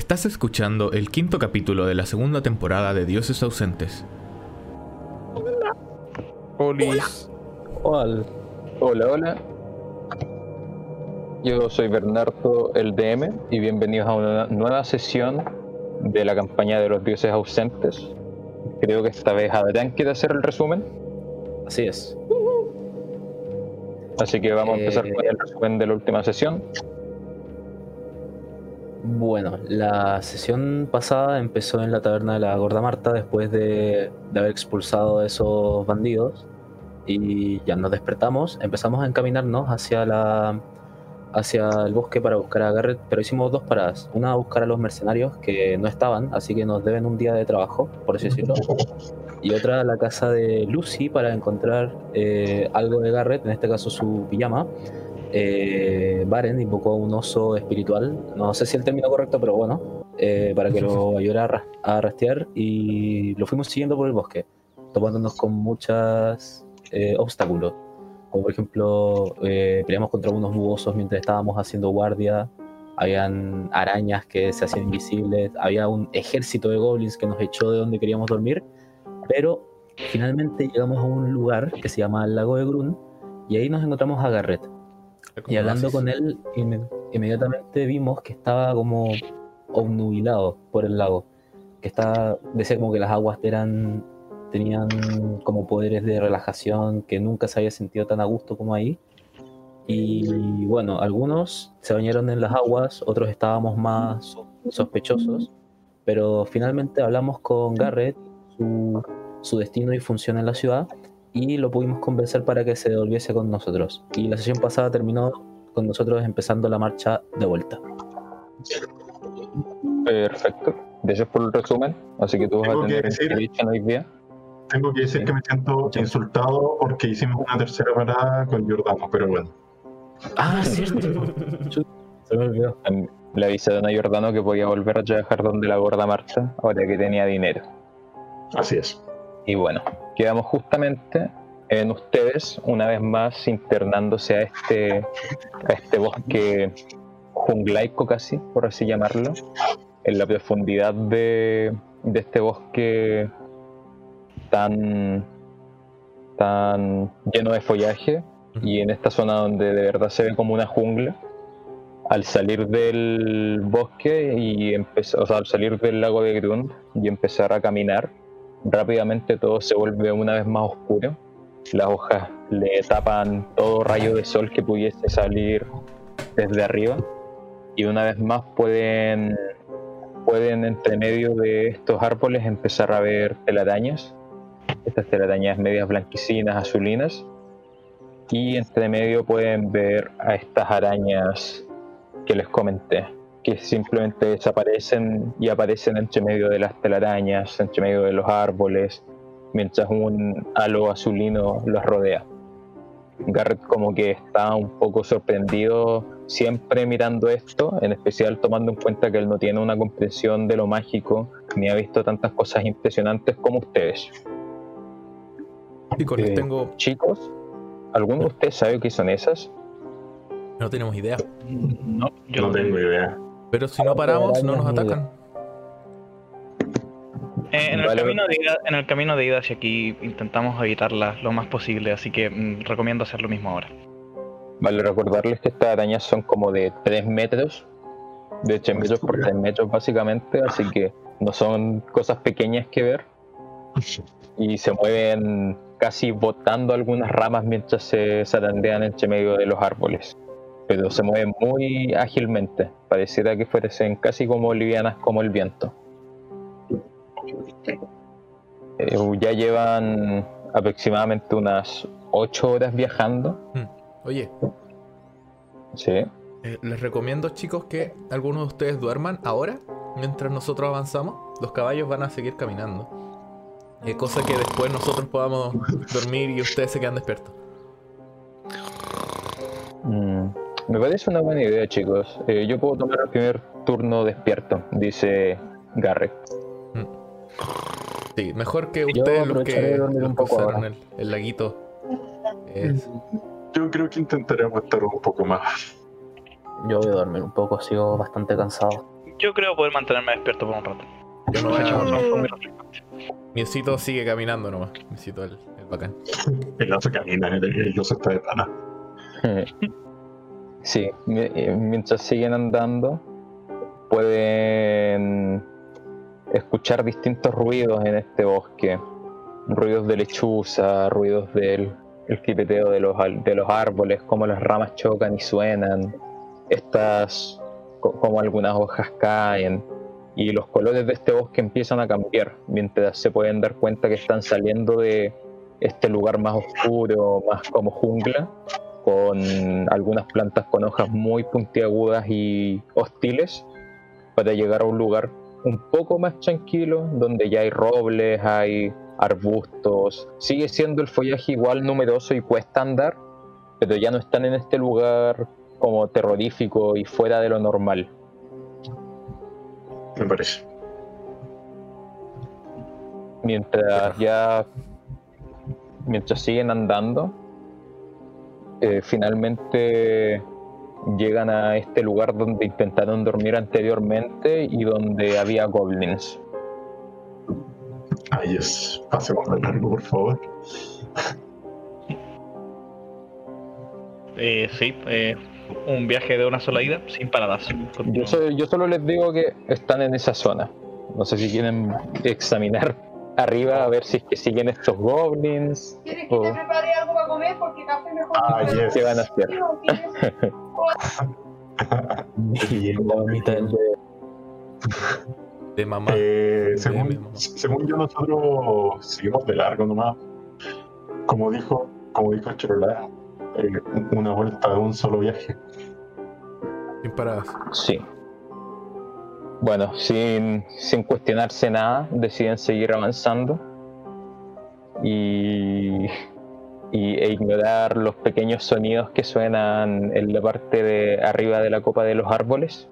Estás escuchando el quinto capítulo de la segunda temporada de Dioses Ausentes. Polis. Hola. Hola, hola. Yo soy Bernardo, el DM, y bienvenidos a una nueva sesión de la campaña de los dioses ausentes. Creo que esta vez Adrián quiere hacer el resumen. Así es. Así que vamos a empezar Eh, con el resumen de la última sesión. Bueno, la sesión pasada empezó en la taberna de la Gorda Marta después de, de haber expulsado a esos bandidos y ya nos despertamos, empezamos a encaminarnos hacia la hacia el bosque para buscar a Garrett, pero hicimos dos paradas, una a buscar a los mercenarios que no estaban, así que nos deben un día de trabajo, por así decirlo, y otra a la casa de Lucy para encontrar eh, algo de Garrett, en este caso su pijama, eh, Baren invocó a un oso espiritual, no sé si el término correcto, pero bueno, eh, para que lo ayudara a, ras- a rastrear. Y lo fuimos siguiendo por el bosque, topándonos con muchos obstáculos. Como por ejemplo, eh, peleamos contra unos nubosos mientras estábamos haciendo guardia, habían arañas que se hacían invisibles, había un ejército de goblins que nos echó de donde queríamos dormir, pero finalmente llegamos a un lugar que se llama el lago de Grun y ahí nos encontramos a Garrett. Y hablando con él, inme- inmediatamente vimos que estaba como obnubilado por el lago. Que estaba, decía como que las aguas eran, tenían como poderes de relajación, que nunca se había sentido tan a gusto como ahí. Y bueno, algunos se bañaron en las aguas, otros estábamos más so- sospechosos, pero finalmente hablamos con Garrett, su, su destino y función en la ciudad, y lo pudimos convencer para que se devolviese con nosotros. Y la sesión pasada terminó con nosotros empezando la marcha de vuelta. Perfecto. Gracias por el resumen. Así que tú vas Tengo a que tener decir- inspiration hoy día. Tengo que decir Sí. que me siento insultado porque hicimos una tercera parada con Giordano, pero bueno. Ah, cierto. se me olvidó. Em, Le avisaron a Giordano que podía volver a trabajar donde la gorda Marta, ahora que tenía dinero. Así es. Y bueno, quedamos justamente en ustedes, una vez más internándose a este, a este bosque junglaico casi, por así llamarlo, en la profundidad de, de este bosque tan, tan lleno de follaje y en esta zona donde de verdad se ve como una jungla. Al salir del bosque y empezar, o sea, al salir del lago de Grund y empezar a caminar, rápidamente todo se vuelve una vez más oscuro. Las hojas le tapan todo rayo de sol que pudiese salir desde arriba. Y una vez más pueden, pueden entre medio de estos árboles empezar a ver telarañas. Estas telarañas medias blanquecinas, azulinas. Y entre medio pueden ver a estas arañas que les comenté que simplemente desaparecen y aparecen entre medio de las telarañas, entre medio de los árboles, mientras un halo azulino los rodea. Garrett como que está un poco sorprendido siempre mirando esto, en especial tomando en cuenta que él no tiene una comprensión de lo mágico ni ha visto tantas cosas impresionantes como ustedes. Chicos, les Eh, tengo. Chicos, ¿alguno de ustedes sabe qué son esas? No tenemos idea. No, yo no tengo idea. Pero si no paramos, no nos atacan. Eh, en, el Vale. camino de ida, en el camino de ida hacia aquí intentamos evitarlas lo más posible, así que mm, recomiendo hacer lo mismo ahora. Vale recordarles que estas arañas son como de 3 metros, de 3 metros por 3 metros básicamente, así que no son cosas pequeñas que ver. Y se mueven casi botando algunas ramas mientras se zarandean entre medio de los árboles. Pero se mueven muy ágilmente, pareciera que fuesen casi como livianas como el viento. Eh, ya llevan aproximadamente unas 8 horas viajando. Oye, Sí. eh, les recomiendo, chicos, que algunos de ustedes duerman ahora, mientras nosotros avanzamos. Los caballos van a seguir caminando. Eh, cosa que después nosotros podamos dormir y ustedes se quedan despiertos. Mm, Me parece una buena idea, chicos. Eh, yo puedo tomar el primer turno despierto, dice Garrett. Sí, mejor que ustedes los que, los usaron el, el laguito. Es- Yo creo que intentaré aguantar un poco más. Yo voy a dormir un poco, sigo bastante cansado. Yo creo poder mantenerme despierto por un rato. Yo no voy no a... Miecito sigue caminando nomás. Miecito el, el bacán. El oso camina, el, el oso está de pana. Sí, eh, mientras siguen andando, pueden escuchar distintos ruidos en este bosque. Ruidos de lechuza, ruidos del el de los, de los árboles, como las ramas chocan y suenan. Estas, co- como algunas hojas caen. Y los colores de este bosque empiezan a cambiar, mientras se pueden dar cuenta que están saliendo de este lugar más oscuro, más como jungla, con algunas plantas con hojas muy puntiagudas y hostiles para llegar a un lugar un poco más tranquilo donde ya hay robles, hay arbustos, sigue siendo el follaje igual numeroso y cuesta andar, pero ya no están en este lugar como terrorífico y fuera de lo normal. Me parece. mientras ya mientras siguen andando eh, finalmente llegan a este lugar donde intentaron dormir anteriormente y donde había goblins Ay, es. Pasemos de largo, por favor. Eh, sí, eh, un viaje de una sola ida sin paradas. yo, so- yo solo les digo que están en esa zona no sé si quieren examinar arriba a ver si es que siguen estos goblins ¿Quieres que te prepare algo para comer? Porque. Ah, yes. qué van a hacer. Y la mamita del- De mamá. Eh, según, mamá. según yo, nosotros seguimos de largo nomás. Como dijo, como dijo Chirolá, eh, una vuelta de un solo viaje. Sin paradas. Sí. Bueno, sin, sin cuestionarse nada, deciden seguir avanzando y, y- e ignorar los pequeños sonidos que suenan en la parte de arriba de la copa de los árboles.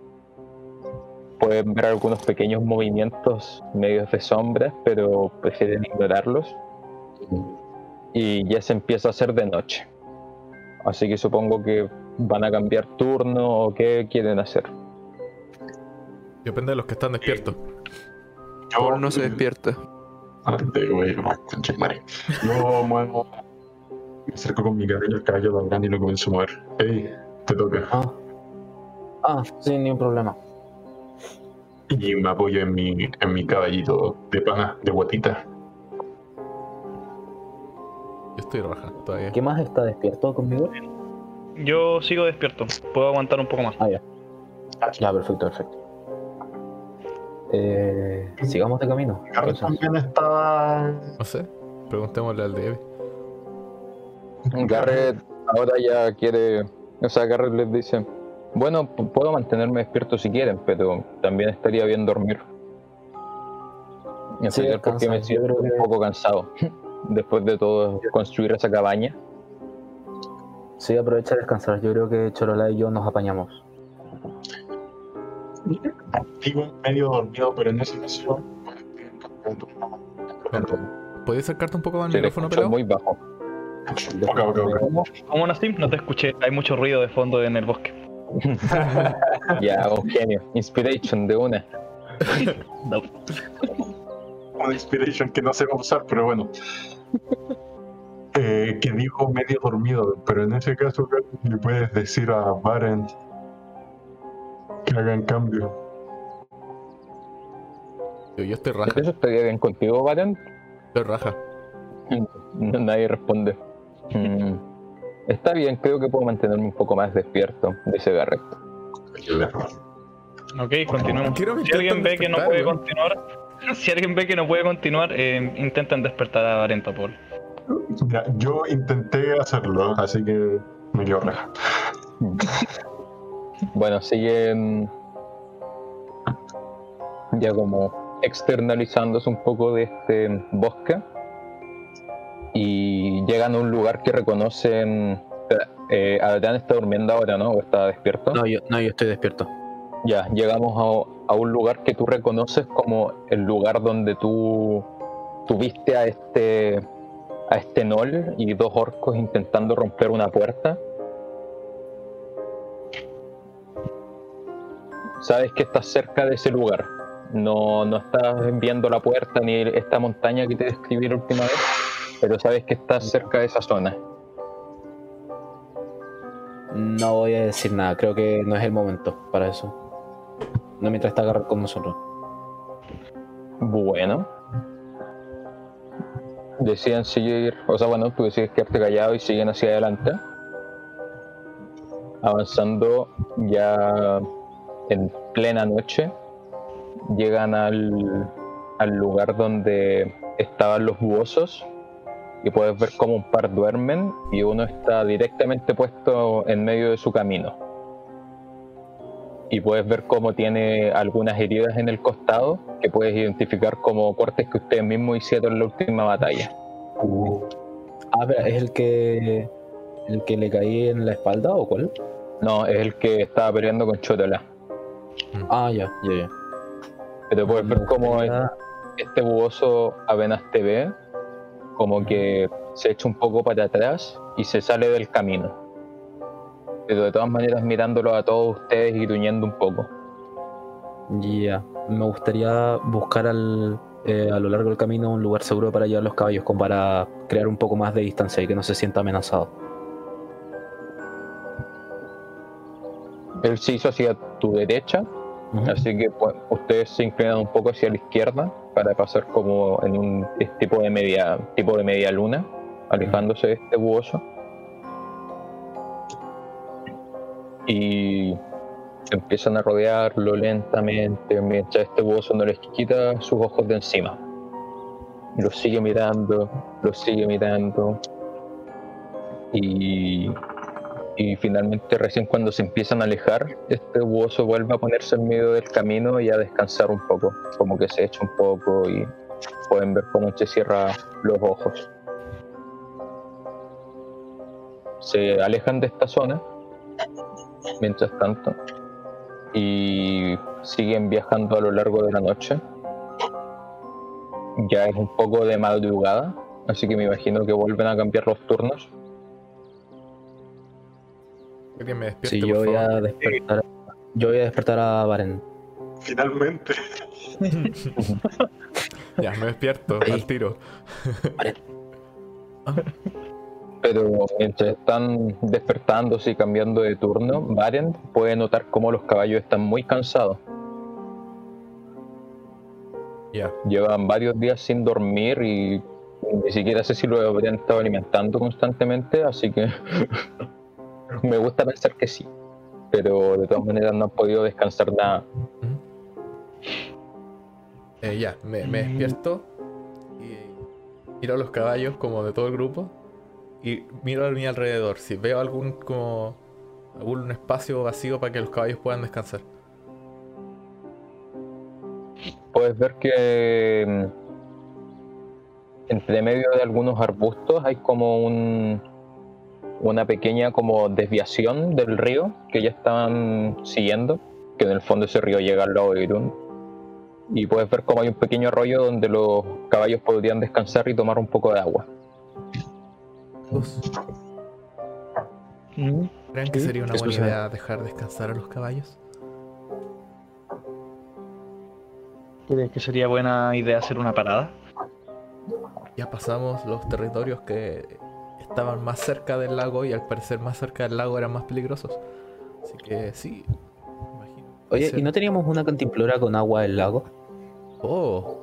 Pueden ver algunos pequeños movimientos medios de sombras, pero prefieren ignorarlos. Y ya se empieza a hacer de noche. Así que supongo que van a cambiar turno o qué quieren hacer. Depende de los que están despiertos. Yo no se despierta. Yo muevo. Me acerco con mi cabello al caballo de Abraham y lo comienzo a mover. Ey, te toca. Ah. Ah, sin ningún problema. Y me apoyo en mi, en mi caballito de pana, de guatita. Yo estoy roja todavía. ¿Qué más está despierto conmigo? Yo sigo despierto, puedo aguantar un poco más. Ah, ya. Ya, perfecto, perfecto. Eh, sigamos de camino. Entonces. también estaba. No sé. Preguntémosle al Evi. Garrett ahora ya quiere, o sea, Garrett les dice, bueno, puedo mantenerme despierto si quieren, pero también estaría bien dormir. En Sí, porque me siento que- un poco cansado después de todo construir esa cabaña. Sí, aprovecha de descansar. Yo creo que Chorola y yo nos apañamos. Digo, medio dormido, pero en esa ocasión. ¿Podías acercarte un poco más al le micrófono, pelado? muy bajo. Ok, ok, ok. ¿Cómo Nassim? No te escuché, hay mucho ruido de fondo en el bosque. Ya, un genio. Inspiration de una. No. Una inspiration que no sé cómo usar, pero bueno. Eh, que dijo medio dormido, pero en ese caso le puedes decir a Baren que hagan cambio. Yo, yo estoy raja. ¿Eso estaría bien contigo, Valen? Estoy raja. No, nadie responde. Mm, Está bien, creo que puedo mantenerme un poco más despierto, dice Garrett. Ok. Quiero que Si alguien ve que no puede continuar, si alguien ve que no puede continuar, eh, intenten despertar a Varento, Paul. Yo intenté hacerlo, así que me dio raja. Bueno, siguen ya como externalizándose un poco de este bosque y llegan a un lugar que reconocen. Eh, Adrián está durmiendo ahora, ¿no? ¿O está despierto? No, yo, no, yo estoy despierto. Ya, llegamos a, a un lugar que tú reconoces como el lugar donde tú tuviste a este a este Nol y dos orcos intentando romper una puerta. sabes que estás cerca de ese lugar. No, no estás viendo la puerta ni esta montaña que te describí la última vez, pero sabes que estás cerca de esa zona. No voy a decir nada, creo que no es el momento para eso. No mientras está agarrado con nosotros. Bueno. Deciden seguir, o sea, bueno, tú decides quedarte callado y siguen hacia adelante. Avanzando ya en plena noche, llegan al, al lugar donde estaban los buosos y puedes ver cómo un par duermen y uno está directamente puesto en medio de su camino. Y puedes ver cómo tiene algunas heridas en el costado que puedes identificar como cortes que ustedes mismos hicieron en la última batalla. Ah, pero ¿es el que el que le caí en la espalda o cuál? No, es el que estaba peleando con Chotola. Ah, ya, ya, ya. Pero puedes ver cómo es- este buoso apenas te ve, como que se echa un poco para atrás y se sale del camino. Pero de todas maneras mirándolo a todos ustedes y gruñendo un poco. Ya, me gustaría buscar al, eh, a lo largo del camino un lugar seguro para llevar los caballos, como para crear un poco más de distancia y que no se sienta amenazado. Él se hizo hacia tu derecha, Así que pues, ustedes se inclinan un poco hacia la izquierda para pasar como en un tipo de media, tipo de media luna, alejándose de este buoso. Y empiezan a rodearlo lentamente mientras este buoso no les quita sus ojos de encima. Los sigue mirando, los sigue mirando. Y y finalmente recién cuando se empiezan a alejar, este buoso vuelve a ponerse en medio del camino y a descansar un poco, como que se echa un poco y pueden ver cómo se cierra los ojos. Se alejan de esta zona, mientras tanto, y siguen viajando a lo largo de la noche. Ya es un poco de madrugada, así que me imagino que vuelven a cambiar los turnos. Alguien me despierte, Sí, por yo voy favor. a despertar. Yo voy a despertar a Baren. Finalmente. Ya, me despierto Ahí. al tiro. Pero mientras están despertándose y cambiando de turno, Varen puede notar cómo los caballos están muy cansados. Ya. Llevan varios días sin dormir y ni siquiera sé si lo habrían estado alimentando constantemente, así que me gusta pensar que sí. Pero de todas maneras no han podido descansar nada. Eh, ya, me, me despierto y miro a los caballos como de todo el grupo y miro a mi alrededor si veo algún como algún espacio vacío para que los caballos puedan descansar. Puedes ver que mm, entre medio de algunos arbustos hay como un, una pequeña como desviación del río que ya están siguiendo, que en el fondo ese río llega al lado de Irún. Y puedes ver como hay un pequeño arroyo donde los caballos podrían descansar y tomar un poco de agua. Chicos, ¿Creen que sería una buena idea dejar descansar a los caballos? ¿Crees que sería buena idea hacer una parada? Ya pasamos los territorios que estaban más cerca del lago y al parecer más cerca del lago eran más peligrosos. Así que sí, imagino. Oye. ¿y no teníamos una cantimplora con agua del lago? Oh.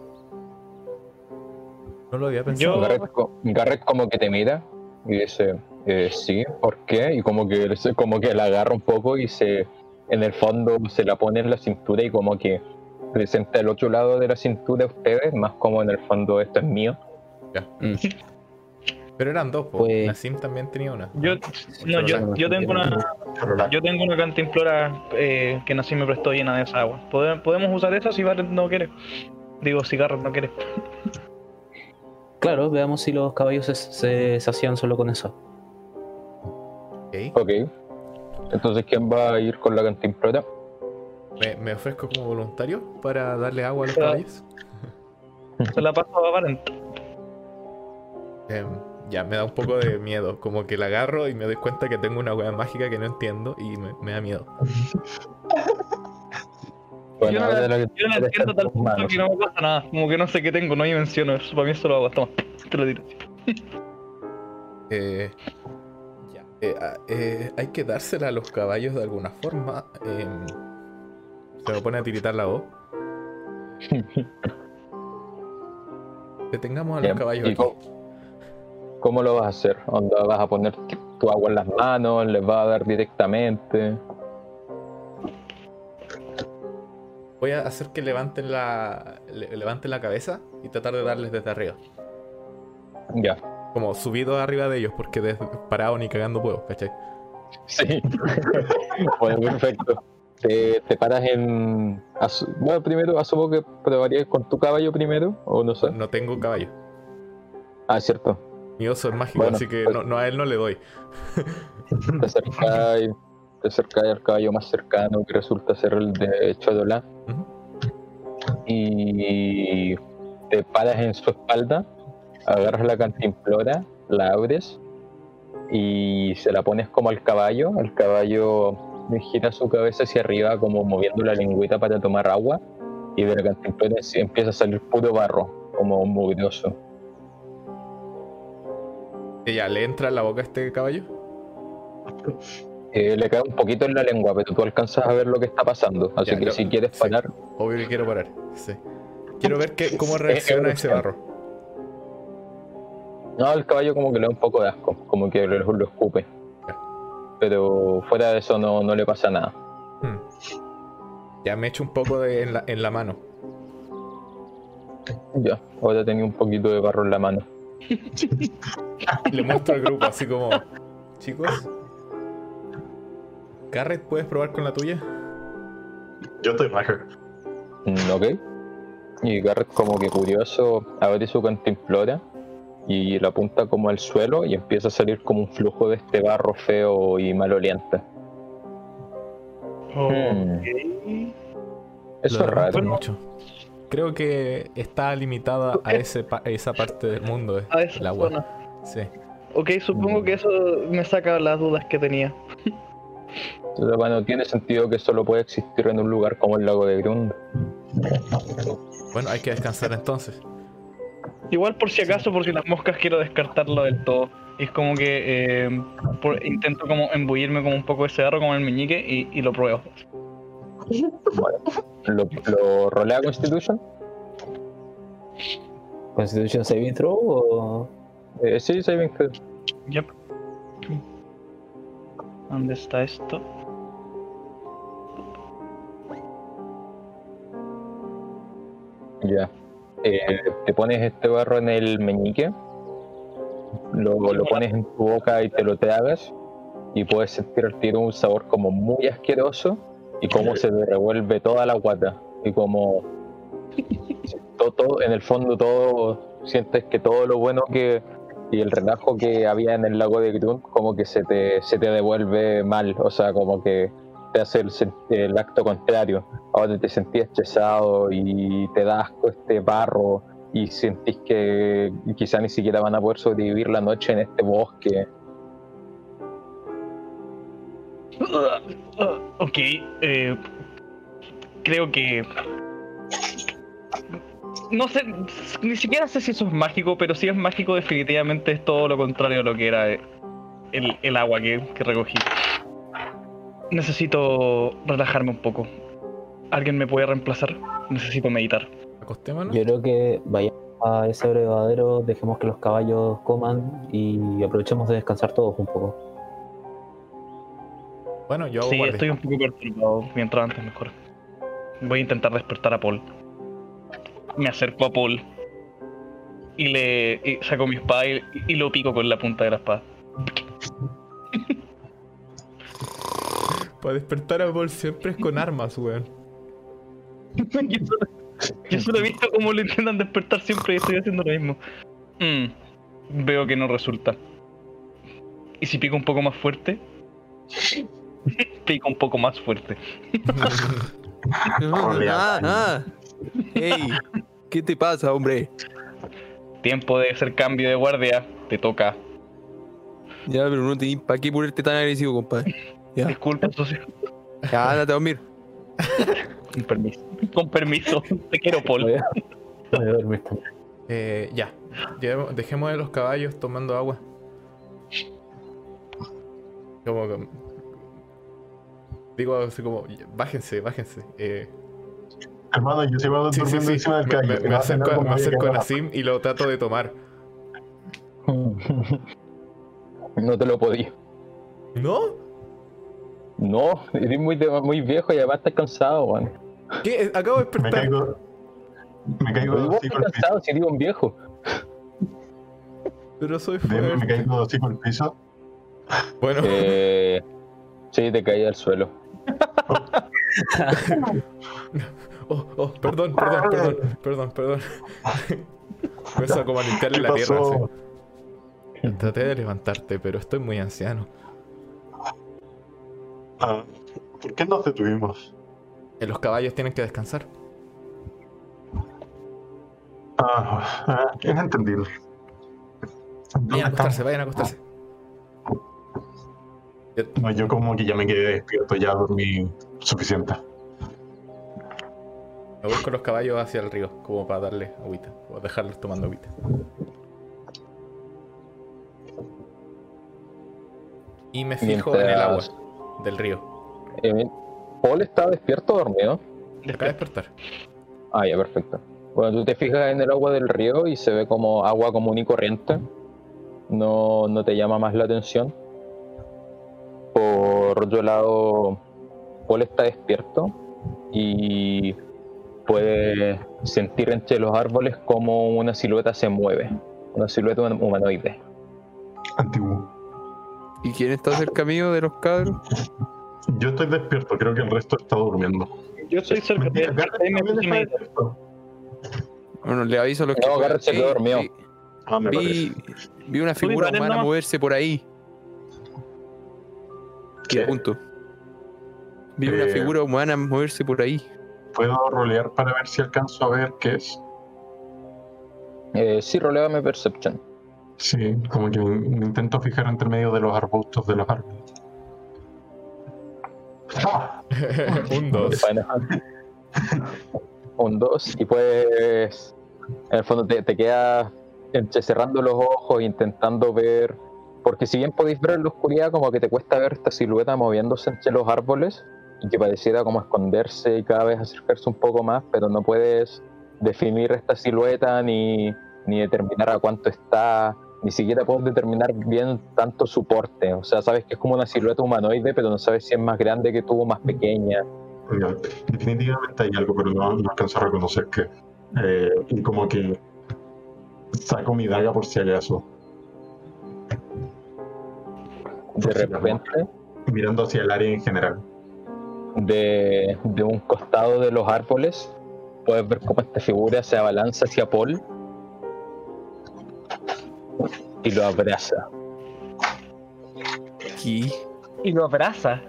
No lo había pensado. Yo- Garrett, co- Garrett como que te mira y dice, eh, sí, ¿por qué? Y como que, como que la agarra un poco y se, en el fondo se la pone en la cintura y como que presenta el otro lado de la cintura a ustedes, más como en el fondo esto es mío. Mm. Pero eran dos, po. Pues- Nassim también tenía una. Yo, no, yo, yo tengo una, yo tengo una cantimplora eh, que Nassim me prestó llena de esa agua. Pode- Podemos usar esa si Barret no quiere. Digo, si Garrett no quiere. Claro, veamos si los caballos se, se sacian solo con eso. Ok. Ok. Entonces, ¿quién va a ir con la cantimplora? Me, me ofrezco como voluntario para darle agua a los Ah. caballos. Se la paso a Barret. Em, ya, me da un poco de miedo. Como que la agarro y me doy cuenta que tengo una hueá mágica que no entiendo y me, me da miedo. Bueno, yo no, la, lo que yo no la te entiendo tal punto que no me pasa nada. Como que no sé qué tengo, no dimensiono eso. Para mí eso lo hago. Toma, te lo tiro. Eh, ya. Eh, ah, eh, hay que dársela a los caballos de alguna forma. eh, se me pone a tiritar la voz. Detengamos a los caballos ¿y aquí. Cómo, lo vas a hacer? ¿Onda vas a poner tu agua en las manos? ¿Les vas a dar directamente? Voy a hacer que levanten la, le- levanten la cabeza y tratar de darles desde arriba. Ya. Como subido arriba de ellos, porque des- parado ni cagando puedo, ¿cachai? Sí. bueno, perfecto. Te, te paras en. Bueno, primero asumo que probarías con tu caballo primero, o no sé. No tengo caballo. Ah, cierto. Mi oso es mágico, Bueno, así que pues- no, no, a él no le doy. Te acercáis, te acercáis al caballo más cercano, que resulta ser el de Chodolá, Ujú. y te paras en su espalda, agarras la cantimplora, la abres y se la pones como al caballo. El caballo gira su cabeza hacia arriba, como moviendo la lengüita para tomar agua, y de la cantimplora empieza a salir puro barro, como mugroso. Ya, ¿le entra en la boca a este caballo? Eh, le cae un poquito en la lengua, pero tú alcanzas a ver lo que está pasando. Así Ya, que si quieres sí. parar, Obvio que quiero parar. Sí. Quiero ver qué, cómo reacciona ese barro. No, el caballo como que le da un poco de asco, como que lo, lo escupe. Pero fuera de eso no, no le pasa nada. Hmm. Ya me echo un poco de, en, la, en la mano. Ya, ahora tenía un poquito de barro en la mano. Le muestro al grupo así como... Chicos. Garrett, ¿puedes probar con la tuya? Yo estoy raja. Mm, ok. Y Garrett como que curioso abre su cantimplora y la apunta como al suelo y empieza a salir como un flujo de este barro feo y maloliente. Hmm, Eso Lo es raro. mucho. Creo que está limitada a, ese pa- a esa parte del mundo, eh, A esa el agua. zona. Sí. Ok, supongo que eso me saca las dudas que tenía. Entonces, bueno, tiene sentido que solo puede existir en un lugar como el lago de Grund. Bueno, hay que descansar entonces. Igual por si acaso, por si las moscas quiero descartarlo del todo. Es como que eh, por- intento como embullirme como un poco de ese barro como el meñique y, y lo pruebo. Bueno, ¿lo, lo rolea Constitution? ¿Constitution Saving Throw o.? Eh, sí, saving throw. Yep. ¿Dónde está esto? Ya. Eh, te pones este barro en el meñique, lo, lo pones en tu boca y te lo tragas, y puedes sentir un sabor como muy asqueroso y cómo se te revuelve toda la guata. Y como todo, todo- en el fondo todo sientes que todo lo bueno que y el relajo que había en el lago de Grun como que se te, se te devuelve mal, o sea, como que te hace el, acto contrario. Ahora te sentías estresado y te da asco este barro y sentís que quizá ni siquiera van a poder sobrevivir la noche en este bosque. Ok, eh, creo que... No sé, ni siquiera sé si eso es mágico, pero si es mágico definitivamente es todo lo contrario a lo que era el, el agua que, que recogí. Necesito relajarme un poco. ¿Alguien me puede reemplazar? Necesito meditar. Acostémonos. Yo creo que vayamos a ese abrevadero, dejemos que los caballos coman y aprovechemos de descansar todos un poco. Bueno, yo hago Sí, guardia. estoy un poco perturbado. Mientras antes mejor. Voy a intentar despertar a Paul. Me acerco a Paul. Y le y saco mi espada y, y lo pico con la punta de la espada. Para despertar a Paul siempre es con armas, weón. yo, solo, yo solo he visto cómo lo intentan despertar siempre y estoy haciendo lo mismo. Mm, veo que no resulta. ¿Y si pico un poco más fuerte? pico un poco más fuerte. Ah, ah. Ey, ¿qué te pasa, hombre? Tiempo de hacer cambio de guardia. Te toca. Ya, pero no te para qué ponerte tan agresivo, compadre. Ya, Disculpa, socio. ya, ándate a dormir. Con permiso. Con permiso. Te quiero, Paul. Voy a, voy a dormir también. Eh, ya. Dejemos de los caballos tomando agua. Como que- Digo así como, bájense, bájense. Eh, Hermano, yo sigo sí, sí, durmiendo sí. encima del Me, calle. me- me Me acerco, me me acerco a Nassim y lo trato de tomar. No te lo podí. ¿No? No, eres muy, de- muy viejo y además estás cansado, weón. ¿Qué? Acabo de Me despertar. caigo. Me caigo hocico estoy al piso. cansado si digo un viejo. Pero soy De- Me fuerte. caigo de hocico al piso. Bueno, Eh, sí, te caí al suelo. oh, oh, perdón, perdón, perdón, perdón, perdón. Empezó como a limpiarle ¿Qué la tierra. así. Traté de levantarte, pero estoy muy anciano. Ah, ¿Por qué nos detuvimos? Eh, Los caballos tienen que descansar. Ah, ah, es entendible. ¿Dónde Vayan a acostarse, vayan a acostarse. No, yo como que ya me quedé despierto, ya dormí suficiente. Me voy con los caballos hacia el río, como para darle agüita, o dejarlos tomando agüita. Y me fijo en el agua del río. Eh, Paul está despierto o dormido. Acaba de despertar. Ah, ya, perfecto. Bueno, tú te fijas en el agua del río y se ve como agua común y corriente. No, no te llama más la atención. Por otro lado, Paul está despierto y puede sentir entre los árboles como una silueta se mueve. Una silueta hum- humanoide. Antiguo. ¿Y quién está cerca mío de los cabros? Yo estoy despierto, creo que el resto está durmiendo. Yo estoy cerca de despierto. Bueno, le aviso a los que. No, Garrett se quedó dormido. Ah, me parece. Vi, vi una figura humana moverse por ahí. ¿Qué? A punto. Vi una Eh, figura humana moverse por ahí. ¿Puedo rolear para ver si alcanzo a ver qué es? Eh, sí, roleame Perception. Sí, como que me intento fijar entre medio de los arbustos de los árboles. Ah, Un 2. Bueno. Un 2 y pues en el fondo te, te quedas cerrando los ojos intentando ver porque si bien podéis ver en la oscuridad como que te cuesta ver esta silueta moviéndose entre los árboles y que pareciera como esconderse y cada vez acercarse un poco más pero no puedes definir esta silueta ni, ni determinar a cuánto está ni siquiera puedes determinar bien tanto su porte o sea sabes que es como una silueta humanoide pero no sabes si es más grande que tú o más pequeña definitivamente hay algo, pero no, no alcanzo a reconocer qué. Eh, y como que saco mi daga por si acaso, de repente mirando hacia el área en general. de, de un costado de los árboles puedes ver cómo esta figura se abalanza hacia Paul y lo abraza. Y Y lo abraza.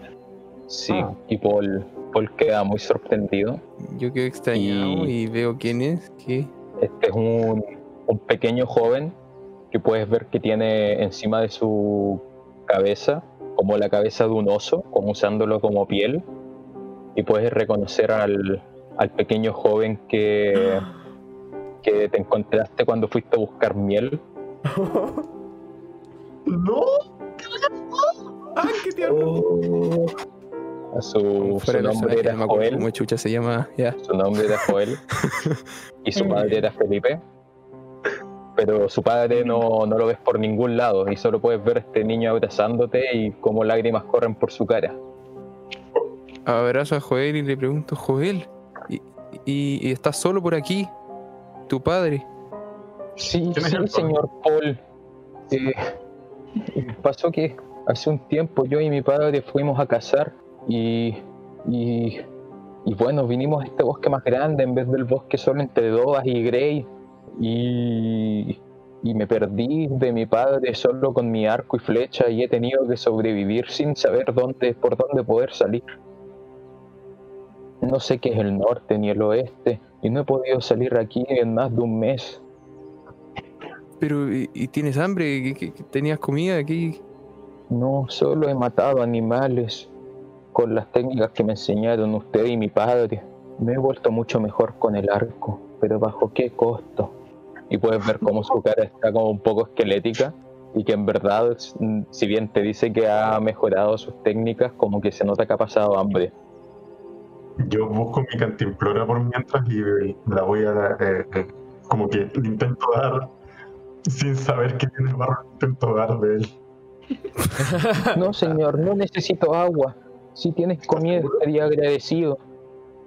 Sí, Ah. y Paul, Paul queda muy sorprendido. yo quedo extrañado Y- y, veo quién es. ¿Qué? Este es un, un pequeño joven que puedes ver que tiene encima de su cabeza como la cabeza de un oso, como usándolo como piel. Y puedes reconocer al, al pequeño joven que, que te encontraste cuando fuiste a buscar miel. ¡No! ¡Ay, qué tierno! A Su, su nombre era Joel. chucha se llama. Ya. Su nombre era Joel. y su padre era Felipe. Pero su padre no, no lo ves por ningún lado y solo puedes ver a este niño abrazándote y como lágrimas corren por su cara. Abrazo a Joel y le pregunto, Joel, ¿y, y, y estás solo por aquí? ¿Tu padre? Sí, ¿Quién es sí, el señor Paul. Eh, pasó que hace un tiempo yo y mi padre fuimos a cazar y, y, y bueno, vinimos a este bosque más grande en vez del bosque solo entre Doas y Grey y, y me perdí de mi padre solo con mi arco y flecha y he tenido que sobrevivir sin saber dónde, por dónde poder salir. No sé qué es el norte ni el oeste y no he podido salir aquí en más de un mes. Pero, ¿y, y tienes hambre? ¿Qué- qué- qué- ¿Tenías comida aquí? No, solo he matado animales con las técnicas que me enseñaron usted y mi padre. Me he vuelto mucho mejor con el arco, pero ¿bajo qué costo? Y puedes ver cómo su cara está como un poco esquelética y que en verdad, si bien te dice que ha mejorado sus técnicas, como que se nota que ha pasado hambre. Yo busco mi cantimplora por mientras y la voy a. eh, eh, como que le intento dar sin saber que tiene barro, intento dar de él. No, señor, no necesito agua. Si tienes comida, estaría agradecido.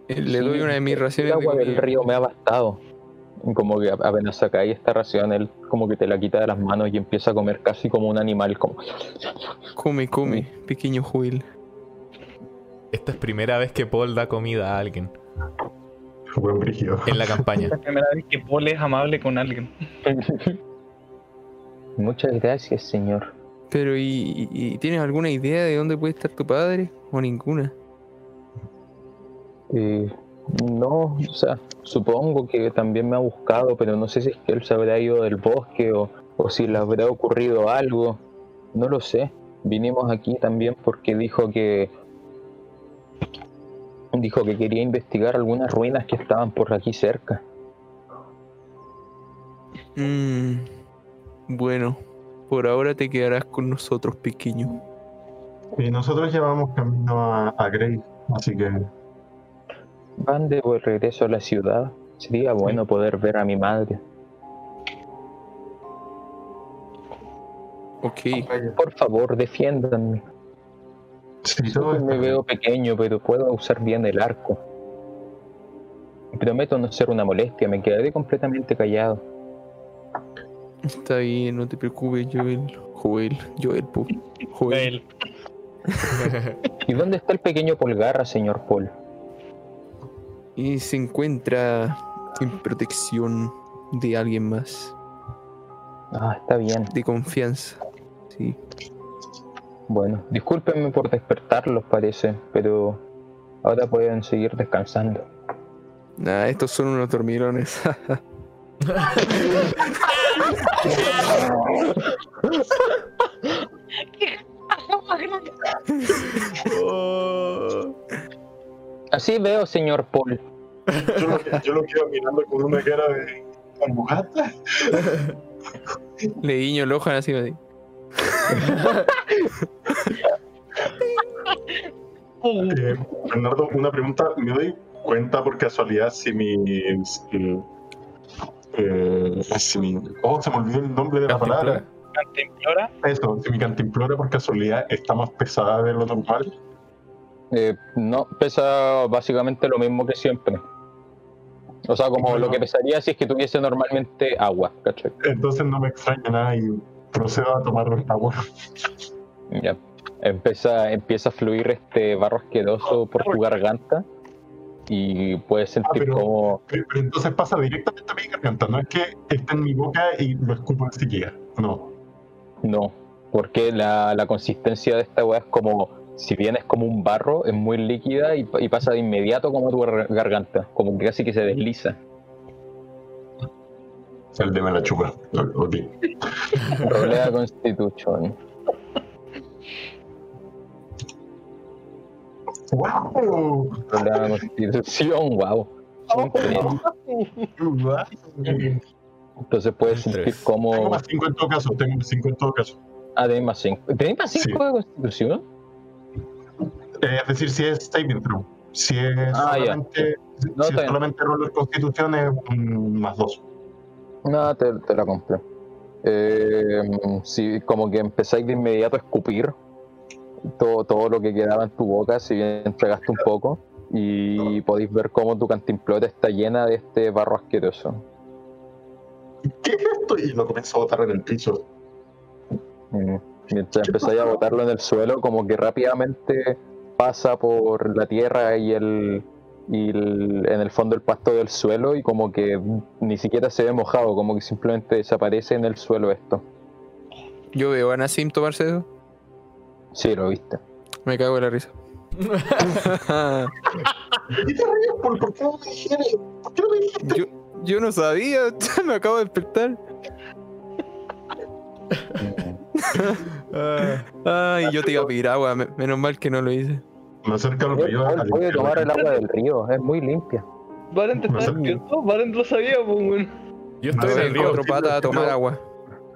Eh, Le Sí, doy una de mis El raciones de agua del comida. río me ha bastado. Y Como que apenas saca ahí esta ración, él como que te la quita de las manos y empieza a comer casi como un animal, como Come, come, pequeño Joel. Esta es primera vez que Paul da comida a alguien Buen brígido. en la campaña. Es la primera vez que Paul es amable con alguien. Muchas gracias, señor. Pero, ¿y, y- y tienes alguna idea de dónde puede estar tu padre? ¿O ninguna? Eh, no, o sea, supongo que también me ha buscado, pero no sé si es que él se habrá ido del bosque o, o si le habrá ocurrido algo. No lo sé. Vinimos aquí también porque dijo que dijo que quería investigar algunas ruinas que estaban por aquí cerca. Mm, bueno, por ahora te quedarás con nosotros, pequeño. Y nosotros llevamos camino a, a Grey, así que Van de regreso a la ciudad. Sería bueno poder ver a mi madre. Ok. Por favor, defiéndanme. sí, está me veo pequeño, pero puedo usar bien el arco. Prometo no ser una molestia, me quedaré completamente callado. Está bien, no te preocupes, Joel. Joel, Joel. Joel. Él. ¿Y dónde está el pequeño Polgarra, señor Paul? Y se encuentra en protección de alguien más, Ah, está bien. de confianza. Sí. Bueno, discúlpenme por despertarlos, parece, pero ahora pueden seguir descansando. Nah, estos son unos dormilones. Oh. Así veo, señor Paul. Yo lo, yo lo quedo mirando con una cara de ambugata. Le guiño el ojo así. así. Eh, Bernardo, una pregunta. ¿Me doy cuenta por casualidad si mi. Si, eh, si mi oh, se me olvidó el nombre de la palabra. Cantimplora. Eso, si mi cantimplora por casualidad está más pesada de lo normal. Eh, no, pesa básicamente lo mismo que siempre. O sea, como lo que pesaría si es que tuviese normalmente agua, ¿cachai? Entonces no me extraña nada y procedo a tomar agua. Ya. Empieza, empieza a fluir este barro asqueroso por tu garganta y puedes sentir pero- como Pero, pero entonces pasa directamente a mi garganta. No es que esté en mi boca y lo escupo enseguida. No. no, porque la, la consistencia de esta weá es como, si bien es como un barro, es muy líquida y, y pasa de inmediato como a tu gar- garganta, como que casi que se desliza. El de me la chupa. Ok. Rolea Constitution. ¡Wow! Rolea Constitución, wow. Son tres. Entonces puedes sentir Tengo como. más 5 en todo caso. Tengo más 5 en todo caso. Ah, tenés más 5. ¿Tenés más 5 Sí. de Constitución? Eh, es decir, si es saving throw. Si es Ah, solamente, No, si es solamente roller constitución es un más 2. No, te, te la compré. Eh, si como que empezáis de inmediato a escupir todo, todo lo que quedaba en tu boca, si bien entregaste un poco, y podéis ver cómo tu cantimplora está llena de este barro asqueroso. ¿Qué es esto? Y lo comienzo a botar en el piso. Mm. Mientras empezáis a botarlo en el suelo, como que rápidamente pasa por la tierra y el, y el- en el fondo el pasto del suelo y como que ni siquiera se ve mojado, como que simplemente desaparece en el suelo esto. Yo veo a Nassim tomarse eso. Sí, lo viste. Me cago en la risa. ¿Qué te ríes? ¿Por, ¿Por qué no me dijiste? ¿Por qué no me dijiste? yo, yo no sabía, me acabo de despertar. Ay, yo te iba a pedir agua, me- menos mal que no lo hice. Me acerco al río a Paul puede limpiar tomar el agua del río, es muy limpia. Valen, ¿te Me estás acerco. despierto? Valen lo sabía, pues. Yo estoy en voy el río. cuatro patas a tomar agua.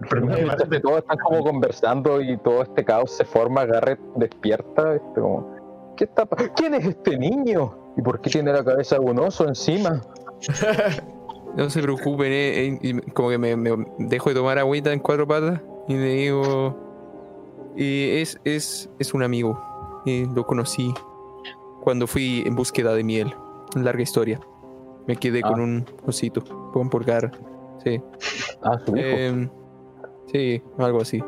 Primero, Garrett, Todos están como conversando y todo este caos se forma. Garrett despierta. este, como, ¿Qué está ¿Quién es este niño? ¿Y por qué tiene la cabeza de un oso encima? No se preocupen, eh, eh, y como que me, me dejo de tomar agüita en cuatro patas y le digo. Y es, es, es un amigo. Y lo conocí cuando fui en búsqueda de miel. Larga historia. Me quedé Ah. con un osito. Con pulgar. Sí. Ah, su hijo. Em, sí, algo así.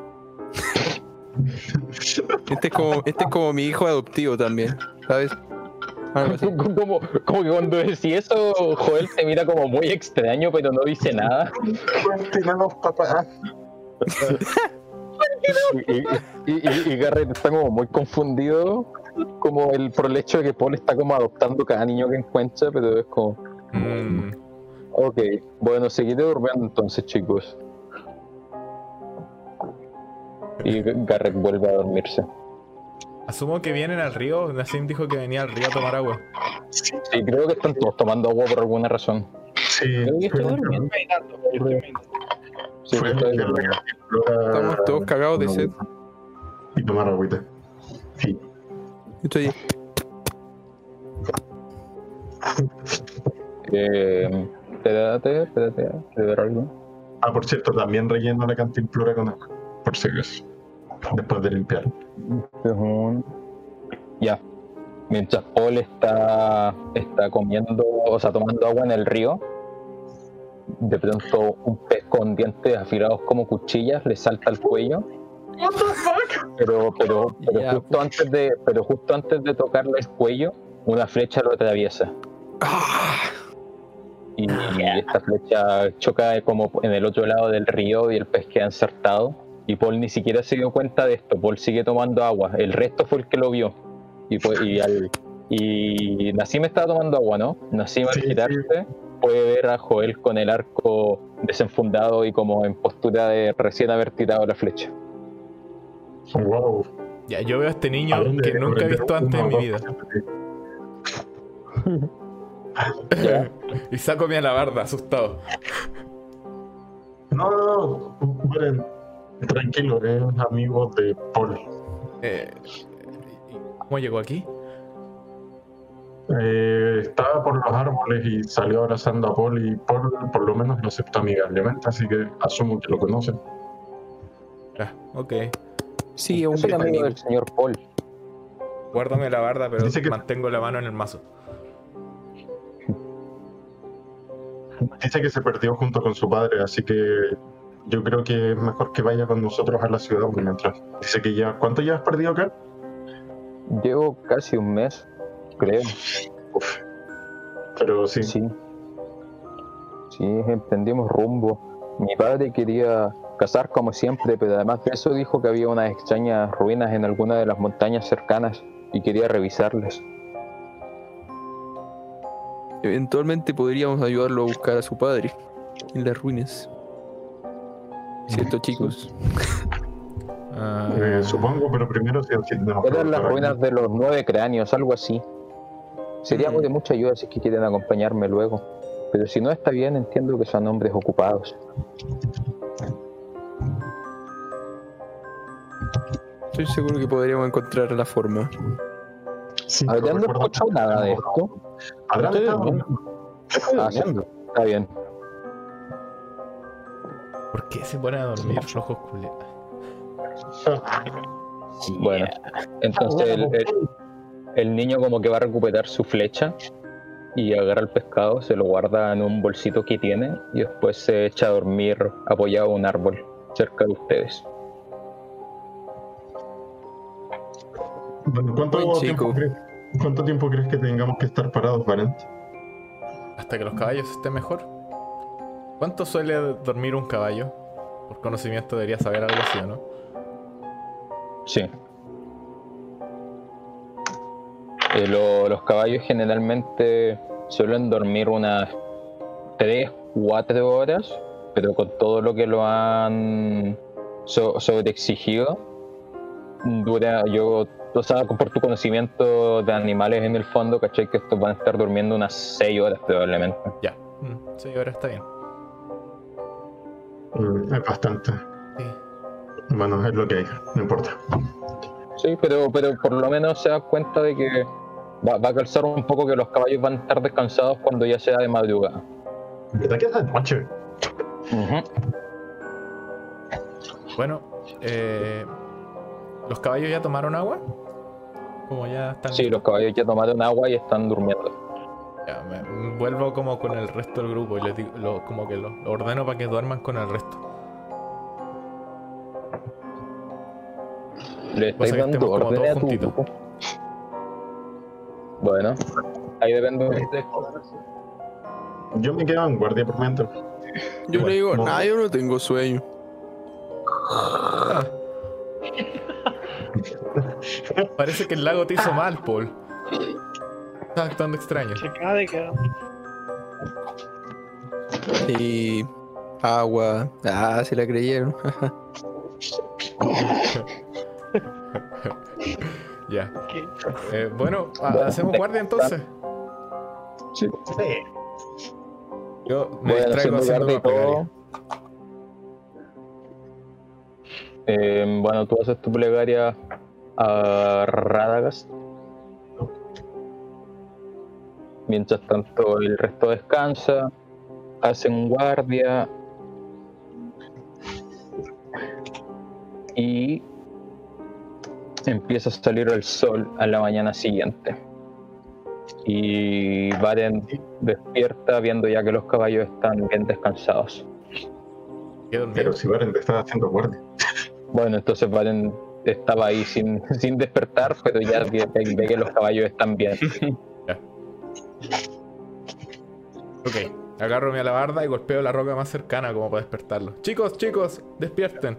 Este es como, este es como mi hijo adoptivo también, ¿sabes? Algo así. Como, como que cuando decís eso, Joel te mira como muy extraño, pero no dice nada. Cuéntenos, papá. Y, y- y- y Garrett está como muy confundido, como el, por el hecho de que Paul está como adoptando cada niño que encuentra, pero es como, Mm, ok, bueno, seguiré durmiendo entonces, chicos. Y Garrett vuelve a dormirse. asumo que vienen al río. Nassim dijo que venía al río a tomar agua. Sí, creo que están todos tomando agua por alguna razón. Sí, estoy durmiendo. Sí, fue la Estamos todos cagados de sed. Y tomar agüita. Sí. Estoy Eh, espérate, espérate, ¿quiero ver algo? Ah, por cierto, también relleno la cantimplora con agua. Por si acaso. Después de limpiar. Ujú. Ya. Mientras Paul está, está comiendo, o sea, tomando agua en el río, de pronto un pez con dientes afilados como cuchillas le salta al cuello. Pero, pero, pero Ya, justo antes de, pero justo antes de tocarle el cuello, una flecha lo atraviesa. Y esta flecha choca como en el otro lado del río y el pez queda ensartado. Y Paul ni siquiera se dio cuenta de esto. Paul sigue tomando agua. El resto fue el que lo vio. Y, pues- y, al, y Nassim estaba tomando agua, ¿no? Nassim al Sí, sí. Puede ver a Joel con el arco desenfundado y como en postura de recién haber tirado la flecha. Wow. Ya, yo veo a este niño que nunca he visto antes en mi vida. Y saco mi alabarda, asustado. No, no, no. Miren, tranquilo, es amigo de Paul. Eh, ¿Cómo llegó aquí? Eh, estaba por los árboles y salió abrazando a Paul y Paul por lo menos lo aceptó amigablemente, así que asumo que lo conocen. Ah, ok. Sí, es un amigo amigo. del señor Paul. Guárdame la barda, pero Dice que- mantengo la mano en el mazo. Dice que se perdió junto con su padre, así que yo creo que es mejor que vaya con nosotros a la ciudad por mientras. Dice que ya. ¿Cuánto llevas perdido acá? Llevo casi un mes, creo. Uf. Pero sí. Sí. Sí, emprendimos rumbo. Mi padre quería cazar como siempre, pero además de eso dijo que había unas extrañas ruinas en alguna de las montañas cercanas y quería revisarlas. Eventualmente podríamos ayudarlo a buscar a su padre en las ruinas. ¿Cierto, chicos? Eh, supongo, pero primero sí, sí tenemos que Eran las ruinas de los nueve cráneos, algo así. Sería Mm. de mucha ayuda si es que quieren acompañarme luego. Pero si no está bien, entiendo que son hombres ocupados. Estoy seguro que podríamos encontrar la forma. Sí, A ver, no escucho nada de esto. Está durmiendo. durmiendo. Ah, está bien. ¿Por qué se pone a dormir flojos culiados? Bueno, entonces el, el- el niño como que va a recuperar su flecha y agarra el pescado, se lo guarda en un bolsito que tiene y después se echa a dormir apoyado a un árbol cerca de ustedes. Bueno, ¿cuánto, Buen tiempo chico. crees, ¿Cuánto tiempo crees que tengamos que estar parados, Valent? Hasta que los caballos estén mejor. ¿Cuánto suele dormir un caballo? Por conocimiento debería saber algo así, ¿o no? Sí. Eh, lo- los caballos generalmente suelen dormir unas 3, 4 horas, pero con todo lo que lo han so- sobreexigido, dura, yo O sea, por tu conocimiento de animales en el fondo, ¿cachai? Que estos van a estar durmiendo unas 6 horas probablemente. Ya. Mm, sí, ahora está bien. Mm, Es bastante. Sí. Bueno, es lo que hay, no importa. Sí, pero, pero por lo menos se da cuenta de que va, va a calzar un poco que los caballos van a estar descansados cuando ya sea de madrugada. ¿Verdad que es de noche? Bueno, eh, ¿los caballos ya tomaron agua? Como ya están. Sí, los caballos ya tomaron agua y están durmiendo. Ya, me- vuelvo como con el resto del grupo y les digo, lo- como que lo, lo ordeno para que duerman con el resto. Le estáis dando estemos como órdenes a todos tu grupo. Bueno, ahí depende de. Yo me quedo en guardia por mientras. Yo Bueno, le digo, no. nah, yo no tengo sueño. Parece que el lago te hizo mal, Paul. Estás actuando extraño. Se acaba de quedar. Y agua. Ah, se la creyeron. Ya. Eh, bueno, ha- hacemos guardia entonces. Sí. Yo me Bueno, distraigo haciendo una plegaria. todo. Eh, bueno, tú haces tu plegaria a Radagast. Mientras tanto, el resto descansa, hacen guardia y empieza a salir el sol a la mañana siguiente. Y Varen despierta viendo ya que los caballos están bien descansados. Pero si Varen te está haciendo guardia. Bueno, entonces Valen estaba ahí sin, sin despertar, pero ya ve, ve- ve que los caballos están bien. Ok, agarro mi alabarda y golpeo la roca más cercana como para despertarlos. Chicos, chicos, despierten.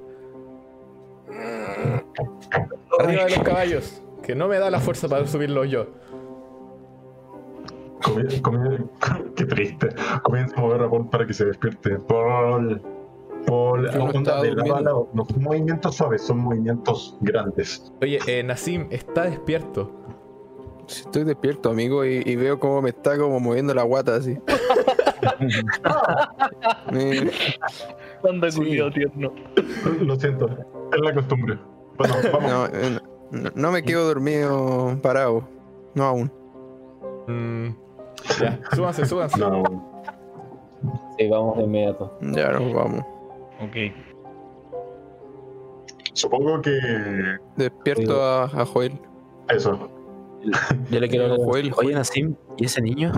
Arriba de los caballos, que no me da la fuerza para subirlos yo. Comie- comie- qué triste. Comienza a mover a Paul para que se despierte. Paul. Paul. Onda estaba de lado a durmiendo. lado. No son movimientos suaves, son movimientos grandes. Oye, eh, Nassim está despierto. Estoy despierto, amigo, y, y veo cómo me está como moviendo la guata así. Anda Sí. culiao tierno. Lo siento, es la costumbre. Bueno, vamos. no, eh, no, no me quedo dormido parado. No aún. Mm, ya, súbanse, súbanse. No, Sí, vamos de inmediato. Ya nos vamos. Ok. supongo que Despierto a, a Joel. eso. Yo le quiero Joel, Oye, Joel. Nassim, ¿y ese niño?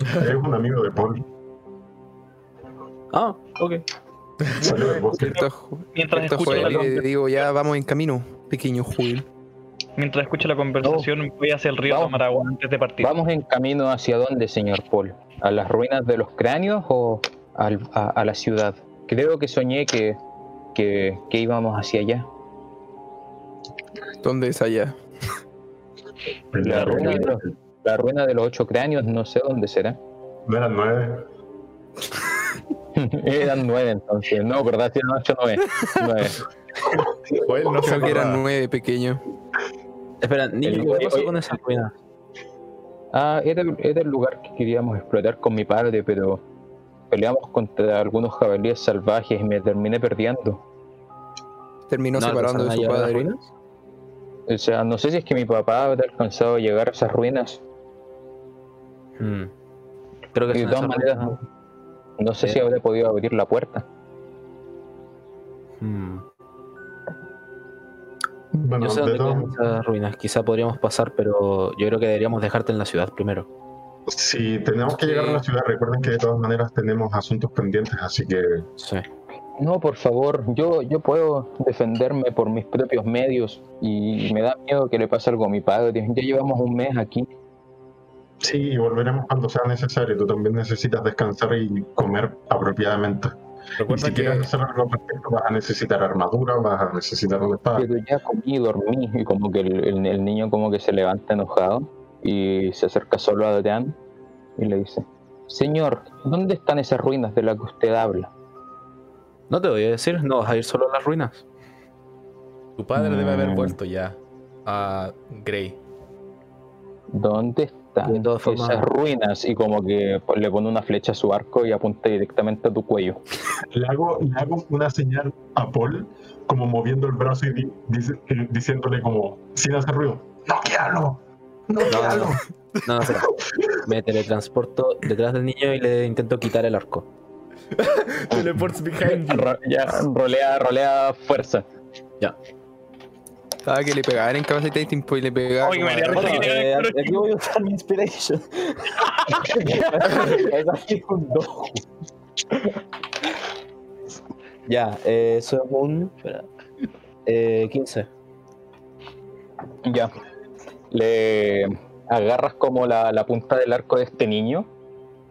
Es un amigo de Paul. Ah, ok. Salió del bosque. Mientras escucho, la, Joel y le conver- digo, ya vamos en camino, pequeño Joel. mientras escucho la conversación, voy hacia el río Vamos. tomar agua antes de partir. ¿Vamos en camino hacia dónde, señor Paul? ¿A las ruinas de los cráneos o al- a, a la ciudad? Creo que soñé que, que, que íbamos hacia allá. ¿Dónde es allá? La ruina, de los, la ruina de los ocho cráneos, no sé dónde será. No eran nueve. Eran nueve entonces. No, ¿verdad? Sí, eran ocho, nueve. Nueve. Joel no Creo que eran nueve pequeños. Espera, niño, ¿qué pasó con esa ruina? Ah, era, el- era el lugar que queríamos explorar con mi padre, pero peleamos contra algunos jabalíes salvajes y me terminé perdiendo. Terminó ¿No separando de su las padre. ruinas? O sea, no sé si es que mi papá habrá alcanzado a llegar a esas ruinas. Mm. Creo que Y de todas esas maneras, ruinas. No sé Sí. si habrá podido abrir la puerta. Mm. Bueno, Yo sé de dónde quedan esas ruinas. Quizá podríamos pasar, pero yo creo que deberíamos dejarte en la ciudad primero. Si tenemos que llegar a la ciudad, recuerden que de todas maneras tenemos asuntos pendientes, así que Sí. No, por favor, yo, yo puedo defenderme por mis propios medios y me da miedo que le pase algo a mi padre. Ya llevamos un mes aquí. Sí, y volveremos cuando sea necesario. Tú también necesitas descansar y comer apropiadamente. Recuerda si quieres que hacer algo perfecto, vas a necesitar armadura, vas a necesitar una espada. Pero ya comí y dormí y como que el, el- el niño como que se levanta enojado y se acerca solo a Adrián y le dice, Señor, ¿dónde están esas ruinas de las que usted habla? No te voy a decir, no vas a ir solo a las ruinas. tu padre debe haber Mm. vuelto ya. a Grey. ¿Dónde están De todas formas- esas ruinas? Y como que le pone una flecha a su arco y apunta directamente a tu cuello. Le hago, le hago una señal a Paul, como moviendo el brazo y di- dice- eh, diciéndole como, sin hacer ruido, ¡Noquealo! ¡Noquealo! No, no, espera. Me teletransporto detrás del niño y le intento quitar el arco. Teleports behind you. Ya, rolea, rolea fuerza. Estaba que le pegaban en Capacitating Point y le pegaban. Oye, como me a- dio risa que te- eh, aquí voy a usar mi inspiration. es así un dos. Ya, eh, eso es un. Espera. Eh, 15. Ya. Le agarras como la, la punta del arco de este niño,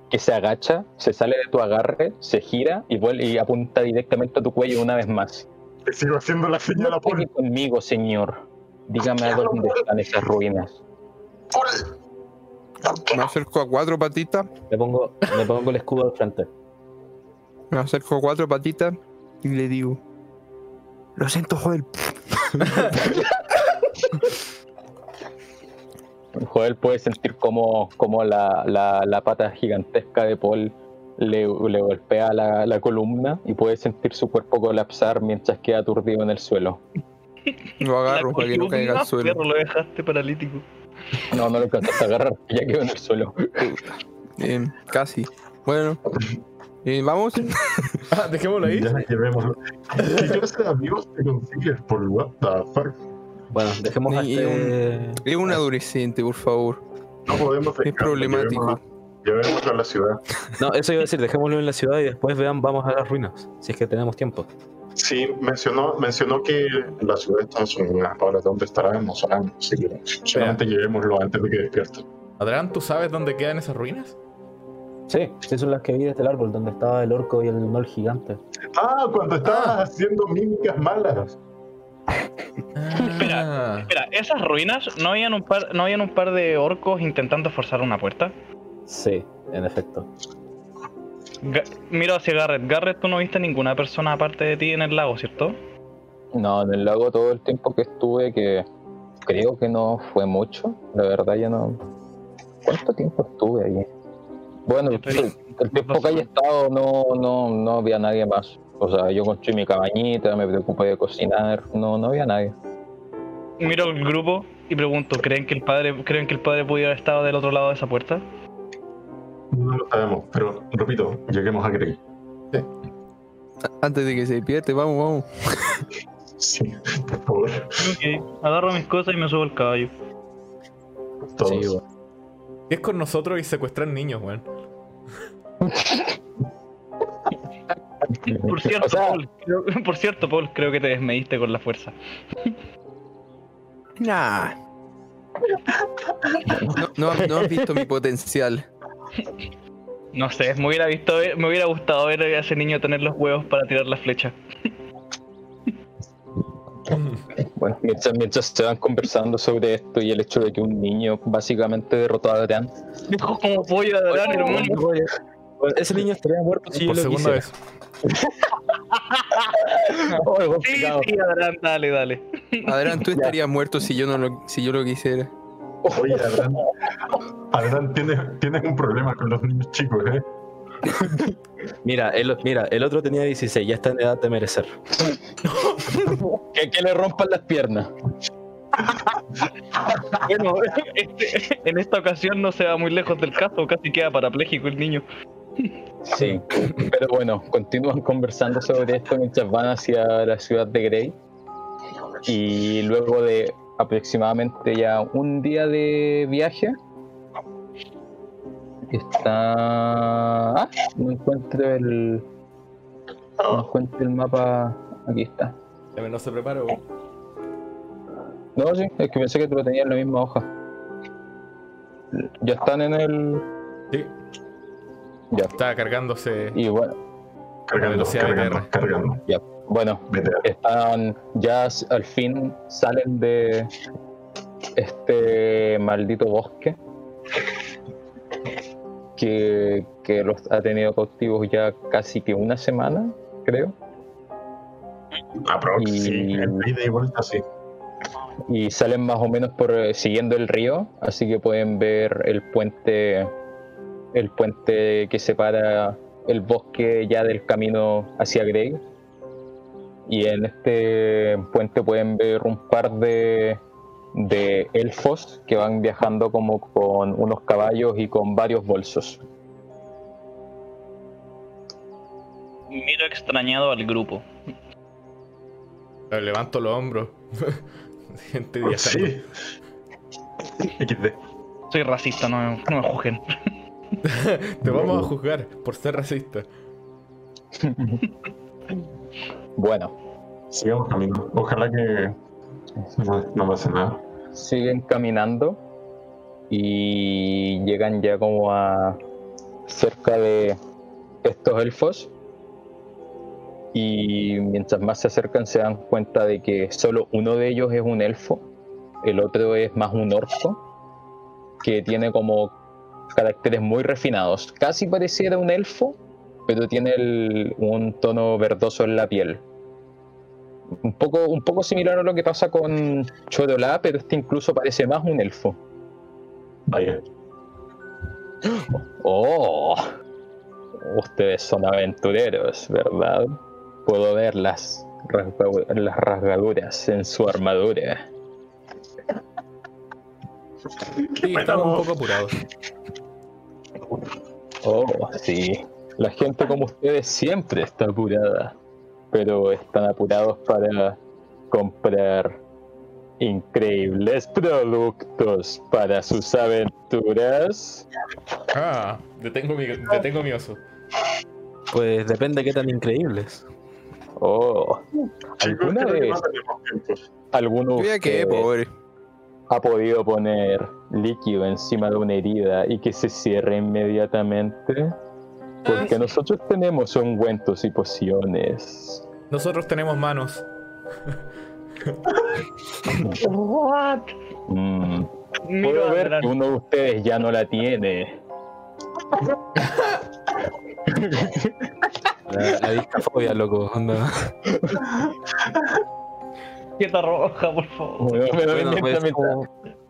que se agacha, se sale de tu agarre, se gira y vuelve y apunta directamente a tu cuello una vez más. Le sigo haciendo la señal a No Paul. juegue conmigo, señor. Dígame a dónde están esas ruinas. Me acerco a cuatro patitas. Le pongo, le pongo el escudo al frente. Me acerco a cuatro patitas y le digo: Lo siento, Joel. Joel puede sentir como, como la, la- la pata gigantesca de Paul le, le golpea la, la columna y puede sentir su cuerpo colapsar mientras queda aturdido en el suelo. Lo agarro para que no caiga al suelo. perro, lo dejaste paralítico. No, no lo alcanzas a agarrar, ya quedó en el suelo. Eh, casi. Bueno, eh, vamos. Ah, dejémoslo ahí. Ya llevémoslo. ¿Qué clase de amigos te consigues por what the fuck? Bueno, dejemos a Y- este. Es un adolescente, por favor. No podemos Es problemático. Llevémoslo- a la ciudad. No, eso iba a decir, dejémoslo en la ciudad y después vean, vamos a las ruinas. Si es que tenemos tiempo. Sí, mencionó, mencionó que la ciudad está en su ruina. Ahora, ¿dónde estará? No sabemos. Que solamente llevémoslo antes de que despierte. Adrián, ¿tú sabes dónde quedan esas ruinas? Sí, sí son las que vi desde el árbol, donde estaba el orco y el gnoll gigante. Ah, cuando estabas haciendo mímicas malas. Ah, Espera, esas ruinas, ¿no habían, un par, ¿no habían un par de orcos intentando forzar una puerta? Sí, en efecto. Ga- miro hacia Garrett. Garrett, tú no viste ninguna persona aparte de ti en el lago, ¿cierto? No, en el lago todo el tiempo que estuve, que creo que no fue mucho, la verdad ya no... ¿Cuánto tiempo estuve allí? Bueno, el tiempo que haya estado no, no, no había nadie más. O sea, yo construí mi cabañita, me preocupé de cocinar, no, no había nadie. Miro el grupo y pregunto, ¿creen que el padre, ¿creen que el padre pudiera haber estado del otro lado de esa puerta? No lo sabemos, pero repito, lleguemos a Grey. Antes de que se despierte, vamos, vamos. Sí, por favor. Ok, agarro mis cosas y me subo al caballo. Todos. Sí, bueno. ¿Qué es con nosotros y secuestrar niños, weón? Por cierto, O sea- Paul, creo, por cierto, Paul, creo que te desmediste con la fuerza. Nah. No, no, no has visto mi potencial. No sé, me hubiera visto, me hubiera gustado ver a ese niño tener los huevos para tirar la flecha. Bueno, mientras, mientras se van conversando sobre esto y el hecho de que un niño básicamente derrotó a Adrián, Dejó como pollo de Adrián, hermano. Ese niño estaría muerto si Por yo lo segunda quisiera. vez. Oh, Sí, sí, Adrián, dale, dale. Adrián, tú estarías muerto si yo no lo, si yo lo quisiera. Oye, Adrián, Adrián, tienes, tienes un problema con los niños chicos, ¿eh? Mira el, mira, el otro tenía 16, ya está en edad de merecer. que, que le rompan las piernas. Bueno, este- en esta ocasión no se va muy lejos del caso, casi queda parapléjico el niño. Sí, pero bueno, continúan conversando sobre esto mientras van hacia la ciudad de Grey. Y luego de aproximadamente ya un día de viaje, está. Ah, no encuentro el. No encuentro el mapa. Aquí está. Ya me lo se preparó. No, sí, es que pensé que te lo tenía en la misma hoja. Ya están en el. Sí, Ya. está cargándose. Y bueno, Cargando, velocidad cargando, cargando. Bueno, están ya al fin salen de este maldito bosque que, que los ha tenido cautivos ya casi que una semana, creo. Aprox, Y- sí, y vuelta, sí. y salen más o menos por eh, siguiendo el río, así que pueden ver el puente, el puente que separa el bosque ya del camino hacia Grey. Y en este puente pueden ver un par de, de elfos que van viajando como con unos caballos y con varios bolsos. Miro extrañado al grupo. Levanto los hombros. Gente viajando. Sí. XD. Soy racista, no me juzguen. Te vamos a juzgar por ser racista. Bueno, Sigamos caminando. Ojalá que no, no pase nada. siguen caminando y llegan ya como a cerca de estos elfos y mientras más se acercan se dan cuenta de que solo uno de ellos es un elfo, el otro es más un orco que tiene como caracteres muy refinados, casi pareciera un elfo, pero tiene el- un tono verdoso en la piel. Un poco, un poco similar a lo que pasa con Chodolá, pero este incluso parece más un elfo. Vaya. Oh, ustedes son aventureros, ¿verdad? Puedo ver las, rasga- las rasgaduras en su armadura. Sí, estamos un poco apurados. Oh, sí. La gente como ustedes siempre está apurada, pero están apurados para comprar increíbles productos para sus aventuras. Ah, detengo mi, detengo mi oso. Pues depende de qué tan increíbles. Oh, ¿alguna vez alguno pobre. ha podido poner líquido encima de una herida y que se cierre inmediatamente? Porque nosotros tenemos ungüentos y pociones. Nosotros tenemos manos. Mm, Miro puedo a ver que uno de ustedes ya no la tiene. La, la discafobia, loco. onda. Quieta roja, por favor. Bueno, Bueno, pues,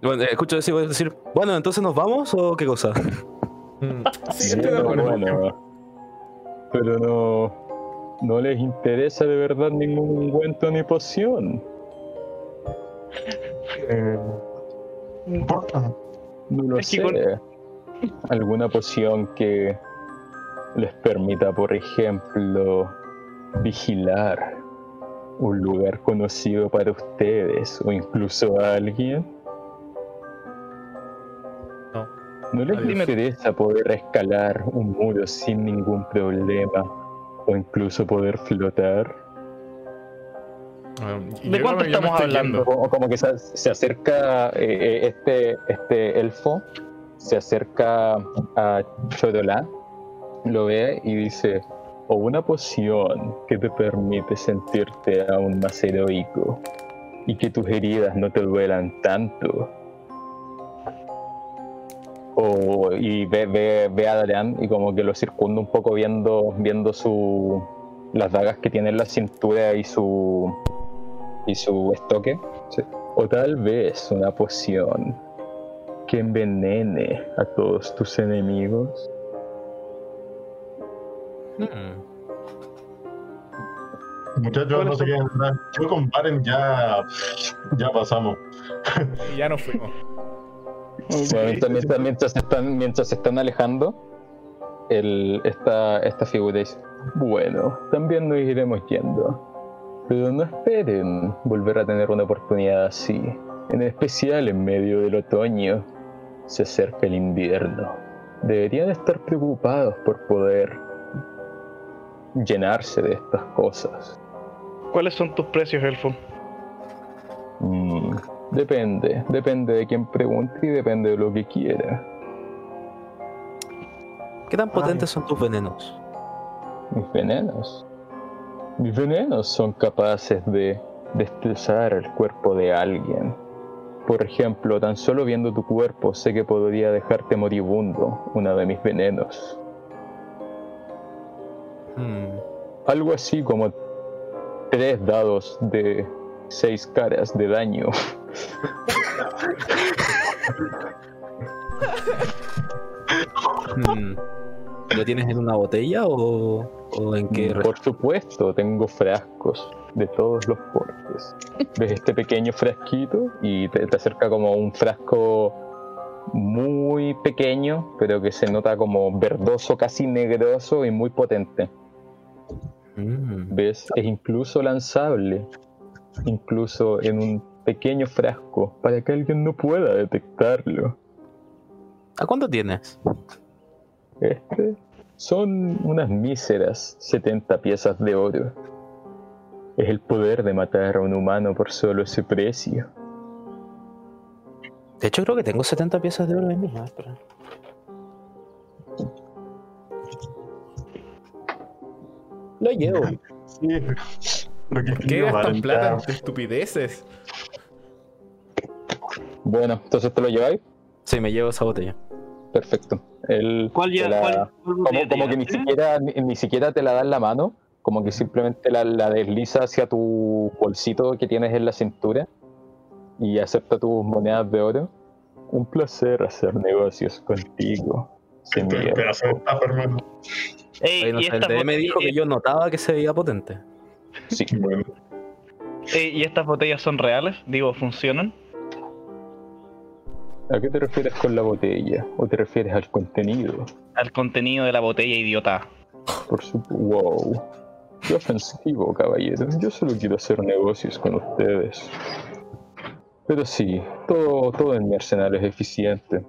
bueno, escucho decir, voy a decir, bueno, entonces nos vamos o qué cosa? Mm, Sí, estoy de Bueno, acuerdo. bueno. Pero no, no les interesa de verdad ningún ungüento ni poción. Eh, no importa. No lo sé. con- ¿Alguna poción que les permita, por ejemplo, vigilar un lugar conocido para ustedes o incluso a alguien? No. ¿No les Adiós. interesa poder escalar un muro sin ningún problema o incluso poder flotar? ¿De cuánto estamos hablando? yendo. Como, como que se, se acerca eh, eh, este, este elfo, se acerca a Chodolá, lo ve y dice, o una poción que te permite sentirte aún más heroico y que tus heridas no te duelan tanto. O, y ve, ve, ve a Adrián y como que lo circunda un poco viendo, viendo su, las dagas que tiene en la cintura y su, y su estoque. O tal vez una poción que envenene a todos tus enemigos. Hmm. Muchachos, no se queden atrás. Yo con Baren ya, ya pasamos. Y ya nos fuimos. Bueno, mientras, mientras- están, mientras se están alejando, el, esta, esta figura dice, bueno, también nos iremos yendo. Pero no esperen volver a tener una oportunidad así. En especial en medio del otoño. Se acerca el invierno. Deberían estar preocupados por poder llenarse de estas cosas. ¿Cuáles son tus precios, Elfo? Mm, depende, depende de quién pregunte y depende de lo que quiera. ¿Qué tan potentes son tus venenos? Mis venenos. Mis venenos son capaces de destrozar el cuerpo de alguien. Por ejemplo, tan solo viendo tu cuerpo sé que podría dejarte moribundo una de mis venenos. Hmm. Algo así como tres dados de seis caras de daño Mm. ¿Lo tienes en una botella o, o en qué? Por supuesto, tengo frascos de todos los portes. Ves este pequeño frasquito y te, te acerca como un frasco muy pequeño, pero que se nota como verdoso, casi negroso y muy potente. Mm. ¿Ves? Es incluso lanzable, incluso en un pequeño frasco, para que alguien no pueda detectarlo. ¿A cuánto tienes? Este son unas míseras 70 piezas de oro. Es el poder de matar a un humano por solo ese precio. De hecho, creo que tengo 70 piezas de oro en mí. Espera. Lo llevo. Sí. Lo que ¿Qué gastan Valenta. plata en estupideces? Bueno, entonces te lo lleváis. Sí, me llevo esa botella. Perfecto. El, ¿Cuál ya? la- cuál- cuál como, botella como que ni siquiera, ni, ni siquiera te la da en la mano, como que simplemente la, la desliza hacia tu bolsito que tienes en la cintura y acepta tus monedas de oro. Un placer hacer negocios contigo. sin miedo. pedazo de estafa, hermano. Ey, Oye, no y sé, el DM dijo que yo notaba que se veía potente. Sí. Bueno, ¿Y estas botellas son reales? Digo, ¿funcionan? ¿A qué te refieres con la botella? ¿O te refieres al contenido? Al contenido de la botella, idiota. Por su... Wow. Qué ofensivo, caballero. Yo solo quiero hacer negocios con ustedes. Pero sí, todo, todo en mi arsenal es eficiente.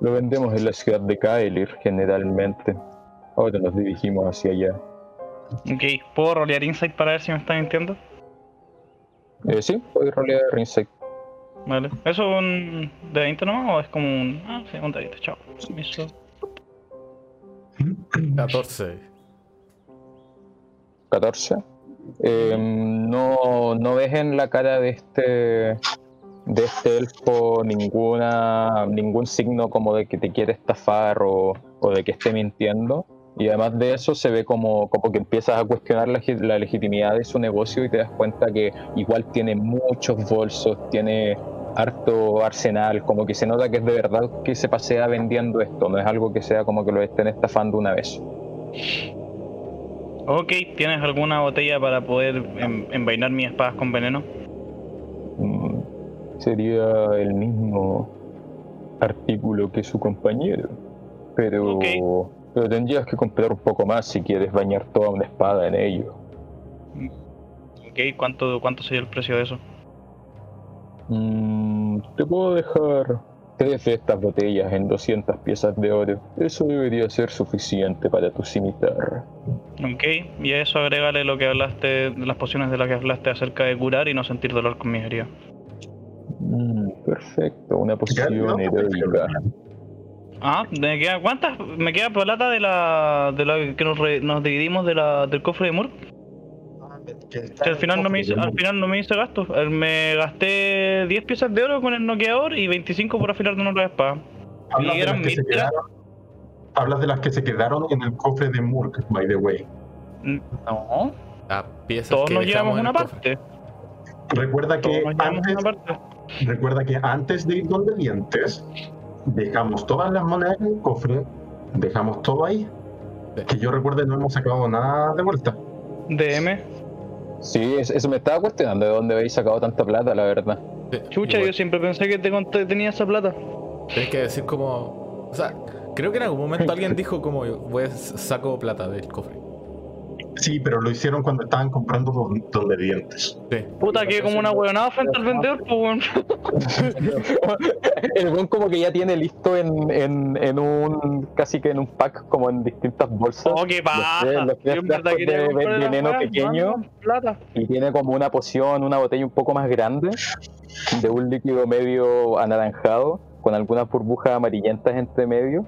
Lo vendemos en la ciudad de Kaelir, generalmente. Ahora nos dirigimos hacia allá. Ok, ¿puedo rolear Insight para ver si me está mintiendo? Eh, sí, puedes rolear Insight. Vale. ¿Eso es un de 20 nomás o es como un. Ah, sí, un de 20, chao. Permiso. 14. 14. Eh, no, no ves en la cara de este de este elfo ninguna ningún signo como de que te quiere estafar o, o de que esté mintiendo y además de eso se ve como, como que empiezas a cuestionar la, la legitimidad de su negocio y te das cuenta que igual tiene muchos bolsos, tiene harto arsenal, como que se nota que es de verdad que se pasea vendiendo esto, no es algo que sea como que lo estén estafando una vez. Ok, ¿tienes alguna botella para poder en- envainar mis espadas con veneno? Mm, sería el mismo artículo que su compañero. Pero. Pero tendrías que comprar un poco más si quieres bañar toda una espada en ello. Ok, ¿cuánto, cuánto sería el precio de eso? Mm, te puedo dejar tres de estas botellas en 200 piezas de oro. Eso debería ser suficiente para tu cimitarra. Ok, y a eso agrégale lo que hablaste, las pociones de las que hablaste acerca de curar y no sentir dolor con mis heridas. Mm, perfecto, una poción no, heroica. Ah, ¿me queda cuántas? ¿Me queda plata de la, de la que nos, re- nos dividimos de la, del cofre de Murk? Que al final no me hice, al final no me hice gastos. Eh, Me gasté 10 piezas de oro con el noqueador y 25 por afilar de una espada. Hablas Y de, las eran que se mil- quedaron, hablas de las que se quedaron en el cofre de Murk, by the way. No, A piezas todos que nos llevamos una parte. Recuerda que antes, una parte. recuerda que antes de ir donde dientes, dejamos todas las monedas en el cofre, dejamos todo ahí. Sí. Que yo recuerde no hemos sacado nada de vuelta. DM. Sí, es- eso me estaba cuestionando de dónde habéis sacado tanta plata, la verdad. Sí, Chucha, igual. yo siempre pensé que te tenía esa plata. Tienes que decir como. O sea, creo que en algún momento alguien dijo como voy a saco plata del cofre. Sí, pero lo hicieron cuando estaban comprando don- donde dientes. Sí. Puta, que como una huevonada frente al vendedor, pues weón. El buen como que ya tiene listo en, en, en un casi que en un pack como en distintas bolsas Oh, qué pasa. tres- los tres Yo en verdad frascos quería de veneno pequeño. mano, Plata. y tiene como una poción, una botella un poco más grande de un líquido medio anaranjado con algunas burbujas amarillentas entre medio.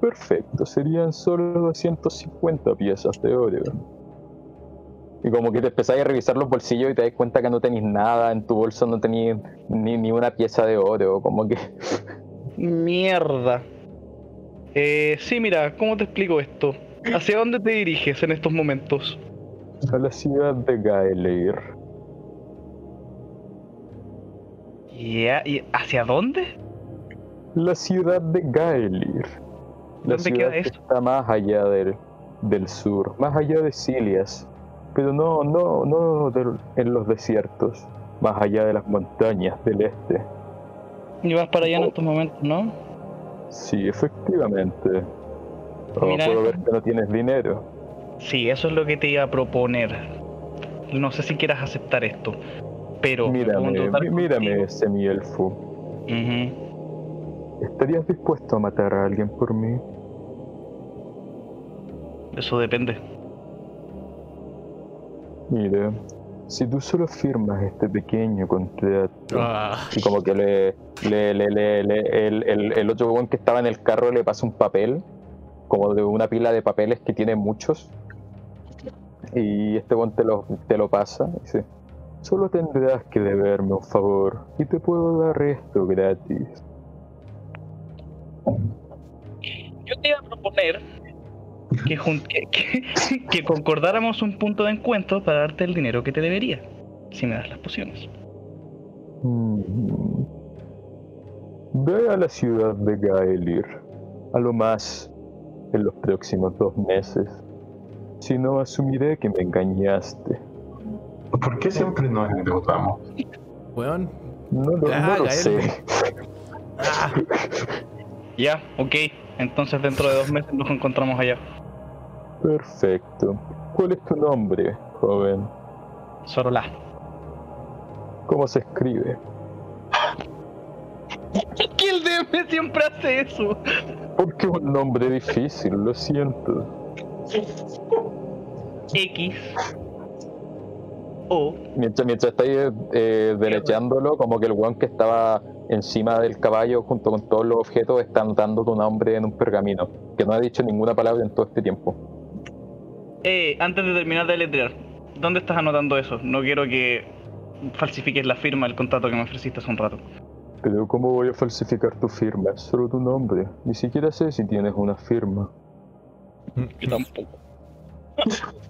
Perfecto, serían solo 250 piezas de oro. Y como que te empezáis a revisar los bolsillos y te das cuenta que no tenéis nada, en tu bolso no tenéis ni, ni una pieza de oro, como que Mierda. Eh, sí, mira, ¿cómo te explico esto? ¿Hacia dónde te diriges en estos momentos? a la ciudad de Gaeleir. Ya, ¿Y hacia dónde? La ciudad de Gaelir. La ¿Dónde que está más allá del, del sur, más allá de Silias. Pero no, no, no en los desiertos, más allá de las montañas del este. Y vas para allá en estos momentos, ¿no? Sí, efectivamente. Oh, Mira puedo ver que no tienes dinero. Sí, eso es lo que te iba a proponer. No sé si quieras aceptar esto, pero... Mírame, mírame, semielfo. Ujú. ¿Estarías dispuesto a matar a alguien por mí? Eso depende. Mira, si tú solo firmas este pequeño contrato Ah, y como que le, le, le, le- le- el, el, el otro weón que estaba en el carro le pasa un papel, como de una pila de papeles que tiene muchos, y este weón te lo, te lo pasa y dice, solo tendrás que deberme un favor y te puedo dar esto gratis. Yo te iba a proponer que, jun- que, que- que concordáramos un punto de encuentro para darte el dinero que te debería, si me das las pociones. Mm. Ve a la ciudad de Gaelir, a lo más en los próximos dos meses. Si no, asumiré que me engañaste. ¿Por qué siempre nos endeudamos? weón. No, lo- Ah, no lo sé. Ah, Ya, ok. Entonces dentro de dos meses nos encontramos allá. Perfecto. ¿Cuál es tu nombre, joven? Sorola. ¿Cómo se escribe? que el DM siempre hace eso? Porque es un nombre difícil, lo siento. X. O. Mientras, mientras estáis eh, derecheándolo, como que el weón que estaba encima del caballo junto con todos los objetos está anotando tu nombre en un pergamino, que no ha dicho ninguna palabra en todo este tiempo. Eh, antes de terminar de letrear, ¿dónde estás anotando eso? No quiero que falsifiques la firma del contrato que me ofreciste hace un rato. Pero ¿cómo voy a falsificar tu firma? Es solo tu nombre. Ni siquiera sé si tienes una firma. Yo tampoco.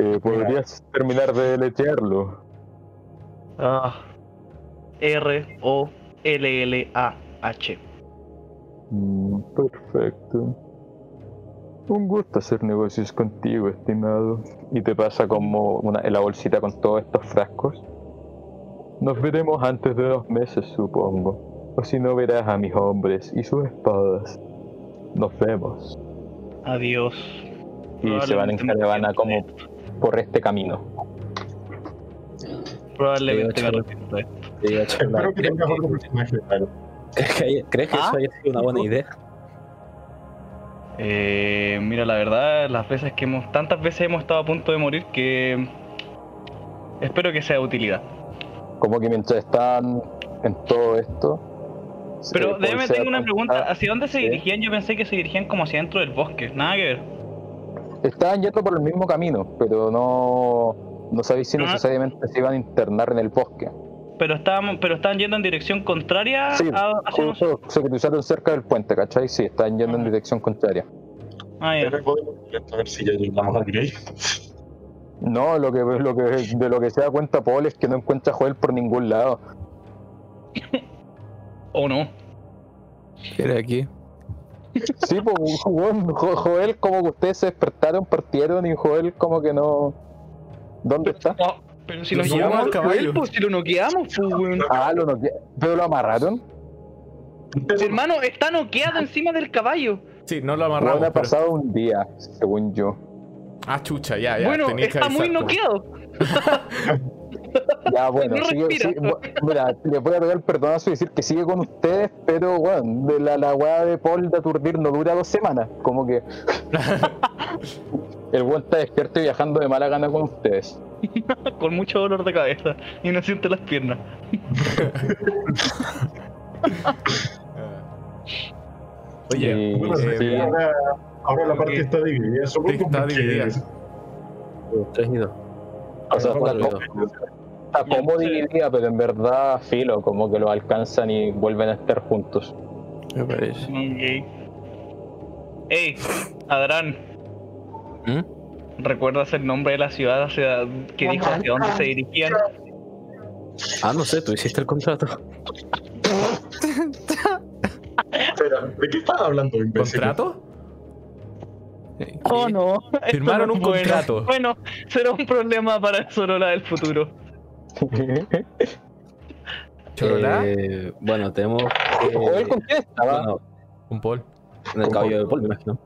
Eh, ¿Podrías terminar de deletearlo? Ah. R O L L A H. Mm, perfecto. Un gusto hacer negocios contigo, estimado. Y te pasa como una, en la bolsita con todos estos frascos. Nos veremos antes de dos meses, supongo. O si no, verás a mis hombres y sus espadas. Nos vemos. Adiós. Y se van en caravana como por este camino. Probablemente me arrepiento de esto. Espero que tengas otro personaje raro. ¿Crees que, hay- crees que ¿Ah? eso haya sido una buena idea? Eh, mira, la verdad, las veces que hemos, tantas veces hemos estado a punto de morir que espero que sea de utilidad. Como que mientras están en todo esto. Pero eh, déjame tengo una pregunta. ¿Hacia dónde se Sí. dirigían? Yo pensé que se dirigían como hacia dentro del bosque. Nada que ver. Estaban yendo por el mismo camino, pero no, no sabéis si Ah. necesariamente se iban a internar en el bosque. Pero estaban, pero estaban yendo en dirección contraria Sí, a, hacia se cruzaron cerca del puente, ¿cachai? Sí, estaban yendo en dirección contraria. Ah, ya. A ver si ya llegamos al gay. No, lo que, lo que, de lo que se da cuenta Paul es que no encuentra a Joel por ningún lado. O no. ¿Qué era aquí? Sí, pues Joel como que ustedes se despertaron, partieron y Joel como que no... ¿Dónde está? No, pero si Lo nos llevamos al al caballo. pues si lo noqueamos, pues, weón. Ah, lo noquea- ¿Pero lo amarraron? Hermano, está noqueado encima del caballo. Sí, no lo Bueno, amarramos. ha pero- pasado un día, según yo. Ah, chucha, ya, ya. bueno, que está muy avisar, noqueado. Ya, bueno, No sigue- sigue- mira, le voy a pegar el perdonazo y decir que sigue con ustedes, pero bueno, de la, la weá de Paul de aturdir no dura dos semanas. Como que el buen está despierto y viajando de mala gana con ustedes. Con mucho dolor de cabeza. Y no siente las piernas. Oye, Bueno, eh, sí, ahora, ahora la parte está dividida, está dividida. Tres y dos. O sea, está, como dividida, pero en verdad, filo, como que lo alcanzan y vuelven a estar juntos. Me parece. Ok. Ey, Adrán, ¿Mm? ¿recuerdas el nombre de la ciudad hacia, que dijo hacia dónde se dirigían? Ah, no sé, tú hiciste el contrato. Espera, ¿de qué estás hablando, imbécil? ¿Contrato? Eh, Oh ¿qué? no. Firmaron no un bueno. contrato. Bueno, será un problema para el Sorola del futuro. ¿Chorolá? Eh, bueno, tenemos. Joel, ¿con quién estaba? bueno, Un Paul. en el caballo de Paul, me imagino.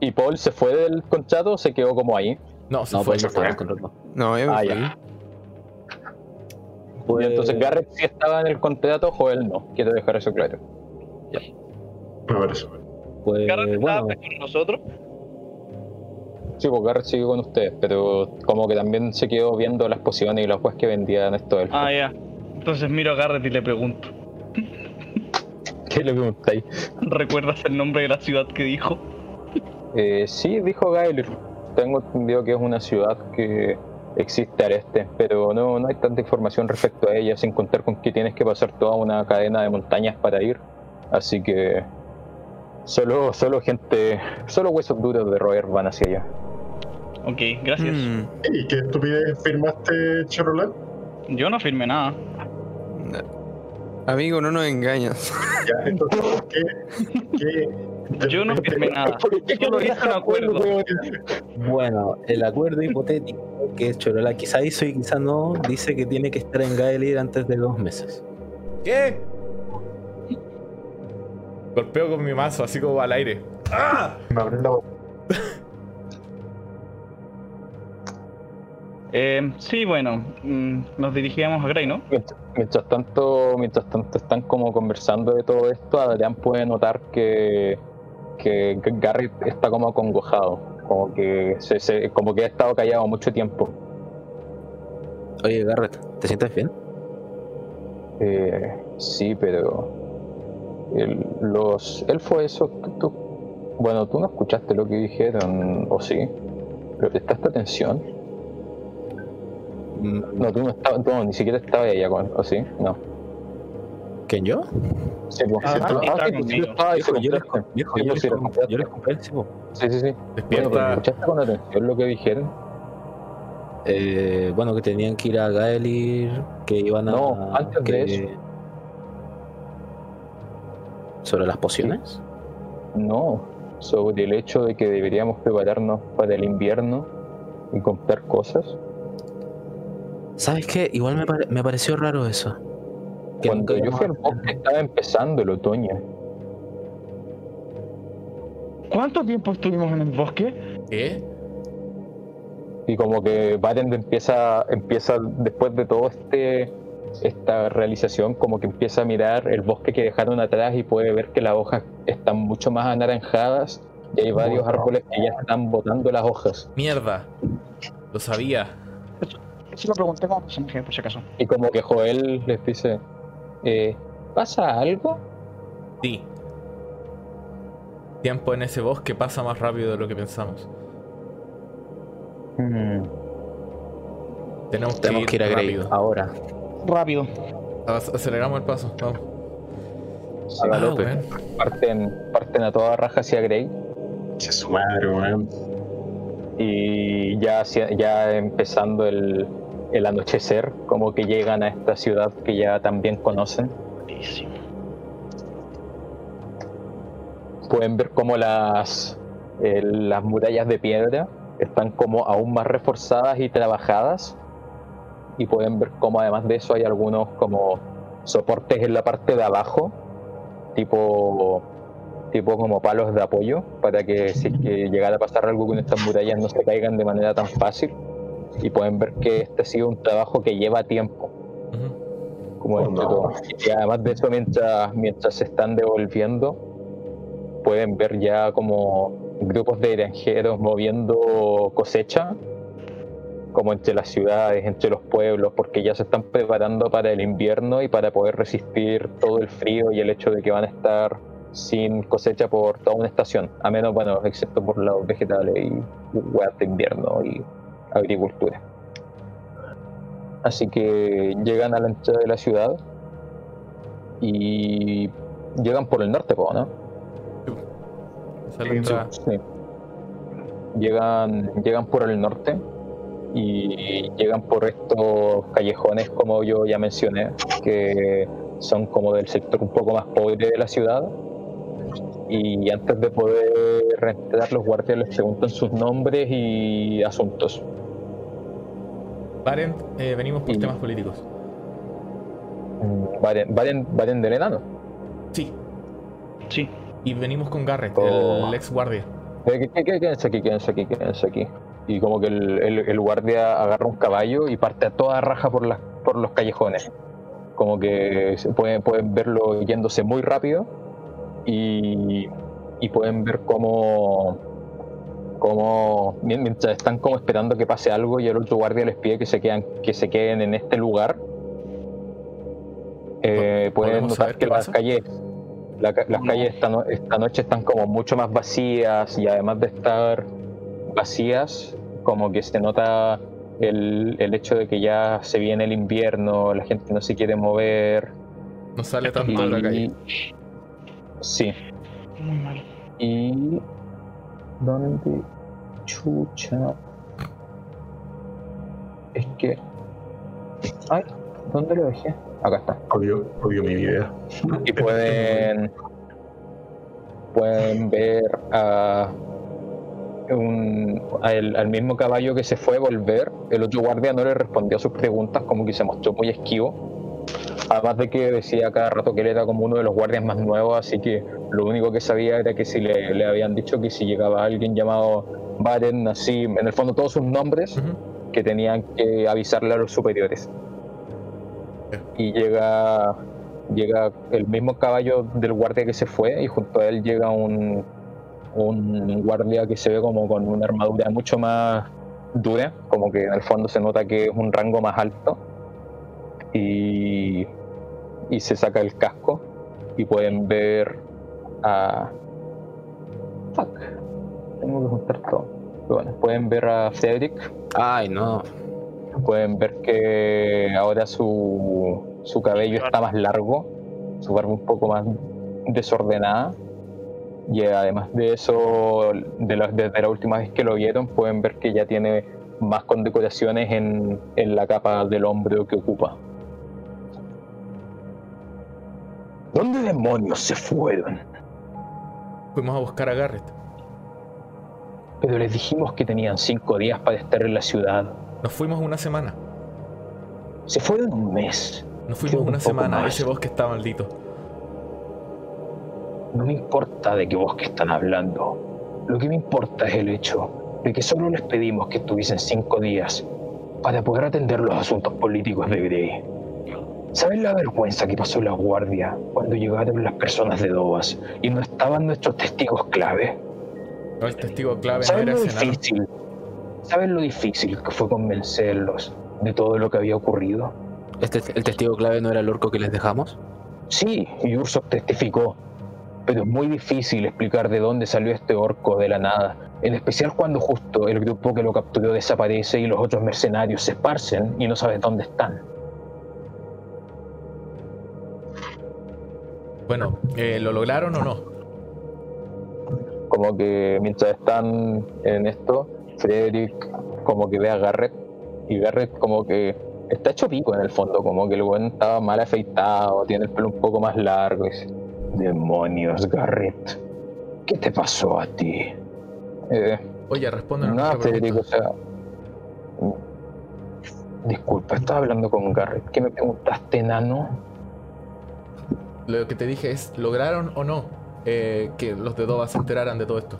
¿Y Paul se fue del contrato o se quedó como ahí? No, se No, fue. En el contrato. No, yo me Ah, fui. ya. Pues- Y entonces Garrett sí estaba en el contrato, Joel no. Quiero dejar eso claro. Me parece. Pues, Garrett bueno, estaba con nosotros. Sí, pues Garrett sigue con ustedes, pero como que también se quedó viendo las pociones y las cosas que vendían esto elfos. Ah, ya. Entonces miro a Garrett y le pregunto. ¿Qué le preguntáis? ¿Recuerdas el nombre de la ciudad que dijo? Eh, sí, dijo Gaelir. Tengo entendido que es una ciudad que existe al este, pero no, no hay tanta información respecto a ella, sin contar con que tienes que pasar toda una cadena de montañas para ir. Así que solo, solo gente, solo huesos duros de roer van hacia allá. Ok, gracias. Mm, ¿Y qué estupidez firmaste, Chorola? Yo no firmé nada. Amigo, no nos engañas. Ya, entonces, ¿qué? qué Yo no firmé nada. Solo hice un acuerdo. bueno, el acuerdo hipotético que Chorola quizá hizo y quizá no, dice que tiene que estar en Gaelir antes de dos meses. ¿Qué? Golpeo con mi mazo, así como al aire. ¡Ah! Me abrió la boca. Eh, sí, bueno, mm, nos dirigíamos a Grey, ¿no? Mientras, mientras tanto, mientras tanto están como conversando de todo esto, Adrián puede notar que, que Garrett está como acongojado, como que se, se- como que ha estado callado mucho tiempo. Oye, Garrett, ¿te sientes bien? Eh, sí, pero el- los elfos esos, tú, tú- bueno, tú no escuchaste lo que dijeron, o sí, pero prestaste atención. Mm, No, tú no estabas, no, ni siquiera estabas allá con, o sí, no. ¿Quién yo? Sí, pues. Ah, Sí, tú- sí, sí, ahí, Viejo, sí, yo les, Sí, yo pues, les compré, sí. Sí, sí, Despierta. ¿escuchaste con atención lo que dijeron? Eh, bueno, que tenían que ir a Gaelir, que iban a. No, antes de que- eso. ¿Sobre las pociones? No, sobre el hecho de que deberíamos prepararnos para el invierno y comprar cosas. ¿Sabes qué? Igual me, pare- me pareció raro eso. Cuando yo fui al bosque estaba empezando el otoño. ¿Cuánto tiempo estuvimos en el bosque? ¿Qué? Y como que Batend empieza, empieza después de todo este esta realización, como que empieza a mirar el bosque que dejaron atrás y puede ver que las hojas están mucho más anaranjadas y hay varios Wow. árboles que ya están botando las hojas. Mierda. Lo sabía. Eso lo pregunté como personaje, por si acaso. Y como que Joel les dice, eh, ¿pasa algo? Sí. Tiempo en ese bosque pasa más rápido de lo que pensamos. Hmm, Tenemos que, Tenemos que ir a Grey rápido. ahora. Rápido. Ac- Aceleramos el paso. Vamos. sí, Ah, parten, parten a toda raja hacia Grey Che, su madre, weón. y ya, ya empezando el, el anochecer, como que llegan a esta ciudad que ya también conocen. Buenísimo. Pueden ver como las, eh, las murallas de piedra están como aún más reforzadas y trabajadas. Y pueden ver como además de eso hay algunos como soportes en la parte de abajo, tipo, tipo como palos de apoyo, para que si es que llegara a pasar algo con estas murallas no se caigan de manera tan fácil. Y pueden ver que este ha sido un trabajo que lleva tiempo. Como Oh, no. Y además de eso, mientras, mientras se están devolviendo, pueden ver ya como grupos de granjeros moviendo cosecha, como entre las ciudades, entre los pueblos, porque ya se están preparando para el invierno y para poder resistir todo el frío y el hecho de que van a estar sin cosecha por toda una estación, a menos, bueno, excepto por los vegetales y huevas de invierno y agricultura. Así que llegan a la entrada de la ciudad y llegan por el norte, ¿no? Esa es la entrada. Sí. Llegan, llegan por el norte y llegan por estos callejones como yo ya mencioné, que son como del sector un poco más pobre de la ciudad. Y antes de poder entrar, los guardias les preguntan sus nombres y asuntos. Barent, eh, venimos por Y- temas políticos. Mm, ¿Varen, Varen, Varen del enano? Sí, Sí. y venimos con Garrett, Oh. el ex guardia. Eh, ¿qué- qué- qué- Quédense aquí, quédense aquí, quédense aquí. Y como que el, el- el guardia agarra un caballo y parte a toda raja por, las, por los callejones. Como que se pueden, pueden verlo yéndose muy rápido y, y pueden ver cómo, cómo mien- mientras están como esperando que pase algo y el otro guardia les pide que se, quedan, que se queden en este lugar. Eh, pueden ¿Podemos notar que las calles la ca- las calles esta, no- esta noche están como mucho más vacías y además de estar vacías, como que se nota el, el hecho de que ya se viene el invierno, la gente no se quiere mover. No sale tanto de la calle. Sí, Muy mal. y... ¿Dónde? Chucha. Es que... Ay, ¿dónde lo dejé? Acá está. Odio, odio mi vida. y pueden pueden ver a un, al, al mismo caballo que se fue volver el otro guardia no le respondió a sus preguntas como que se mostró muy esquivo además de que decía cada rato que él era como uno de los guardias más nuevos así que lo único que sabía era que si le, le habían dicho que si llegaba alguien llamado Baren así en el fondo todos sus nombres que tenían que avisarle a los superiores. Y llega llega el mismo caballo del guardia que se fue y junto a él llega un, un guardia que se ve como con una armadura mucho más dura, como que en el fondo se nota que es un rango más alto y, y se saca el casco y pueden ver a... Fuck, tengo que juntar todo. Pero Bueno, pueden ver a Cedric Ay, no. pueden ver que ahora su, su cabello está más largo, su barba un poco más desordenada. Y además de eso, de la- desde la última vez que lo vieron, pueden ver que ya tiene más condecoraciones en, en la capa del hombro que ocupa. ¿Dónde demonios se fueron? Fuimos a buscar a Garrett. Pero les dijimos que tenían cinco días para estar en la ciudad. Nos fuimos una semana. Se fueron un mes. Nos fuimos un una semana. más. Ese bosque está maldito. No me importa de qué bosque están hablando. Lo que me importa es el hecho de que solo les pedimos que estuviesen cinco días para poder atender los asuntos políticos de Grey. ¿Saben la vergüenza que pasó la guardia cuando llegaron las personas de Dobas y no estaban nuestros testigos clave? No, el testigo clave no ¿Saben era lo difícil? ¿Saben lo difícil que fue convencerlos de todo lo que había ocurrido? Este, ¿El testigo clave no era el orco que les dejamos? Sí, y Ursok testificó. Pero es muy difícil explicar de dónde salió este orco de la nada. En especial cuando justo el grupo que lo capturó desaparece y los otros mercenarios se esparcen y no sabes dónde están. Bueno, eh, ¿lo lograron o no? Como que mientras están en esto, Frederick como que ve a Garrett y Garrett como que está hecho pico en el fondo, como que el buen estaba mal afeitado, tiene el pelo un poco más largo. Y dice, Demonios, Garrett, ¿qué te pasó a ti? Eh, Oye, responde No, Federico, o sea. Disculpa, estaba hablando con Garrett. ¿Qué me preguntaste, nano? Lo que te dije es, ¿lograron o no eh, que los de Dova se enteraran de todo esto?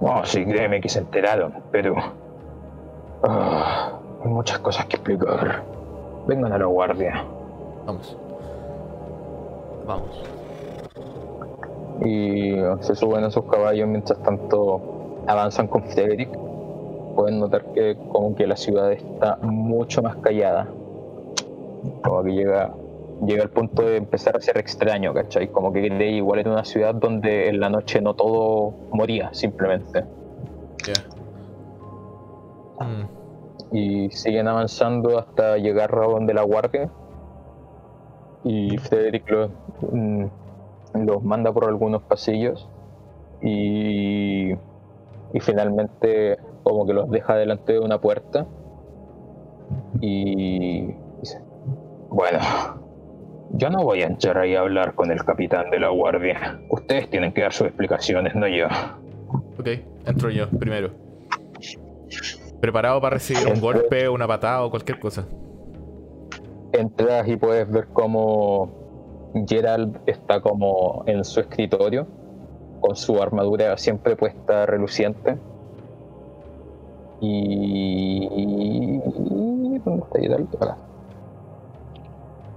No, sí, créeme que se enteraron, pero. ah, hay muchas cosas que explicar. Vengan a la guardia. Vamos. Vamos. Y se suben a sus caballos mientras tanto avanzan con Frederick. Pueden notar que como que la ciudad está mucho más callada. Como que llega, llega al punto de empezar a ser extraño, ¿cachai? Como que Grey igual era una ciudad donde en la noche no todo moría, simplemente. Ya. Mm, y siguen avanzando hasta llegar a donde la guardia y Frederick los, mm, los manda por algunos pasillos y y finalmente como que los deja delante de una puerta y dice, bueno, yo no voy a entrar ahí a hablar con el capitán de la guardia. Ustedes tienen que dar sus explicaciones, no yo. Ok, entro yo primero. Preparado para recibir un golpe, una patada o cualquier cosa. Entras y puedes ver cómo Gerald está como en su escritorio, con su armadura siempre puesta reluciente. Y... ¿Dónde está Gerald? Acá.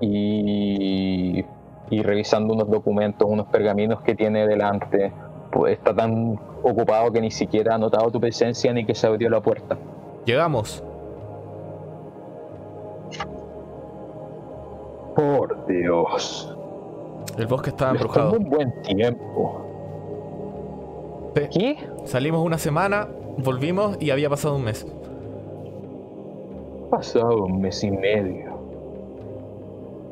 Y... y revisando unos documentos, unos pergaminos que tiene delante, pues está tan ocupado que ni siquiera ha notado tu presencia ni que se abrió la puerta. Llegamos. Por Dios. El bosque estaba embrujado. un buen tiempo. Sí. ¿Qué? Salimos una semana, volvimos y había pasado un mes. Pasado un mes y medio.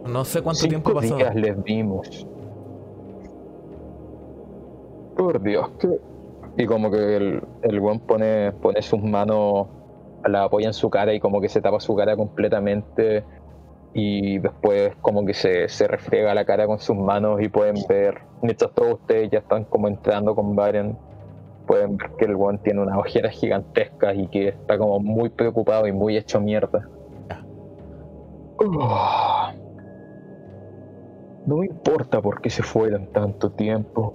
No sé cuánto tiempo Cinco días les dimos. Por Dios, que... Y como que el, el buen pone, pone sus manos, la apoya en su cara y como que se tapa su cara completamente y después como que se, se refriega la cara con sus manos y pueden ver, mientras todos ustedes ya están como entrando con Baren, pueden ver que el buen tiene unas ojeras gigantescas y que está como muy preocupado y muy hecho mierda. No me importa por qué se fueron tanto tiempo.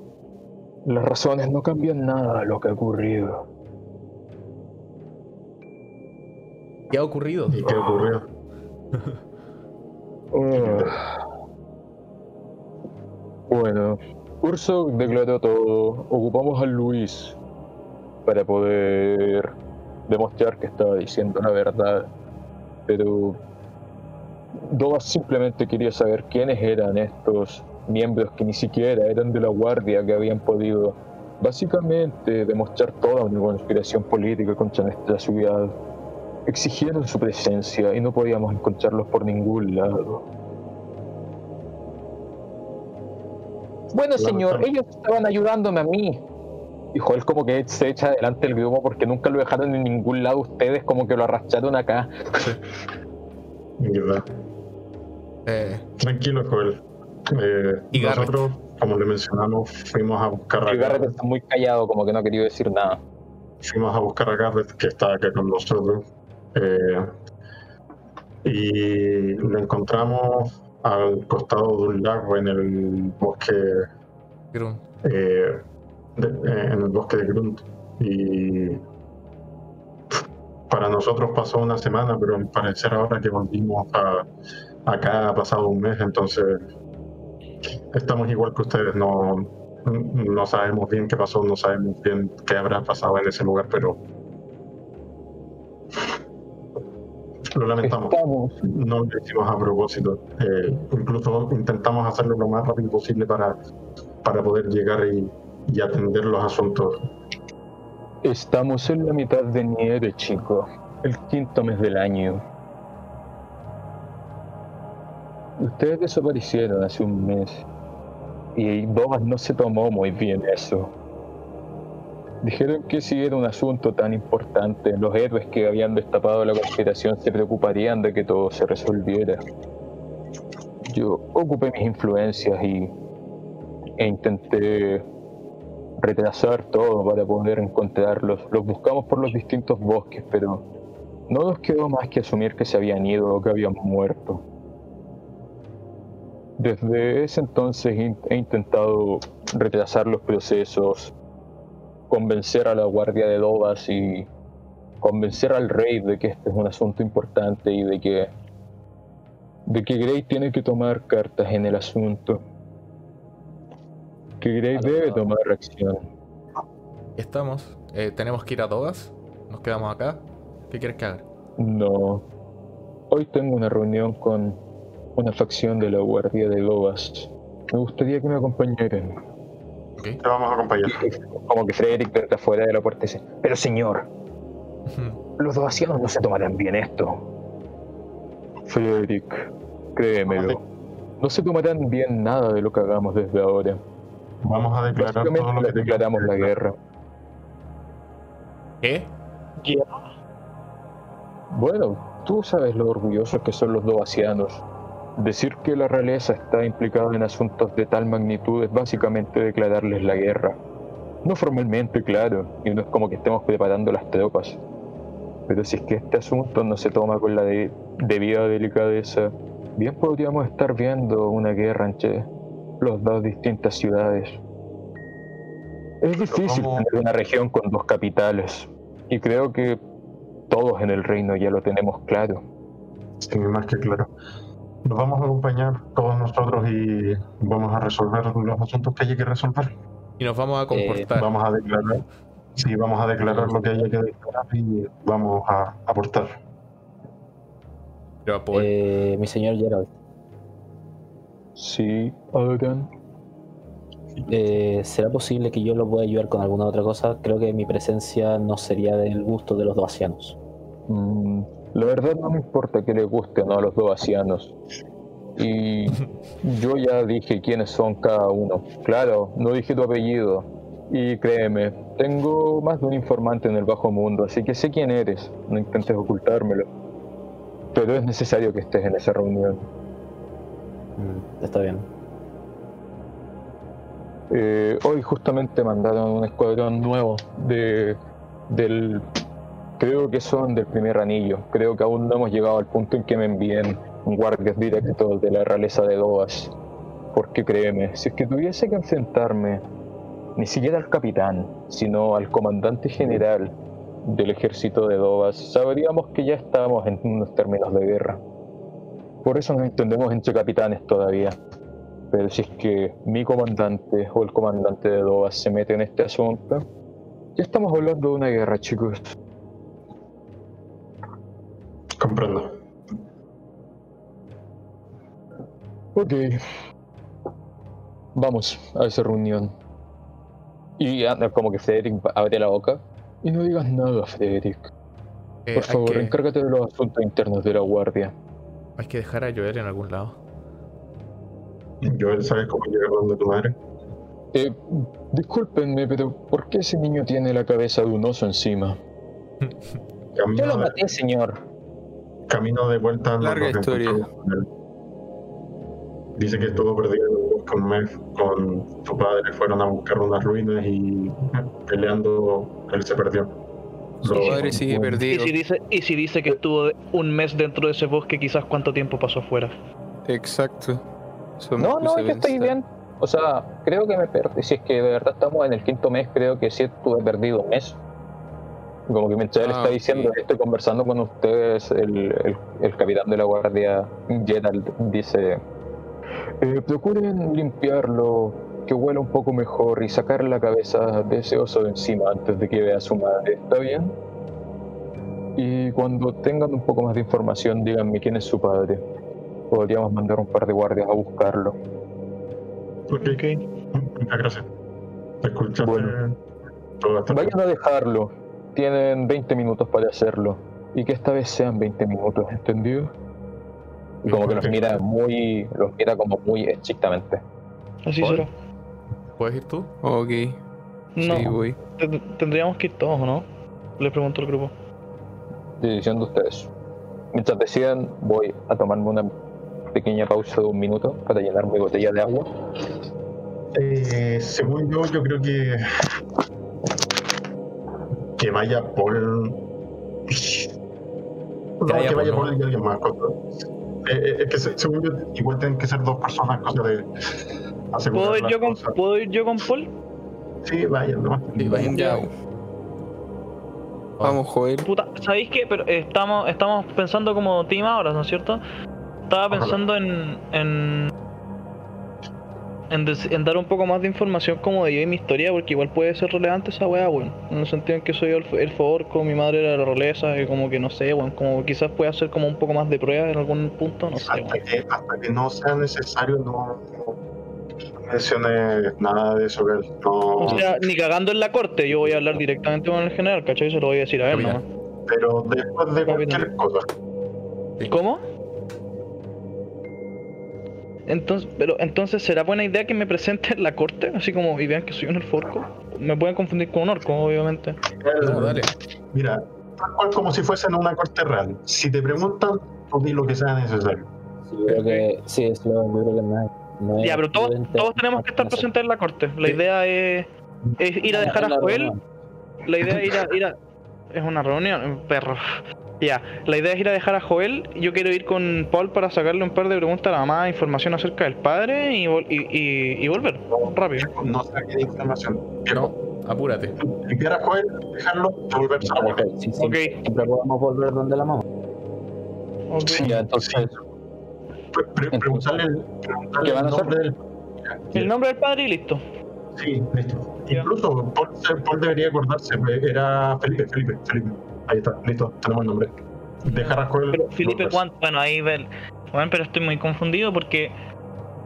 Las razones no cambian nada de lo que ha ocurrido. ¿Qué ha ocurrido? ¿Y qué ocurrió? Ah. Bueno, Urso declaró todo. Ocupamos a Luis para poder demostrar que estaba diciendo la verdad. Pero Dobas simplemente quería saber quiénes eran estos miembros que ni siquiera eran de la guardia que habían podido básicamente demostrar toda una conspiración política contra nuestra ciudad. Exigieron su presencia y no podíamos encontrarlos por ningún lado. Bueno, señor, ellos estaban ayudándome a mí. Dijo él como que se echa adelante el grupo porque nunca lo dejaron en ningún lado ustedes, como que lo arrastraron acá. ¿Verdad? Eh, Tranquilo, Joel. Eh, Y Garrett. nosotros, como le mencionamos, fuimos a buscar a Y Garrett Garrett, está muy callado, como que no ha querido decir nada. fuimos a buscar a Garrett que está acá con nosotros. Eh, y lo encontramos al costado de un lago en el bosque eh, de- eh, en el bosque de Grunt. Y para nosotros pasó una semana, pero al parecer ahora que volvimos a, acá ha pasado un mes, entonces estamos igual que ustedes, no, no sabemos bien qué pasó, no sabemos bien qué habrá pasado en ese lugar, pero lo lamentamos. Estamos. No lo hicimos a propósito. Eh, incluso intentamos hacerlo lo más rápido posible para, para poder llegar y, y atender los asuntos. Estamos en la mitad de nieve, chico. El quinto mes del año. Ustedes desaparecieron hace un mes. Y Dobas no se tomó muy bien eso. Dijeron que si era un asunto tan importante, los héroes que habían destapado la conspiración se preocuparían de que todo se resolviera. Yo ocupé mis influencias y e intenté retrasar todo para poder encontrarlos. Los buscamos por los distintos bosques, pero no nos quedó más que asumir que se habían ido o que habían muerto. Desde ese entonces he intentado retrasar los procesos, convencer a la guardia de Dobas y convencer al rey de que este es un asunto importante y de que de que Grey tiene que tomar cartas en el asunto. Que Grey debe tomar acción. Estamos. Eh, tenemos que ir a todas. Nos quedamos acá. ¿Qué quieres que haga? No. Hoy tengo una reunión con una facción de la Guardia de Lobas. Me gustaría que me acompañaran. Ok. Te vamos a acompañar. Como que Frederick desde afuera de la puerta dice, pero señor, los dobacianos no se tomarán bien esto. Frederick, créemelo. No se tomarán bien nada de lo que hagamos desde ahora. Vamos a declarar todo lo que declaramos la guerra. ¿Qué? Bueno, tú sabes lo orgullosos que son los dovacianos. Decir que la realeza está implicada en asuntos de tal magnitud es básicamente declararles la guerra. No formalmente, claro, y no es como que estemos preparando las tropas. Pero si es que este asunto no se toma con la de- debida delicadeza, bien podríamos estar viendo una guerra entre las dos distintas ciudades. Es difícil tener una región con dos capitales, y creo que todos en el reino ya lo tenemos claro. Sí, más que claro. Nos vamos a acompañar todos nosotros y vamos a resolver los asuntos que haya que resolver. Y nos vamos a comportar. Vamos a declarar. Sí, vamos a declarar lo que haya que declarar y vamos a aportar. Eh, mi señor Gerald, Sí, Adrian. eh, ¿será posible que yo lo pueda ayudar con alguna otra cosa? Creo que mi presencia no sería del gusto de los dovacianos. Mm, la verdad no me importa que le guste o no a los dovacianos. Y yo ya dije quiénes son cada uno. Claro, no dije tu apellido. Y créeme, tengo más de un informante en el bajo mundo, así que sé quién eres. No intentes ocultármelo. Pero es necesario que estés en esa reunión. Mm, está bien. Eh, hoy justamente mandaron un escuadrón nuevo de del creo que son del primer anillo. Creo que aún no hemos llegado al punto en que me envíen guardias directos de la realeza de Dovas. Porque créeme, si es que tuviese que enfrentarme ni siquiera al capitán, sino al comandante general del ejército de Dovas, sabríamos que ya estamos en unos términos de guerra. Por eso nos entendemos entre capitanes todavía. Pero si es que mi comandante o el comandante de Dovas se mete en este asunto, ya estamos hablando de una guerra, chicos. Comprendo. Ok. Vamos a esa reunión. Y anda, como que Frederick abre la boca. Y no digas nada, Frederick. eh, Por favor, que, encárgate de los asuntos internos de la guardia. hay que dejar a Joel en algún lado. Joel, ¿sabes cómo llegar donde tu madre? Eh, discúlpenme, pero ¿por qué ese niño tiene la cabeza de un oso encima? Camino, de, señor. Camino de vuelta. Larga historia. Dice que estuvo perdido en un bosque un mes con su padre. Fueron a buscar unas ruinas y peleando, él se perdió. Su padre sigue Y perdido. si, dice, y si dice que estuvo un mes dentro de ese bosque, quizás cuánto tiempo pasó afuera. Exacto. Eso me No, no, yo estoy bien. O sea, creo que me perdí. Si es que de verdad estamos en el quinto mes, creo que sí estuve perdido un mes. Como que mientras él Ah, está ok. diciendo, estoy conversando con ustedes, el, el- el capitán de la guardia, Gerald, dice: eh, Procuren limpiarlo, que huela un poco mejor y sacar la cabeza de ese oso de encima antes de que vea a su madre. ¿Está bien? Y cuando tengan un poco más de información, díganme quién es su padre. Podríamos mandar un par de guardias a buscarlo. Ok, Muchas gracias. Escuchaste Bueno. toda esta Vayan a dejarlo. Tienen 20 minutos para hacerlo. Y que esta vez sean 20 minutos, ¿entendido? Y como que los mira muy. los mira como muy estrictamente. Así será. ¿Puedes ir tú? Ok. No, Sí, voy. ten- tendríamos que ir todos, ¿o no? Le pregunto al grupo. Decisión de ustedes. Mientras decidan, voy a tomarme una pequeña pausa de un minuto para llenar mi botella de agua. Eh, según yo, yo creo que que vaya Paul. No, Que vaya que vaya Paul, Paul y alguien más. Eh, eh, es que se- según yo, igual tienen que ser dos personas, cosa de ¿Puedo ir, yo con. ¿Puedo ir yo con Paul? Sí, vayan nomás. Sí, vayan. Ya. Oh, Vamos, Joel. Puta, ¿sabéis qué? Pero estamos, estamos pensando como team ahora, ¿no es cierto? Estaba Ojalá. pensando en. en. En, des- en dar un poco más de información como de yo y mi historia, porque igual puede ser relevante esa weá, weón. En el sentido en que soy el, el favor, como mi madre era la realeza, y como que no sé, weón. Como quizás pueda hacer como un poco más de prueba en algún punto, no sé, Hasta weón. que, hasta que no sea necesario, no, no menciones nada de eso. Que no, O sea, ni cagando en la corte, yo voy a hablar directamente con el general, ¿cachai? Se lo voy a decir a él, nomás. pero después de cualquier cosa. ¿Cómo? Entonces, pero entonces será buena idea que me presente en la corte, así como y vean que soy un elforco. Me pueden confundir con un orco, obviamente. No, dale. Mira, tal cual como si fuese en una corte real. Si te preguntan, tú di lo que sea necesario. Sí, yo creo que sí, es lo que no es- no Ya, pero todos, todos tenemos que estar presentes en la corte. La idea es, es ir a dejar a Joel. La idea es ir a, ir a- Es una reunión, perro. Ya, la idea es ir a dejar a Joel. Yo quiero ir con Paul para sacarle un par de preguntas a la mamá, información acerca del padre y, vol- y, y- y volver. Rápido. No saque de información. No, apúrate. Limpiar a Joel, dejarlo, devolverse a la mujer. Sí, sí, Ok. Siempre podemos volver donde la mamá. Ok. Sí, Ya, entonces, Pre- pre- preguntarle el, preguntarle ¿Qué van a el hacer? nombre del. El nombre del padre y listo. Sí, listo. Ya. Incluso Paul, debería acordarse, era Felipe, Felipe, Felipe. Ahí está, listo, tenemos el nombre. A Joel. Pero Felipe. ¿cuánto? Bueno, ahí ver. Bueno, pero estoy muy confundido porque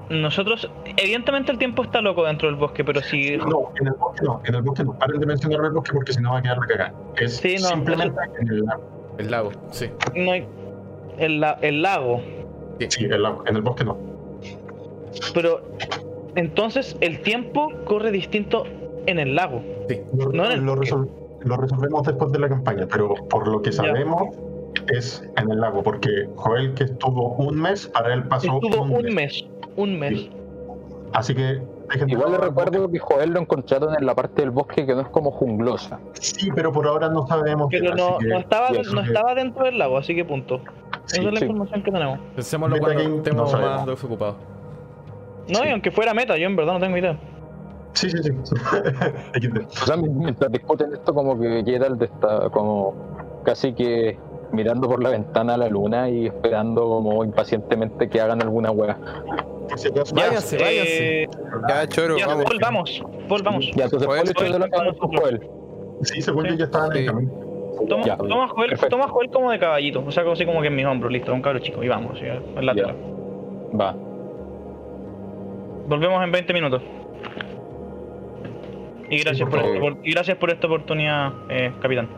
nosotros, evidentemente el tiempo está loco dentro del bosque, pero si No, en el bosque no, en el bosque no. Paren de mencionar el bosque porque si no va a quedar la cagada. Es Sí, no, simplemente en el lago. El lago, sí. no hay el, la- el lago, Sí, el lago, en el bosque no. pero entonces el tiempo corre distinto en el lago. Lo, No en el lo bosque. resol- lo resolvemos después de la campaña, pero por lo que sabemos es en el lago, porque Joel que estuvo un mes, para él pasó Estuvo un mes, un mes. Así que igual le recuerdo que Joel lo encontraron en la parte del bosque que no es como junglosa. Sí, pero por ahora no sabemos. Pero bien, no, así que- no estaba, no estaba dentro del lago, así que punto. sí, Esa es la sí. información que tenemos. Pensémoslo cuando estemos no más desocupados. No, y aunque fuera meta, yo en verdad no tengo idea. Sí, sí, sí. O sea, mientras discuten esto, como que Gerald está como casi que mirando por la ventana a la luna y esperando como impacientemente que hagan alguna acaso- Váyanse, váyanse. Eh, Ya, choro, ya, vamos. Paul, vamos, Paul, vamos. Ya, entonces Joel, Joel echó de la cabeza con Joel. Sí, según Sí. yo ya estaban en el Sí. camino. Toma, Ya, toma, Joel, toma Joel como de caballito, o sea, así como que en mis hombros, listo, un cabro chico, y vamos, ya, en la tela. Va. Volvemos en 20 minutos. Y gracias, por por, favor. esta, por- y gracias por esta oportunidad, eh, capitán.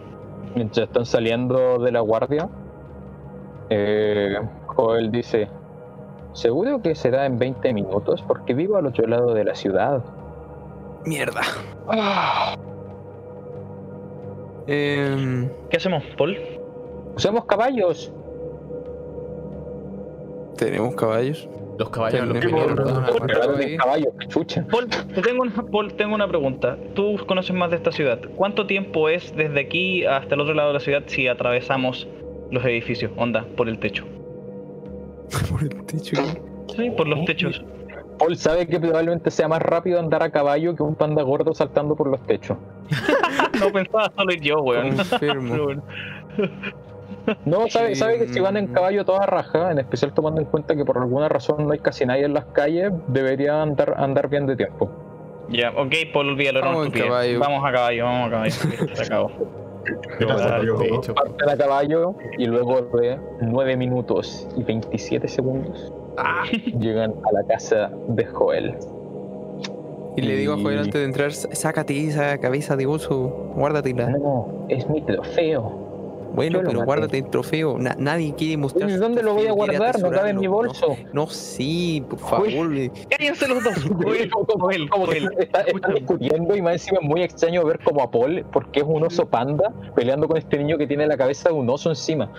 Mientras están saliendo de la guardia, eh, Joel dice, seguro que será en 20 minutos porque vivo al otro lado de la ciudad. Mierda. Em, ¿Qué hacemos, Paul? Usemos caballos. Tenemos caballos. Los caballos los caballos, chucha. Paul, te tengo una, Paul, tengo una pregunta. Tú conoces más de esta ciudad. ¿Cuánto tiempo es desde aquí hasta el otro lado de la ciudad si atravesamos los edificios? Onda, por el techo. Por el techo. Sí, por los techos. Paul sabe que probablemente sea más rápido andar a caballo que un panda gordo saltando por los techos. No pensaba solo ir yo, weón. Enfermo. No, sabe, sabe que si van en Mm. caballo toda raja, en especial tomando en cuenta que por alguna razón no hay casi nadie en las calles, debería andar, andar bien de tiempo. Ya, ok, Paul, olvídalo, Vamos en estupidez. caballo. Vamos a caballo, vamos a caballo. Se acabó. Ah, Parten a caballo y luego de 9 minutos y 27 segundos llegan a la casa de Joel. Y le digo a Joel antes de entrar, sácate esa cabeza de oso, guárdatela. No, es mi trofeo. Bueno, pero maté. guárdate el trofeo. Na- nadie quiere mostrar. ¿Y su dónde lo voy a guardar? No cabe en mi bolso. No, no sí, por favor. Cállense los dos. Joel, Joel, Como Joel. está- están discutiendo y más encima es muy extraño ver como a Paul, porque es un oso panda, peleando con este niño que tiene la cabeza de un oso encima.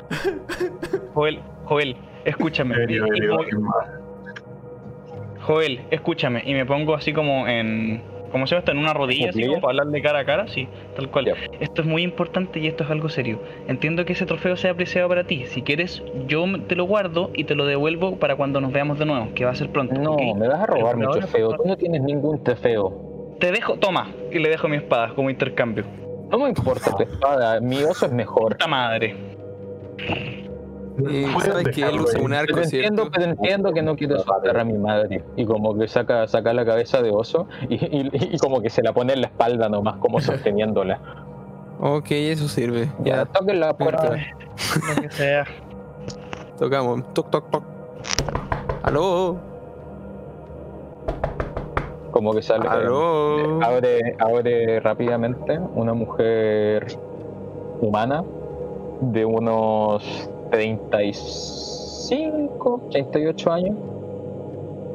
Joel, Joel, escúchame. Debería. Joel, escúchame. Y me pongo así como en. ¿Cómo se llama esto? En una rodilla, así como para hablarle cara a cara, sí, tal cual. Esto es muy importante y esto es algo serio. Entiendo que ese trofeo sea apreciado para ti. Si quieres, yo te lo guardo y te lo devuelvo para cuando nos veamos de nuevo, que va a ser pronto. No, me vas a robar mi trofeo. Tú no tienes ningún trofeo. Te dejo, toma, y le dejo mi espada como intercambio. No me importa tu espada, mi oso es mejor. Puta madre. Y sabes que él dejarlo usa ahí. un arco, Pero entiendo, ¿cierto? pero entiendo que no quiero soltar a mi madre. Y como que saca, saca la cabeza de oso y, y- y como que se la pone en la espalda nomás, como sosteniéndola. Ok, eso sirve. Ya, Ya, toquen la puerta. Lo que sea. tocamos. Toc, toc, toc. ¿Aló? Como que sale. ¿Aló? Abre, abre rápidamente una mujer humana de unos 35, 38 años,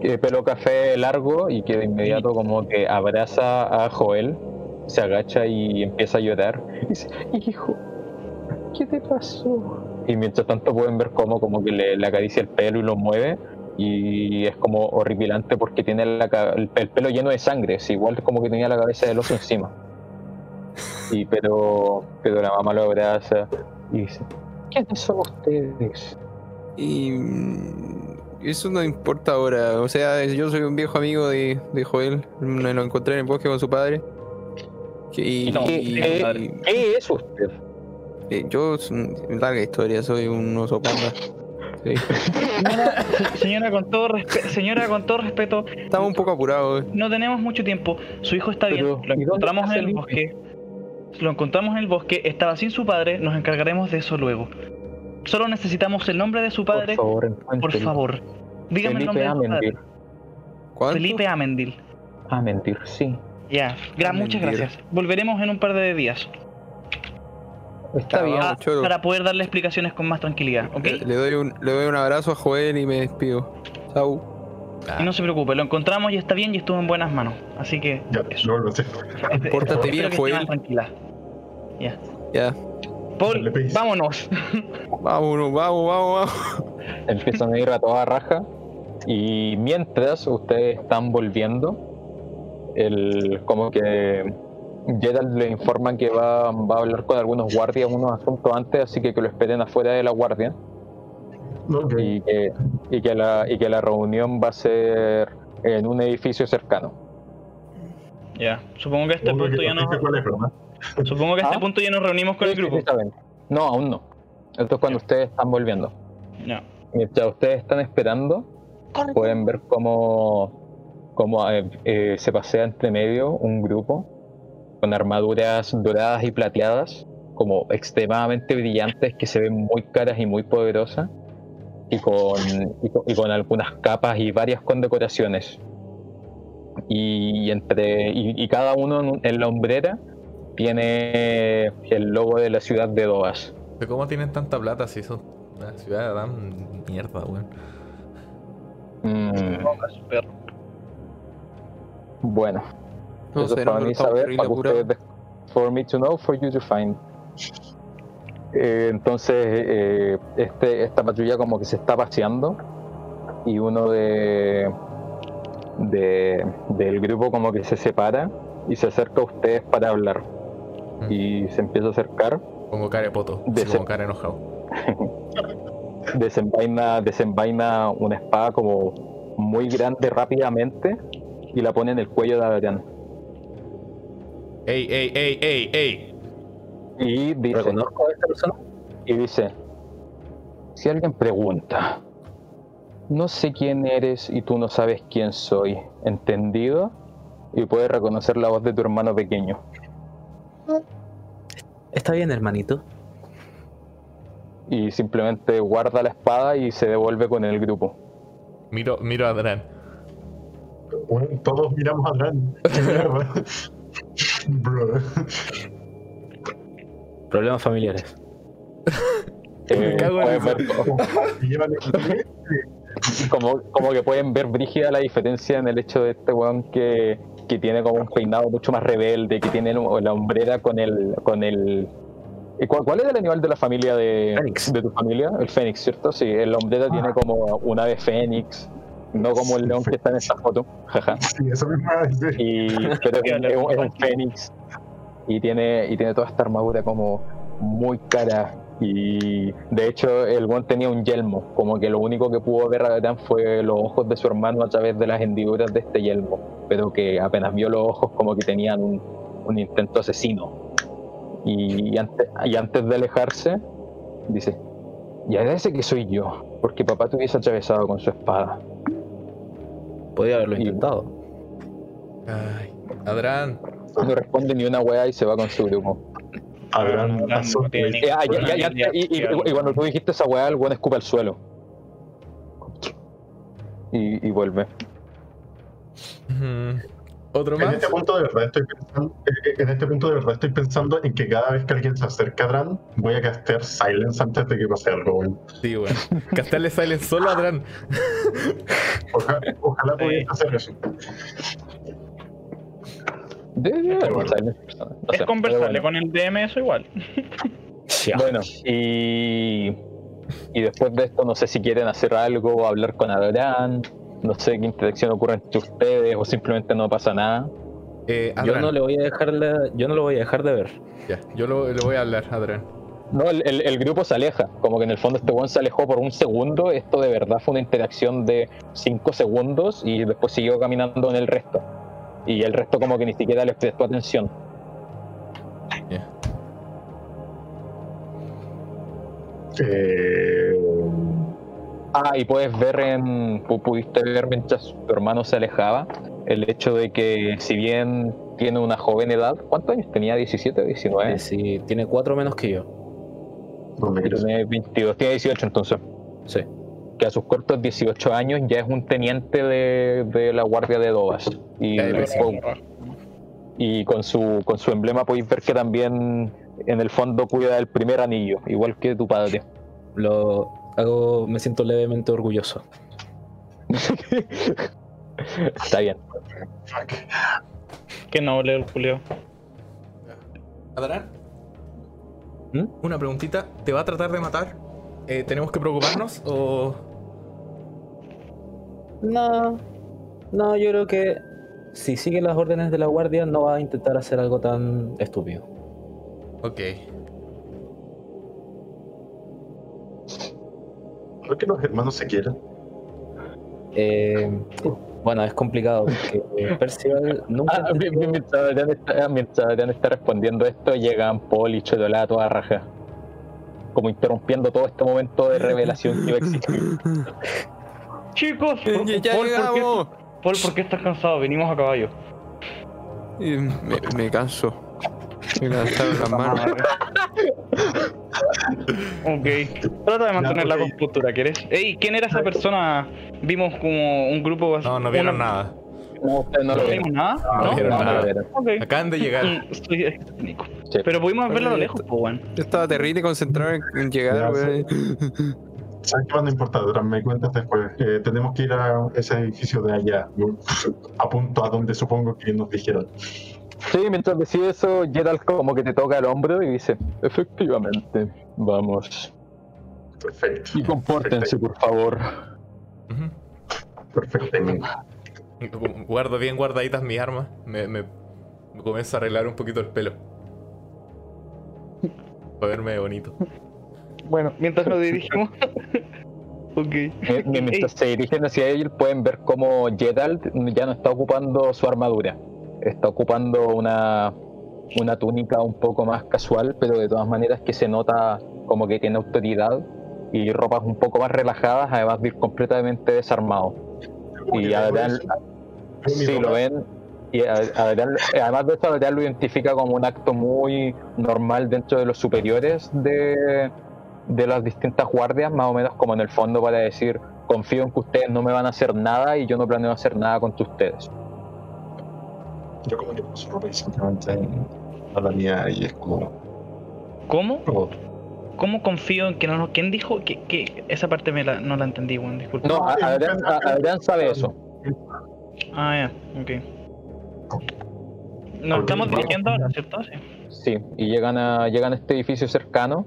eh, pelo café largo y que de inmediato como que abraza a Joel, se agacha y empieza a llorar. Y dice, hijo, ¿qué te pasó? Y mientras tanto pueden ver cómo como que le, le acaricia el pelo y lo mueve y es como horripilante porque tiene la ca- el, el pelo lleno de sangre, es igual como que tenía la cabeza del oso encima. Y pero, pero la mamá lo abraza y dice, ¿quiénes son ustedes? Y mm, eso no importa ahora. O sea, yo soy un viejo amigo de, de Joel. Me lo encontré en el bosque con su padre. Y, No, ¿Qué, y- qué- qué es usted? eh, yo, larga historia, soy un oso panda. Sí. Señora, señora, con todo respe- señora, con todo respeto, Estaba un poco apurado. eh. no tenemos mucho tiempo. Su hijo está Pero, bien. Lo ¿y dónde encontramos en el bosque. Lo encontramos en el bosque. Estaba sin su padre. Nos encargaremos de eso luego. Solo necesitamos el nombre de su padre. Por favor, Por favor. Dígame el nombre Felipe de su padre. ¿Cuánto? Felipe Amendil. Amendir, sí. Ya. Gra- muchas gracias. Volveremos en un par de días. Está bien. Ah, Ah, para poder darle explicaciones con más tranquilidad, ¿ok? Le, le doy un, le doy un abrazo a Joel y me despido. Chau. Y no se preocupe, lo encontramos y está bien y estuvo en buenas manos. Así que. Ya, eso. no lo sé. Pórtate bien, Joel. tranquila. Ya. Ya. Paul, vámonos. Vámonos, vamos, vamos, vamos. Empiezan a ir a toda raja. Y mientras ustedes están volviendo, el, como que Gerald le informa que va, va a hablar con algunos guardias unos asuntos antes, así que que lo esperen afuera de la guardia. Y que, y que, la, y que la reunión va a ser en un edificio cercano. Ya. Supongo que este punto ya cuál es, ¿verdad? Supongo que a este ¿Ah? punto ya nos reunimos con el Sí, grupo. sí. No, aún no. Esto es cuando ustedes están volviendo. Ya. Mientras ustedes están esperando, pueden ver cómo, cómo eh, eh, se pasea entre medio un grupo con armaduras doradas y plateadas, como extremadamente brillantes, que se ven muy caras y muy poderosas, y con, y con, y con algunas capas y varias condecoraciones. Y, entre, y, y cada uno en, en la hombrera tiene el logo de la ciudad de Doas. ¿De cómo tienen tanta plata si son una ciudad tan mierda, weón? Mm, bueno. No Eso para mí saber, para ustedes des- for me to know, for you to find. Eh, entonces, eh, este, esta patrulla como que se está paseando y uno de, de del grupo como que se separa y se acerca a ustedes para hablar Mm. y se empieza a acercar, Pongo cara de poto, De así ser- como cara enojado. desenvaina, desenvaina una espada como muy grande rápidamente y la pone en el cuello de Adrián. ¡Ey, ey, ey, ey, ey! Y dice, ¿Reconozco a esta persona? y dice, si alguien pregunta, no sé quién eres y tú no sabes quién soy, ¿entendido? Y puedes reconocer la voz de tu hermano pequeño. Está bien, hermanito. Y simplemente guarda la espada y se devuelve con el grupo. Miro, miro a Adran. Bueno, todos miramos atrás. ¡Qué mierda! Bro. Problemas familiares. Eh, ver como, como que pueden ver brígida la diferencia en el hecho de este weón que, que tiene como un peinado mucho más rebelde, que tiene la hombrera con el... Con el ¿Y ¿Cuál, cuál es el animal de la familia de, Fénix. de tu familia? El fénix, ¿cierto? Sí, la hombrera tiene como una ave fénix, no como el león que está en esta foto, jaja. Sí, eso mismo decir. Y, pero es, un- es un, es un fénix y tiene, y tiene toda esta armadura como muy cara. Y de hecho, el buen tenía un yelmo, como que lo único que pudo ver Agatán fue los ojos de su hermano a través de las hendiduras de este yelmo, pero que apenas vio los ojos, como que tenían un, un intento asesino. Y antes, y antes de alejarse, dice: Y agradece que soy yo, porque papá te hubiese atravesado con su espada. Podría haberlo Y- intentado. Ay, Adran. No responde ni una wea y se va con su grupo. Pasó. Eh, y, cuando tú dijiste esa weá, el buen escupe al suelo. Y, y vuelve. Mm, ¿Otro En más? este punto de verdad estoy pensando, eh, en este punto de verdad estoy pensando en que cada vez que alguien se acerca a Dran, voy a castear silence antes de que pase algo, weón. Sí, weón. Castarle silence solo a Dran. Ojalá, ojalá pudiese hacer eso. Debe haber no Es sé, pero con el DM eso igual. Ya. Bueno, y, y después de esto, no sé si quieren hacer algo, hablar con Adrián, no sé qué interacción ocurre entre ustedes o simplemente no pasa nada. Eh, Yo no le voy a dejar la- yo no lo voy a dejar de ver. Ya, yo lo- le voy a hablar a Adran. No, el, el- el grupo se aleja, como que en el fondo este one se alejó por un segundo, esto de verdad fue una interacción de 5 segundos y después siguió caminando en el resto. Y el resto como que ni siquiera les prestó atención. Eh, Ah, y puedes ver en. pu- pudiste ver mientras tu hermano se alejaba el hecho de que, si bien tiene una joven edad, ¿cuántos años tenía? ¿17 o 19? Eh, sí, tiene cuatro menos que yo. ¿dónde quieres? Tiene 22, tiene 18 entonces. Sí. Que a sus cortos 18 años ya es un teniente de, de la Guardia de Dobas. Y, con, y con, su, con su emblema podéis ver que también en el fondo cuida del primer anillo, igual que tu padre. Lo hago, me siento levemente orgulloso. Está bien. Qué noble el Julio. Adran. ¿Mm? Una preguntita. ¿Te va a tratar de matar? Eh, ¿Tenemos que preocuparnos o...? No, no, yo creo que si sigue las órdenes de la guardia no va a intentar hacer algo tan estúpido. Ok. ¿Por qué los hermanos se quieren? Eh, bueno, es complicado porque Percival nunca Ah, mi- mi- mientras, Adrián está, mientras Adrián está respondiendo esto, llegan Paul y Cholola a toda raja. Como interrumpiendo todo este momento de revelación que iba a existir. Chicos, Ya, por- ya Paul, ¿por qué, llegamos. Paul, ¿por qué estás cansado? Venimos a caballo. Y me, me canso. Me cansaron las manos. Ok. Trata de mantener la compostura, ¿quieres? Ey, ¿quién era esa persona? Vimos como un grupo... No, no vieron una- nada. No, ustedes no ¿No lo vimos vieron. nada? No vieron no, nada. vieron. Ok. Acaban de llegar. Mm. Sí. Pero pudimos verlo a lo lejos, pues, weón. Yo estaba terrible concentrado en, en llegar, weón. ¿Sabes qué más no importa? Dran, me cuentas después. Eh, tenemos que ir a ese edificio de allá. A punto a donde supongo que nos dijeron. Sí, mientras decía eso, Gerald como que te toca el hombro y dice, efectivamente, vamos. Perfecto. Y compórtense, por favor. Ujú. Perfecto. Guardo bien guardaditas mis armas. Me, me, me comienzo a arreglar un poquito el pelo. Para verme bonito. Bueno, mientras nos dirigimos... ok. Mi- mi- Mientras se dirigen hacia él, pueden ver cómo Gerald ya no está ocupando su armadura. Está ocupando una, una túnica un poco más casual, pero de todas maneras que se nota como que tiene autoridad y ropas un poco más relajadas, además de ir completamente desarmado. Y Adrián, sí lo ven, y además de eso, Adrián lo identifica como un acto muy normal dentro de los superiores de, de las distintas guardias, más o menos como en el fondo para decir, confío en que ustedes no me van a hacer nada y yo no planeo hacer nada contra ustedes. Yo como que paso ropa y simplemente a la mía y es como... ¿Cómo? ¿Cómo confío en que no nos... ¿Quién dijo que, que esa parte me la, no la entendí, weón? Disculpa. No, Adrián, Adrián sabe eso. Ah, ya, ok. Nos estamos dirigiendo ahora, ¿cierto? Sí. Sí, y llegan a, llegan a este edificio cercano,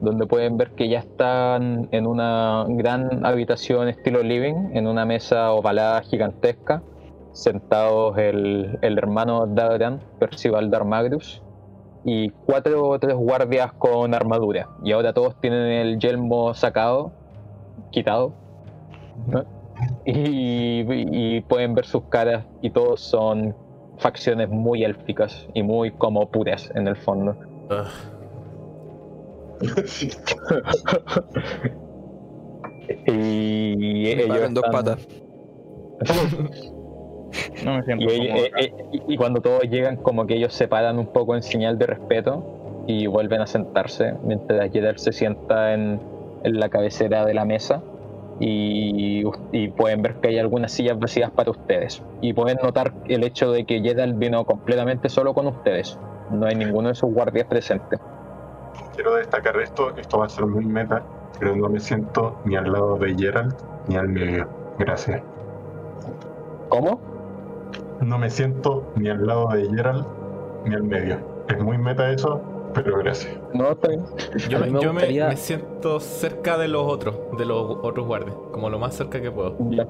donde pueden ver que ya están en una gran habitación estilo living, en una mesa ovalada gigantesca, sentados el, el hermano de Adrián, Percival Darmagrius, y cuatro o tres guardias con armadura. Y ahora todos tienen el yelmo sacado, quitado. ¿no? Y, y pueden ver sus caras y todos son facciones muy élficas y muy como puras en el fondo. Ugh. y ellos pagan dos están- patas. No me siento Y, eh, eh, cuando todos llegan, como que ellos se paran un poco en señal de respeto y vuelven a sentarse mientras Gerald se sienta en, en la cabecera de la mesa y, y pueden ver que hay algunas sillas vacías para ustedes. Y pueden notar el hecho de que Jedal vino completamente solo con ustedes. No hay ninguno de sus guardias presentes. Quiero destacar esto, esto va a ser muy meta, pero no me siento ni al lado de Gerald ni al medio. Gracias. ¿Cómo? No me siento ni al lado de Gerald ni al medio. Es muy meta eso, pero gracias. No, está bien. Yo, me, yo me- gustaría- me siento cerca de los otros, de los otros guardias, como lo más cerca que puedo. Ya.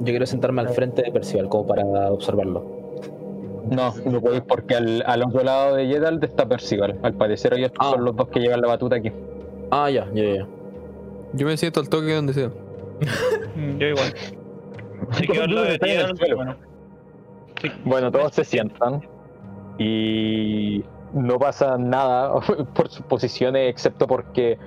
Yo quiero sentarme al frente de Percival como para observarlo. No, no podéis porque al, al otro lado de Jedal está Percival. Al parecer ellos Ah. son los dos que llevan la batuta aquí. Ah, ya, ya, ya. Yo me siento al toque donde sea. Yo igual. Si quedo al lado de bueno. Sí. Bueno, todos se sientan y no pasa nada por sus posiciones excepto porque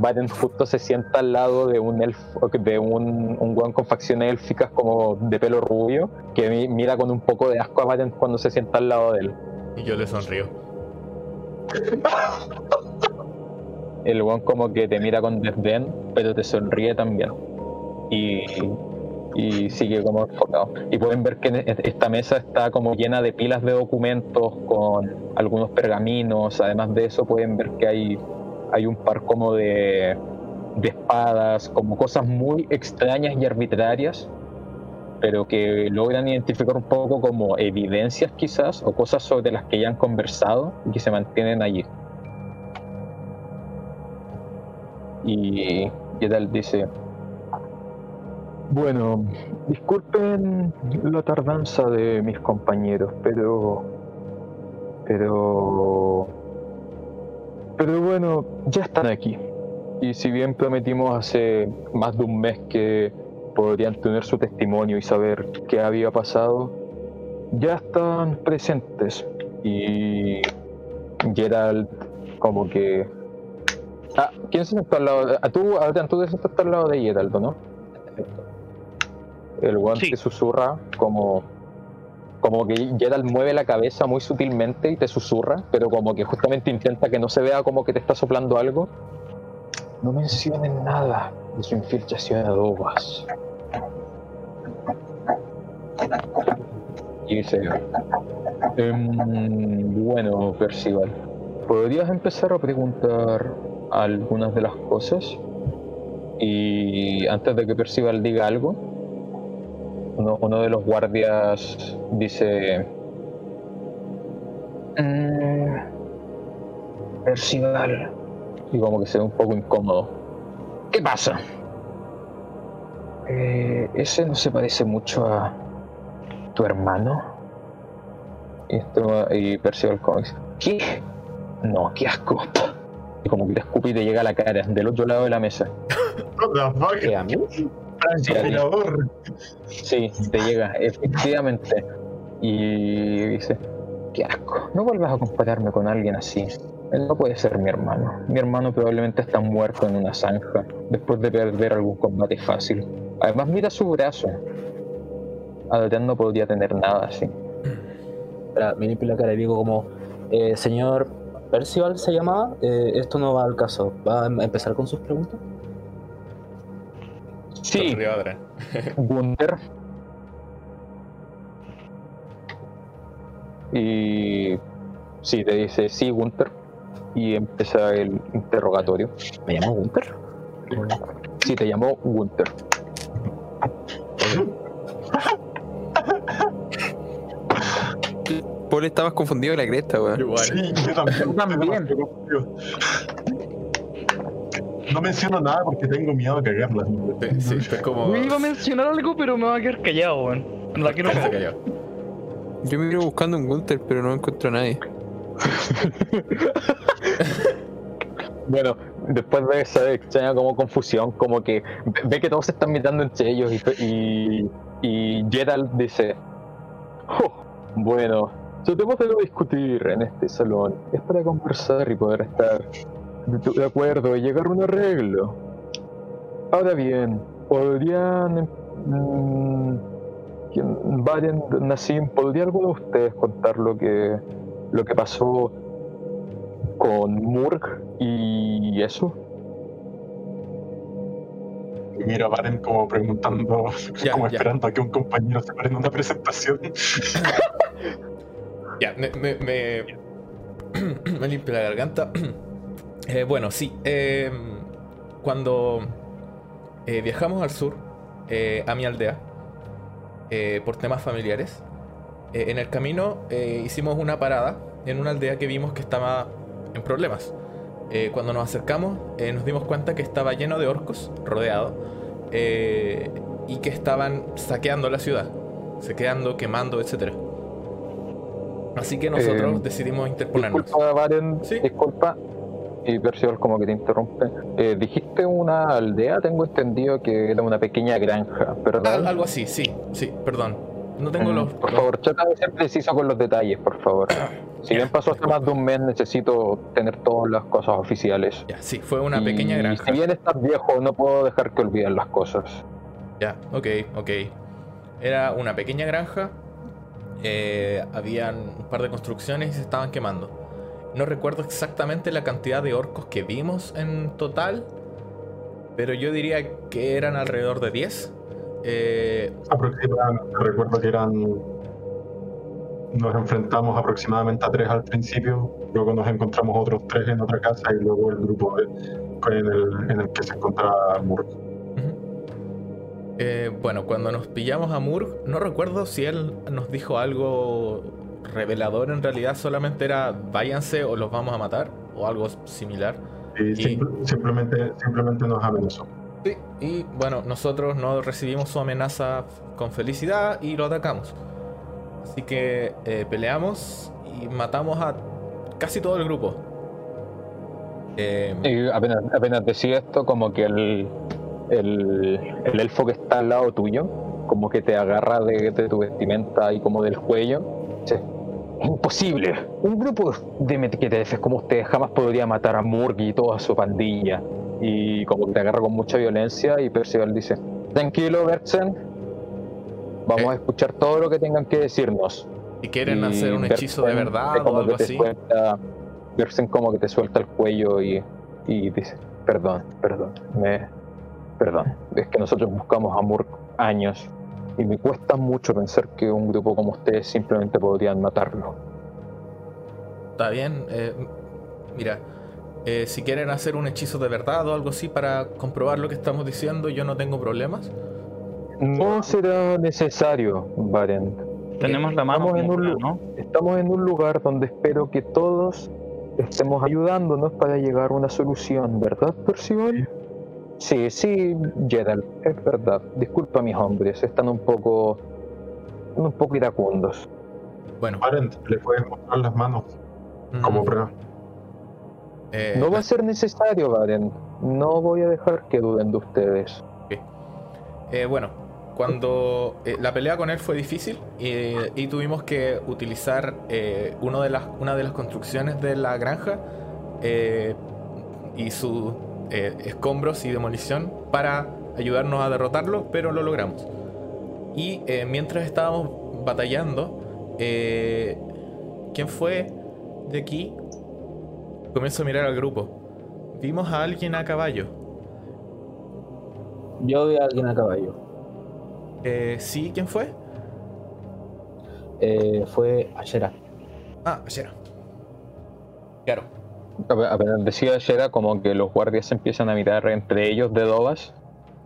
Baden justo se sienta al lado de un elfo, de un, un weón con facciones élficas como de pelo rubio que mi- mira con un poco de asco a Baden cuando se sienta al lado de él. Y yo le sonrío. El weón como que te mira con desdén, pero te sonríe también. Y, y sigue como enfocado. Y pueden ver que esta mesa está como llena de pilas de documentos con algunos pergaminos. Además de eso pueden ver que hay, hay un par como de, de espadas, como cosas muy extrañas y arbitrarias, pero que logran identificar un poco como evidencias quizás o cosas sobre las que ya han conversado y que se mantienen allí. Y Gedal dice, bueno, disculpen la tardanza de mis compañeros, pero... Pero... Pero bueno, ya están aquí. Y si bien prometimos hace más de un mes que podrían tener su testimonio y saber qué había pasado, ya están presentes. Y Gerald como que Ah, ¿quién se sentó al lado de.? Ah, tú, Adrián, tú te al lado de Geraldo, ¿no? El guante Sí. susurra como. Como que Gerald mueve la cabeza muy sutilmente y te susurra, pero como que justamente intenta que no se vea como que te está soplando algo. No mencionen nada de su infiltración a Dogas. Y dice. "Em, bueno, Percival, ¿podrías empezar a preguntar algunas de las cosas? Y antes de que Percival diga algo, uno, uno de los guardias dice... "Mm, Percival. Y como que se ve un poco incómodo. ¿Qué pasa? "Eh, ese no se parece mucho a tu hermano. Y, esto, y Percival como dice, ¿qué? No, qué asco. Y como que te escupe y te llega a la cara, del otro lado de la mesa. ¿Qué, a mí? Francotirador. Sí, te llega, efectivamente. Y dice, qué asco, no vuelvas a compararme con alguien así. Él no puede ser mi hermano. Mi hermano probablemente está muerto en una zanja después de perder algún combate fácil. Además, mira su brazo. Adrián no podría tener nada así. Me limpio la cara y digo como, eh, señor Percival se llamaba, eh, esto no va al caso. ¿Va a em- empezar con sus preguntas? Sí. Gunther. Y sí, te dice sí, Gunther. Y empieza el interrogatorio. ¿Me llamo Gunther? Sí, te llamó Gunther. Paul está más confundido que la cresta, weón. Igual. Sí, yo también. también. No menciono nada porque tengo miedo de cagarla. Sí, sí, es como. Uy, iba a mencionar algo, pero me va a quedar callado, weón. No la quiero cayó. Yo me iba buscando un Gunther, pero no encuentro a nadie. Bueno, después de esa extraña como confusión, como que ve- que todos se están mirando entre ellos y, y, y Gerald dice, "Oh, bueno, tratemos de no discutir en este salón, es para conversar y poder estar de, de acuerdo y llegar a un arreglo. Ahora bien, podrían... mm, ¿quién- Varian, Nassim, ¿podría alguno de ustedes contar lo que, lo que pasó con Murg y eso. Y miro a Varen como preguntando, Ya, como ya. esperando a que un compañero se pare en una presentación. Ya, me, me, me, me limpio la garganta. Eh, bueno, sí. eh, cuando eh, viajamos al sur, eh, a mi aldea, eh, por temas familiares, en el camino hicimos una parada en una aldea que vimos que estaba en problemas. Cuando nos acercamos, nos dimos cuenta que estaba lleno de orcos, rodeado, y que estaban saqueando la ciudad, saqueando, quemando, etcétera. Así que nosotros Eh, decidimos interponernos. Disculpa, Varen, Sí. disculpa. Y Percival como que te interrumpe. Eh, dijiste una aldea, tengo entendido que era una pequeña granja, ¿verdad? Al- algo así, sí, sí, perdón. No tengo Mm, los. Por los- favor, trata de ser preciso con los detalles, por favor. Si bien pasó hace más de un mes, necesito tener todas las cosas oficiales. Ya, sí, fue una Y pequeña granja. Si bien estás viejo, no puedo dejar que olviden las cosas. Ya, ok, ok. Era una pequeña granja. eh, habían un par de construcciones y se estaban quemando. No recuerdo exactamente la cantidad de orcos que vimos en total. Pero yo diría que eran alrededor de 10. Eh, Aproximadamente, recuerdo que eran. Nos enfrentamos aproximadamente a tres al principio, luego nos encontramos otros tres en otra casa y luego el grupo de- en, el, en el que se encontraba Murk. Ujú. Eh, bueno, cuando nos pillamos a Murg, no recuerdo si él nos dijo algo revelador en realidad, solamente era váyanse o los vamos a matar, o algo similar. Y simple- simplemente, simplemente nos amenazó. Sí, y bueno, nosotros no recibimos su amenaza con felicidad y lo atacamos. Así que eh, peleamos y matamos a casi todo el grupo. Eh, Y apenas, apenas decía esto, como que el, el, el elfo que está al lado tuyo, como que te agarra de, de tu vestimenta y como del cuello. Imposible. Un grupo de mequetrefes como ustedes jamás podría matar a Murg y toda su pandilla. Y como que te agarra con mucha violencia y Percival dice, tranquilo, Bertzen. Vamos Eh. a escuchar todo lo que tengan que decirnos. si quieren Y hacer un hechizo de verdad o como algo que te así. Suelta, como que te suelta el cuello y, y dice, perdón, perdón, me, perdón. Es que nosotros buscamos a Murk años y me cuesta mucho pensar que un grupo como ustedes simplemente podrían matarlo. Está bien. eh, mira, eh, si quieren hacer un hechizo de verdad o algo así para comprobar lo que estamos diciendo, yo no tengo problemas. No será necesario, Varen. Tenemos la mano Estamos en un ¿no? Estamos en un lugar donde espero que todos estemos ayudándonos para llegar a una solución, ¿verdad, Percival? Sí, sí, Jedal, es verdad. Disculpa mis hombres, están un poco. un poco iracundos. Bueno, Parent, le puedes mostrar las manos como mm, prueba. eh, No va a ser necesario, Varen. No voy a dejar que duden de ustedes. Eh, bueno, cuando eh, la pelea con él fue difícil eh, y tuvimos que utilizar eh, uno de las, una de las construcciones de la granja eh, y sus eh, escombros y demolición para ayudarnos a derrotarlo, pero lo logramos. Y eh, mientras estábamos batallando, eh, ¿quién fue de aquí? Comienzo a mirar al grupo. Vimos a alguien a caballo. Yo vi a alguien a caballo. ¿Sí? ¿Quién fue? Fue Ashera. Ah, ayer. Claro. Ape- Apenas decía Shera, como que los guardias se empiezan a mirar entre ellos de Dobas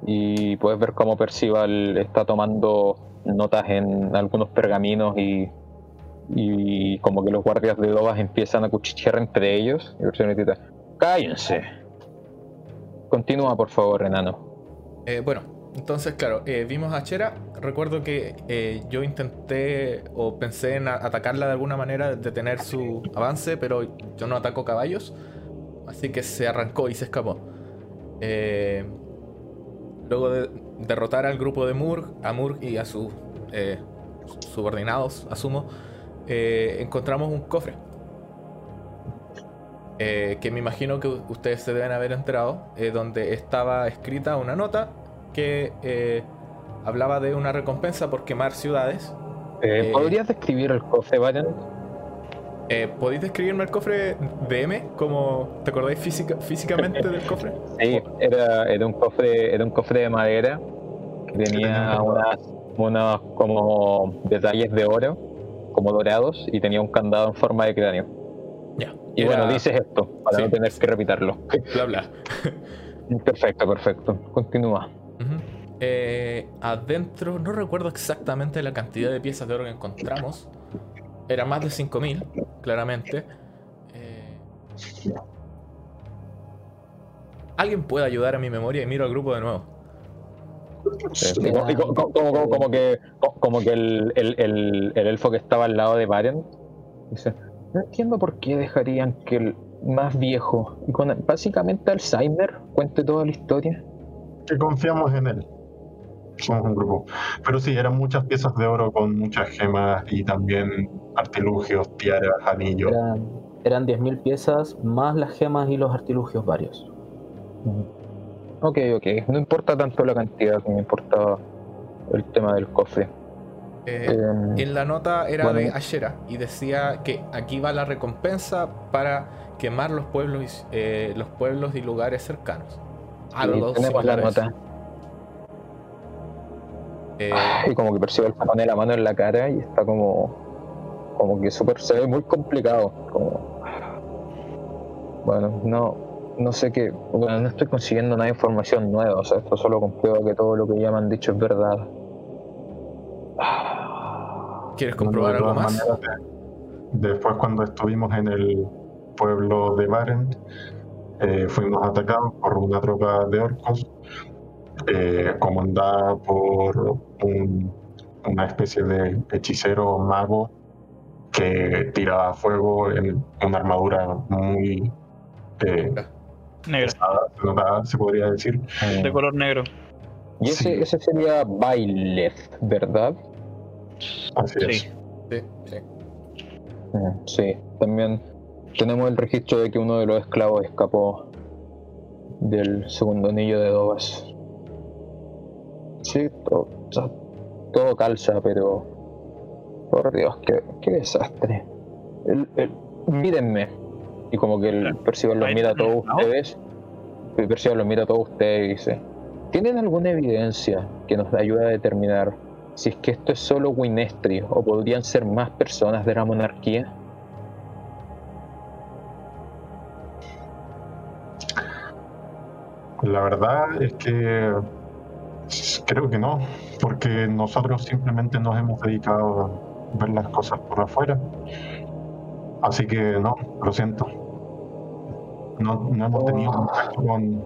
y puedes ver cómo Percival está tomando notas en algunos pergaminos y, y como que los guardias de Dobas empiezan a cuchichear entre ellos y Percival grita, cállense. Continúa por favor, enano. Eh, bueno, entonces, claro, eh, vimos a Chera. Recuerdo que eh, yo intenté o pensé en atacarla de alguna manera, detener su avance, pero yo no ataco caballos. Así que se arrancó y se escapó. Eh, luego de derrotar al grupo de Murg, a Murg y a sus subordinados, asumo, encontramos un cofre. que me imagino que ustedes se deben haber enterado, donde estaba escrita una nota que eh, hablaba de una recompensa por quemar ciudades. Eh, Eh. ¿Podrías describir el cofre, Valen? Eh, ¿Podéis describirme el cofre de M? Como, ¿Te acordáis física, físicamente del cofre? Sí, era, era un cofre, era un cofre de madera que tenía unas, unos como detalles de oro, como dorados, y tenía un candado en forma de cráneo. Ya. Y Era- bueno, dices esto, para Sí. no tener que repetirlo. Bla, bla. Perfecto, perfecto. Continúa. Eh, adentro, no recuerdo exactamente la cantidad de piezas de oro que encontramos. Era más de 5000, claramente. Eh, ¿Alguien puede ayudar a mi memoria? Y miro al grupo de nuevo. Sí, como, como- como que, co- como que el, el, el, el elfo que estaba al lado de Baren dice: No entiendo por qué dejarían que el más viejo y con básicamente Alzheimer cuente toda la historia. Que confiamos en él. Somos un grupo. Pero sí, eran muchas piezas de oro con muchas gemas y también artilugios, tiaras, anillos. Eran, eran 10.000 piezas más las gemas y los artilugios varios. Ok, ok. No importa tanto la cantidad, me importa el tema del cofre. Eh, Em, en la nota era bueno. de Ashera y decía que aquí va la recompensa para quemar los pueblos, eh, los pueblos y lugares cercanos. Algo tenemos la nota. Eh, Y como que percibe el pone la mano en la cara y está como. Como que súper. Se ve muy complicado. Como. Bueno, no. No sé qué. Bueno, no estoy consiguiendo nada de información nueva. O sea, esto solo comprueba que todo lo que ya me han dicho es verdad. ¿Quieres comprobar De algo más? maneras, de- después cuando estuvimos en el pueblo de Barent, eh, fuimos atacados por una tropa de orcos eh, comandada por un- una especie de hechicero mago que tiraba fuego en una armadura muy eh, pesada, se podría decir. De color negro. Y ese, Sí. ese sería Baileth, ¿verdad? Así es. Sí. Sí, sí. Mm, Sí, también tenemos el registro de que uno de los esclavos escapó del segundo anillo de Dobas. Sí, todo, todo calza, pero por Dios, qué, qué desastre. El, el- mírenme. Y como que el Percival los mira a todos ustedes. El Percival los mira a todos ustedes y dice: ¿Tienen alguna evidencia que nos ayude a determinar si es que esto es solo Winestri o podrían ser más personas de la monarquía? La verdad es que creo que no, porque nosotros simplemente nos hemos dedicado a ver las cosas por afuera. Así que no, lo siento. No, no hemos tenido contacto con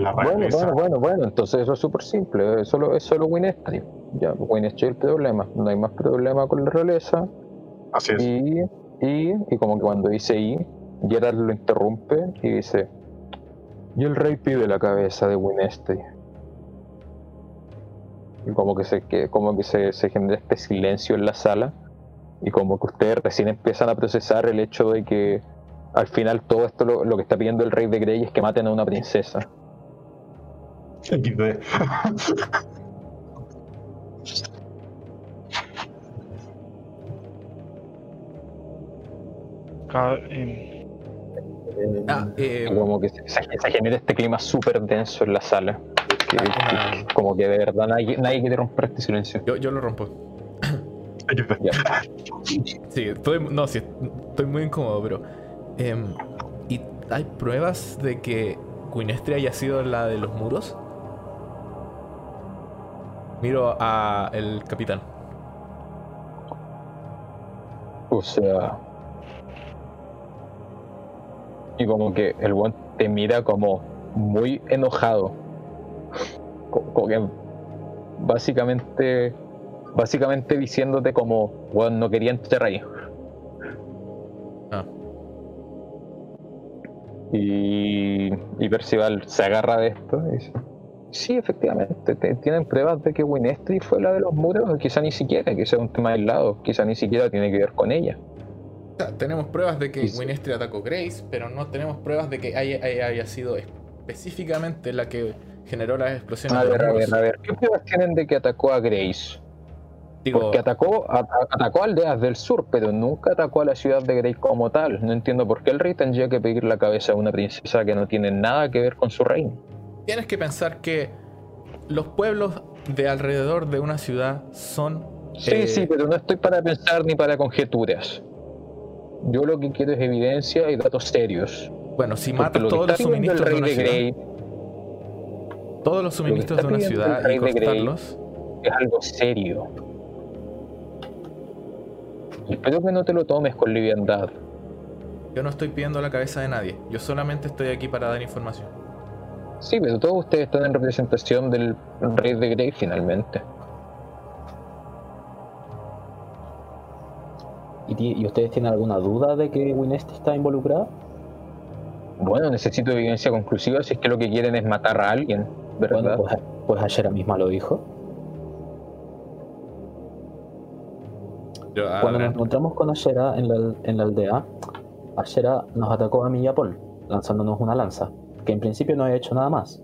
la Bueno, realeza. bueno, bueno, bueno, entonces eso es súper simple, es solo, es solo Winestri. Ya, Winestri es el problema, no hay más problema con la realeza. Así es. Y, y, y como que cuando dice y, Gerard lo interrumpe y dice, y el rey pide la cabeza de Winestri. Y como que se, que, como que se, se genera este silencio en la sala y como que ustedes recién empiezan a procesar el hecho de que al final todo esto lo, lo que está pidiendo el rey de Grey es que maten a una princesa. Ah, eh, como que se, se- genera este clima súper denso en la sala. que- que- como que de verdad nadie, nadie quiere romper este silencio. yo, yo lo rompo. Sí, estoy, no, sí, estoy muy incómodo, pero. em, ¿Y hay pruebas de que Quinestria haya sido la de los muros? Miro a el capitán. O sea. Y como que el buen te mira como muy enojado. Co- Como que básicamente. Básicamente diciéndote como, bueno, no quería entrar ahí. Ah. Y, y Percival se agarra de esto y dice: Sí, efectivamente, te- tienen pruebas de que Winestri fue la de los muros, quizá ni siquiera, quizá es un tema aislado, quizá ni siquiera tiene que ver con ella. O sea, tenemos pruebas de que Sí, atacó Grace, pero no tenemos pruebas de que haya, haya- haya sido específicamente la que generó las explosiones. A de los ver, a ver, a ver, ¿qué pruebas tienen de que atacó a Grace? Digo, Porque atacó, a- a- atacó aldeas del sur, pero nunca atacó a la ciudad de Grey como tal. No entiendo por qué el rey tendría que pedir la cabeza a una princesa que no tiene nada que ver con su reino. tienes que pensar que los pueblos de alrededor de una ciudad son. Sí, eh, sí, pero no estoy para pensar ni para conjeturas. Yo lo que quiero es evidencia y datos serios. Bueno, si matas lo todos los suministros de una de ciudad, Grey todos los suministros de una ciudad y cortarlos, es algo serio. Y espero que no te lo tomes con liviandad. yo no estoy pidiendo la cabeza de nadie. Yo solamente estoy aquí para dar información. Sí, pero todos ustedes están en representación del rey de Grey finalmente. ¿Y, ustedes tienen alguna duda de que Winesti está involucrada? Bueno, necesito evidencia conclusiva si es que lo que quieren es matar a alguien, ¿verdad? Bueno, pues, pues Ashera misma lo dijo. Yo, Cuando nos encontramos con Ashera en la, en la aldea, Ashera nos atacó a mí y a Paul, lanzándonos una lanza, que en principio no había hecho nada más.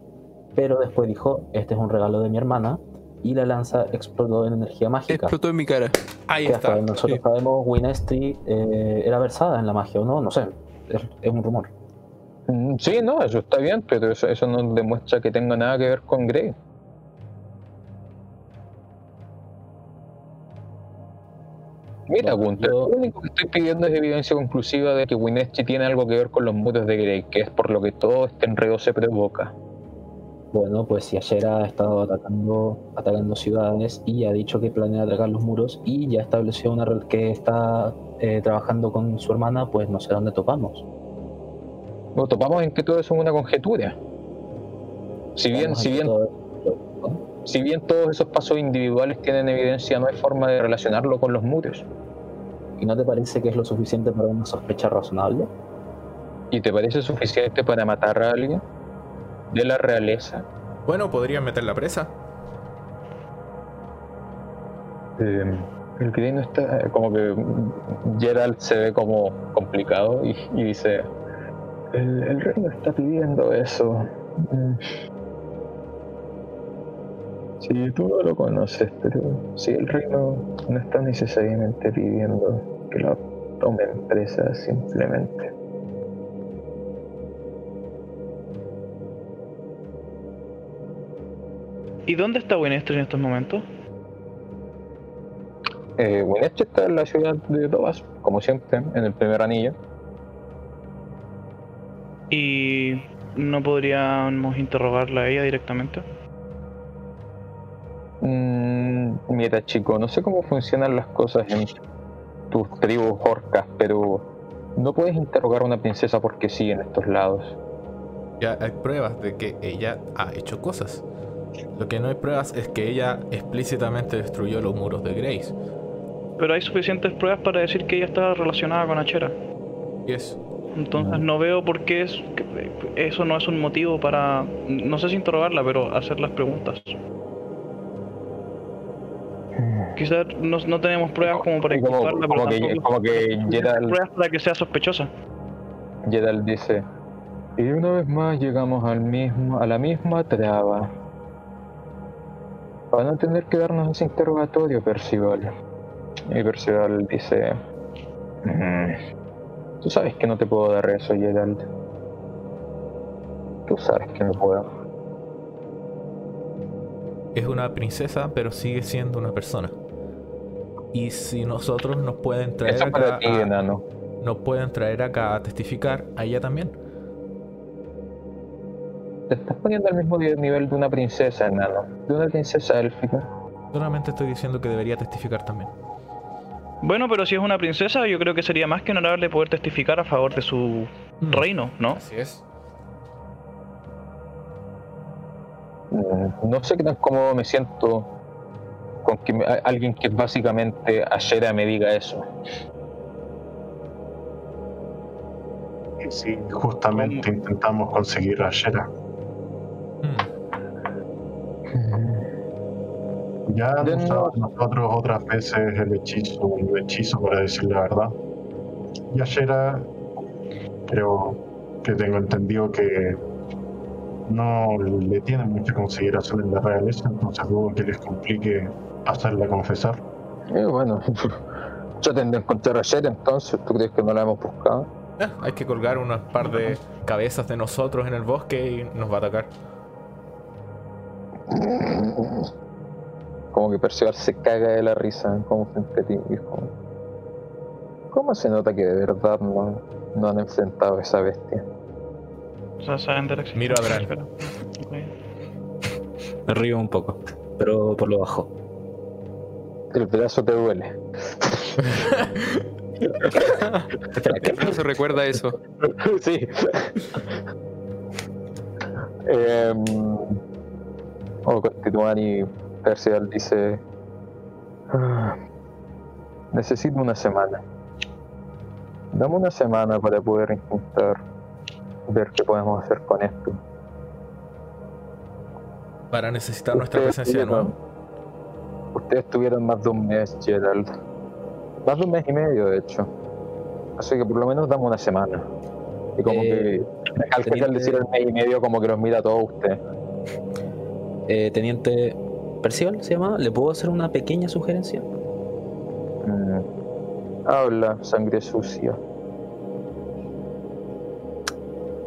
Pero después dijo, este es un regalo de mi hermana, y la lanza explotó en energía mágica. Explotó en mi cara. Ahí Que está. nosotros sí. sabemos, Winestri eh, era versada en la magia, ¿o no? No sé, es, es un rumor. Mm, Sí, no, eso está bien, pero eso, eso no demuestra que tenga nada que ver con Grey. Mira, Bueno, Gunther, yo- lo único que estoy pidiendo es evidencia conclusiva de que Wineschi tiene algo que ver con los muros de Grey, que es por lo que todo este enredo se provoca. Bueno, pues si Ashera ha estado atacando, atacando ciudades y ha dicho que planea atacar los muros y ya estableció una red que está eh, trabajando con su hermana, pues no sé dónde topamos. Nos topamos en que todo eso es una conjetura. Si bien, si bien, todo si bien todos esos pasos individuales tienen evidencia, no hay forma de relacionarlo con los muros. ¿Y no te parece que es lo suficiente para una sospecha razonable? ¿Y te parece suficiente para matar a alguien? ¿De la realeza? Bueno, podrían meter la presa. Eh, el Grey no está. Como que Gerald se ve como complicado y, y dice: el, el rey no está pidiendo eso. Mm. Sí, tú no lo conoces, pero sí, el rey no, no está necesariamente pidiendo que lo tomen presa simplemente. ¿Y dónde está Winestri en estos momentos? Eh, Winchester está en la ciudad de Tobas, como siempre, en el primer anillo. ¿Y no podríamos interrogarla a ella directamente? Mm, mira, chico, no sé cómo funcionan las cosas en tus tribus orcas, pero no puedes interrogar a una princesa porque sí en estos lados. Ya hay pruebas de que ella ha hecho cosas. Lo que no hay pruebas es que ella explícitamente destruyó los muros de Grace. Pero hay suficientes pruebas para decir que ella estaba relacionada con Achera. Y es. Entonces no veo por qué es, que eso no es un motivo para, no sé si interrogarla, pero hacer las preguntas. Quizás no, no tenemos pruebas como para inculparla, pero como que, como que Gerald, pruebas para que sea sospechosa. Gerald dice, y una vez más llegamos al mismo, a la misma traba. Para no tener que darnos ese interrogatorio, Percival. Y Percival dice, "Mm, tú sabes que no te puedo dar eso, Gerald. Tú sabes que no puedo. Es una princesa, pero sigue siendo una persona. Y si nosotros nos pueden traer Eso para acá ti, a- nos pueden traer acá a testificar, a ella también. Te estás poniendo al mismo nivel de una princesa, enano. De una princesa élfica. Solamente estoy diciendo que debería testificar también. Bueno, pero si es una princesa, yo creo que sería más que honorable poder testificar a favor de su Mm. reino, ¿no? Así es. Mm, No sé qué tan cómodo me siento con que me- alguien que básicamente Ashera me diga eso. Sí, justamente intentamos conseguir a Shera. Mm. Ya han De usado nosotros otras veces el hechizo, un hechizo para decir la verdad. Y a Shera creo que tengo entendido que no le tienen mucha consideración en la realeza, entonces dudo que les complique hacerla confesar. Y bueno, yo tendré que encontrar a Shed entonces. ¿Tú crees que no la hemos buscado? Eh, hay que colgar unas par de cabezas de nosotros en el bosque y nos va a atacar. Como que Percival se caga de la risa, como frente a ti. y es como, ¿Cómo se nota que de verdad no, no han enfrentado a esa bestia? O sea, saben de la Miro a Bran. pero-. Me río un poco, pero por lo bajo. El brazo te duele. No se recuerda eso. sí. Em, o continúan y Percival dice: "Ah, Necesito una semana. Dame una semana para poder intentar ver qué podemos hacer con esto. Para necesitar nuestra presencia nuevo. Ustedes tuvieron más de un mes, Gerald. Más de un mes y medio, de hecho. Así que por lo menos dame una semana. Y como Eh, que al que al teniente- decir el mes y medio, como que los mira a todos ustedes. Eh, Teniente Percival se llama. ¿Le puedo hacer una pequeña sugerencia? Mm. Habla, sangre sucia.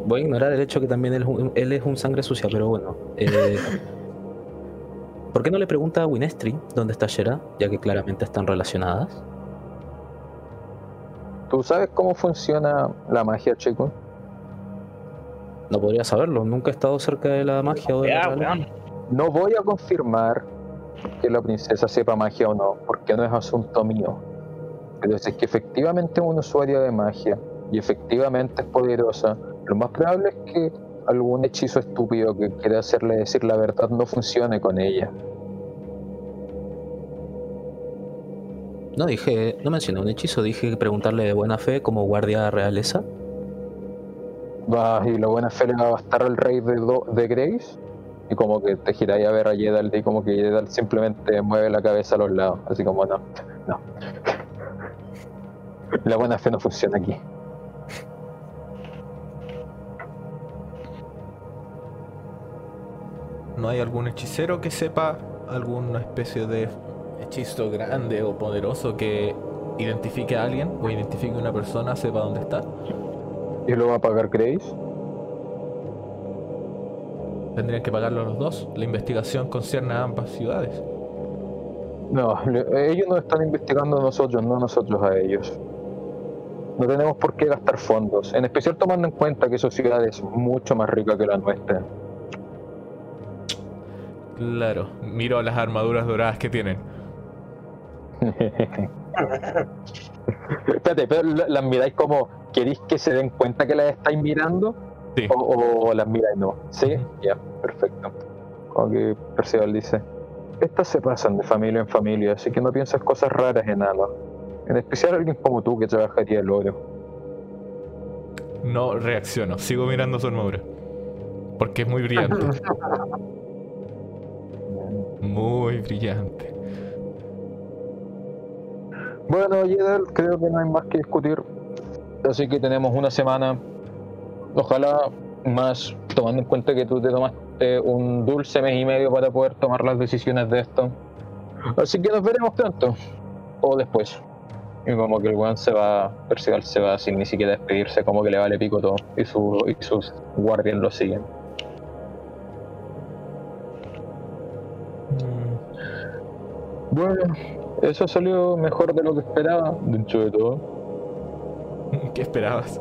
Voy a ignorar el hecho que también él, es un- él es un sangre sucia, pero bueno. eh, ¿Por qué no le pregunta a Winestri dónde está Shera, ya que claramente están relacionadas? ¿Tú sabes cómo funciona la magia, chico? No podría saberlo, nunca he estado cerca de la magia o de la Ya, realeza. No voy a confirmar que la princesa sepa magia o no, porque no es asunto mío. Pero si es que efectivamente es un usuario de magia y efectivamente es poderosa, lo más probable es que algún hechizo estúpido que quiera hacerle decir la verdad no funcione con ella. No dije, no mencioné un hechizo, dije preguntarle de buena fe como guardia realeza. Va, y la buena fe le va a bastar al rey de, Do- de Grace. Y como que te giráis a ver a Jedal y como que Jedal simplemente mueve la cabeza a los lados. Así como no, no. La buena fe no funciona aquí. ¿No hay algún hechicero que sepa alguna especie de hechizo grande o poderoso que identifique a alguien o identifique a una persona, sepa dónde está? ¿Y lo va a pagar Grace? Tendrían que pagarlo los dos. La investigación concierne a ambas ciudades. No, ellos nos están investigando a nosotros, no nosotros a ellos. No tenemos por qué gastar fondos, en especial tomando en cuenta que su ciudad es mucho más rica que la nuestra. Claro, miro las armaduras doradas que tienen. Espérate, pero la- las miráis como, ¿queréis que se den cuenta que las estáis mirando? Sí. O, o las miráis no. ¿Sí? Ya, perfecto. Como que Percival dice, estas se pasan de familia en familia, así que no piensas cosas raras en nada. En especial alguien como tú que trabajaría el oro. No reacciono, sigo mirando su armadura. Porque es muy brillante. Muy brillante. Bueno, Jedal, creo que no hay más que discutir. Así que tenemos una semana. Ojalá más, tomando en cuenta que tú te tomaste un dulce mes y medio para poder tomar las decisiones de esto. Así que nos veremos pronto. O después. Y como que el weón se va, Percival se va sin ni siquiera despedirse, como que le vale pico todo. Y, su, y sus guardias lo siguen. Mm, Bueno, eso salió mejor de lo que esperaba, dentro de todo. ¿Qué esperabas?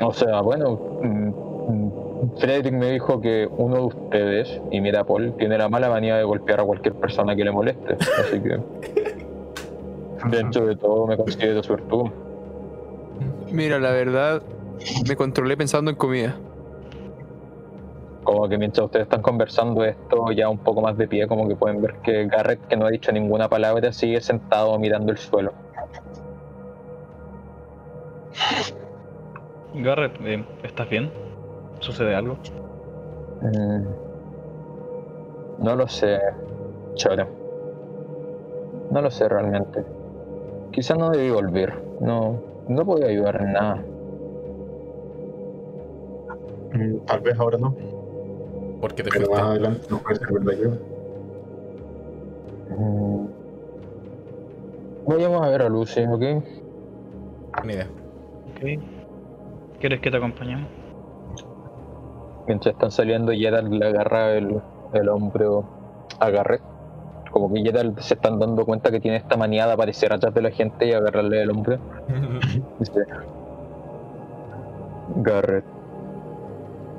O sea, bueno, mm, Frederick me dijo que uno de ustedes, y mira Paul, tiene la mala manía de golpear a cualquier persona que le moleste. Así que, dentro de todo, me considero suertudo. Mira, la verdad, me controlé pensando en comida. Como que mientras ustedes están conversando esto, ya un poco más de pie, como que pueden ver que Garrett, que no ha dicho ninguna palabra, sigue sentado mirando el suelo. Garrett, eh, ¿estás bien? ¿Sucede algo? Mm, No lo sé, Chora. No lo sé realmente. Quizá no debí volver. No, no podía ayudar en nada. Mm, Tal vez ahora no, Porque te pero más adelante no puede servir de ayuda. Mm, Vayamos a ver a Lucy, ¿ok? Ni idea. Ok. ¿Quieres que te acompañemos? Mientras están saliendo, Gerald le agarra el, el hombro a Garrett. Como que Gerald se están dando cuenta que tiene esta manía de aparecer atrás de la gente y agarrarle el hombro. Dice, Garrett,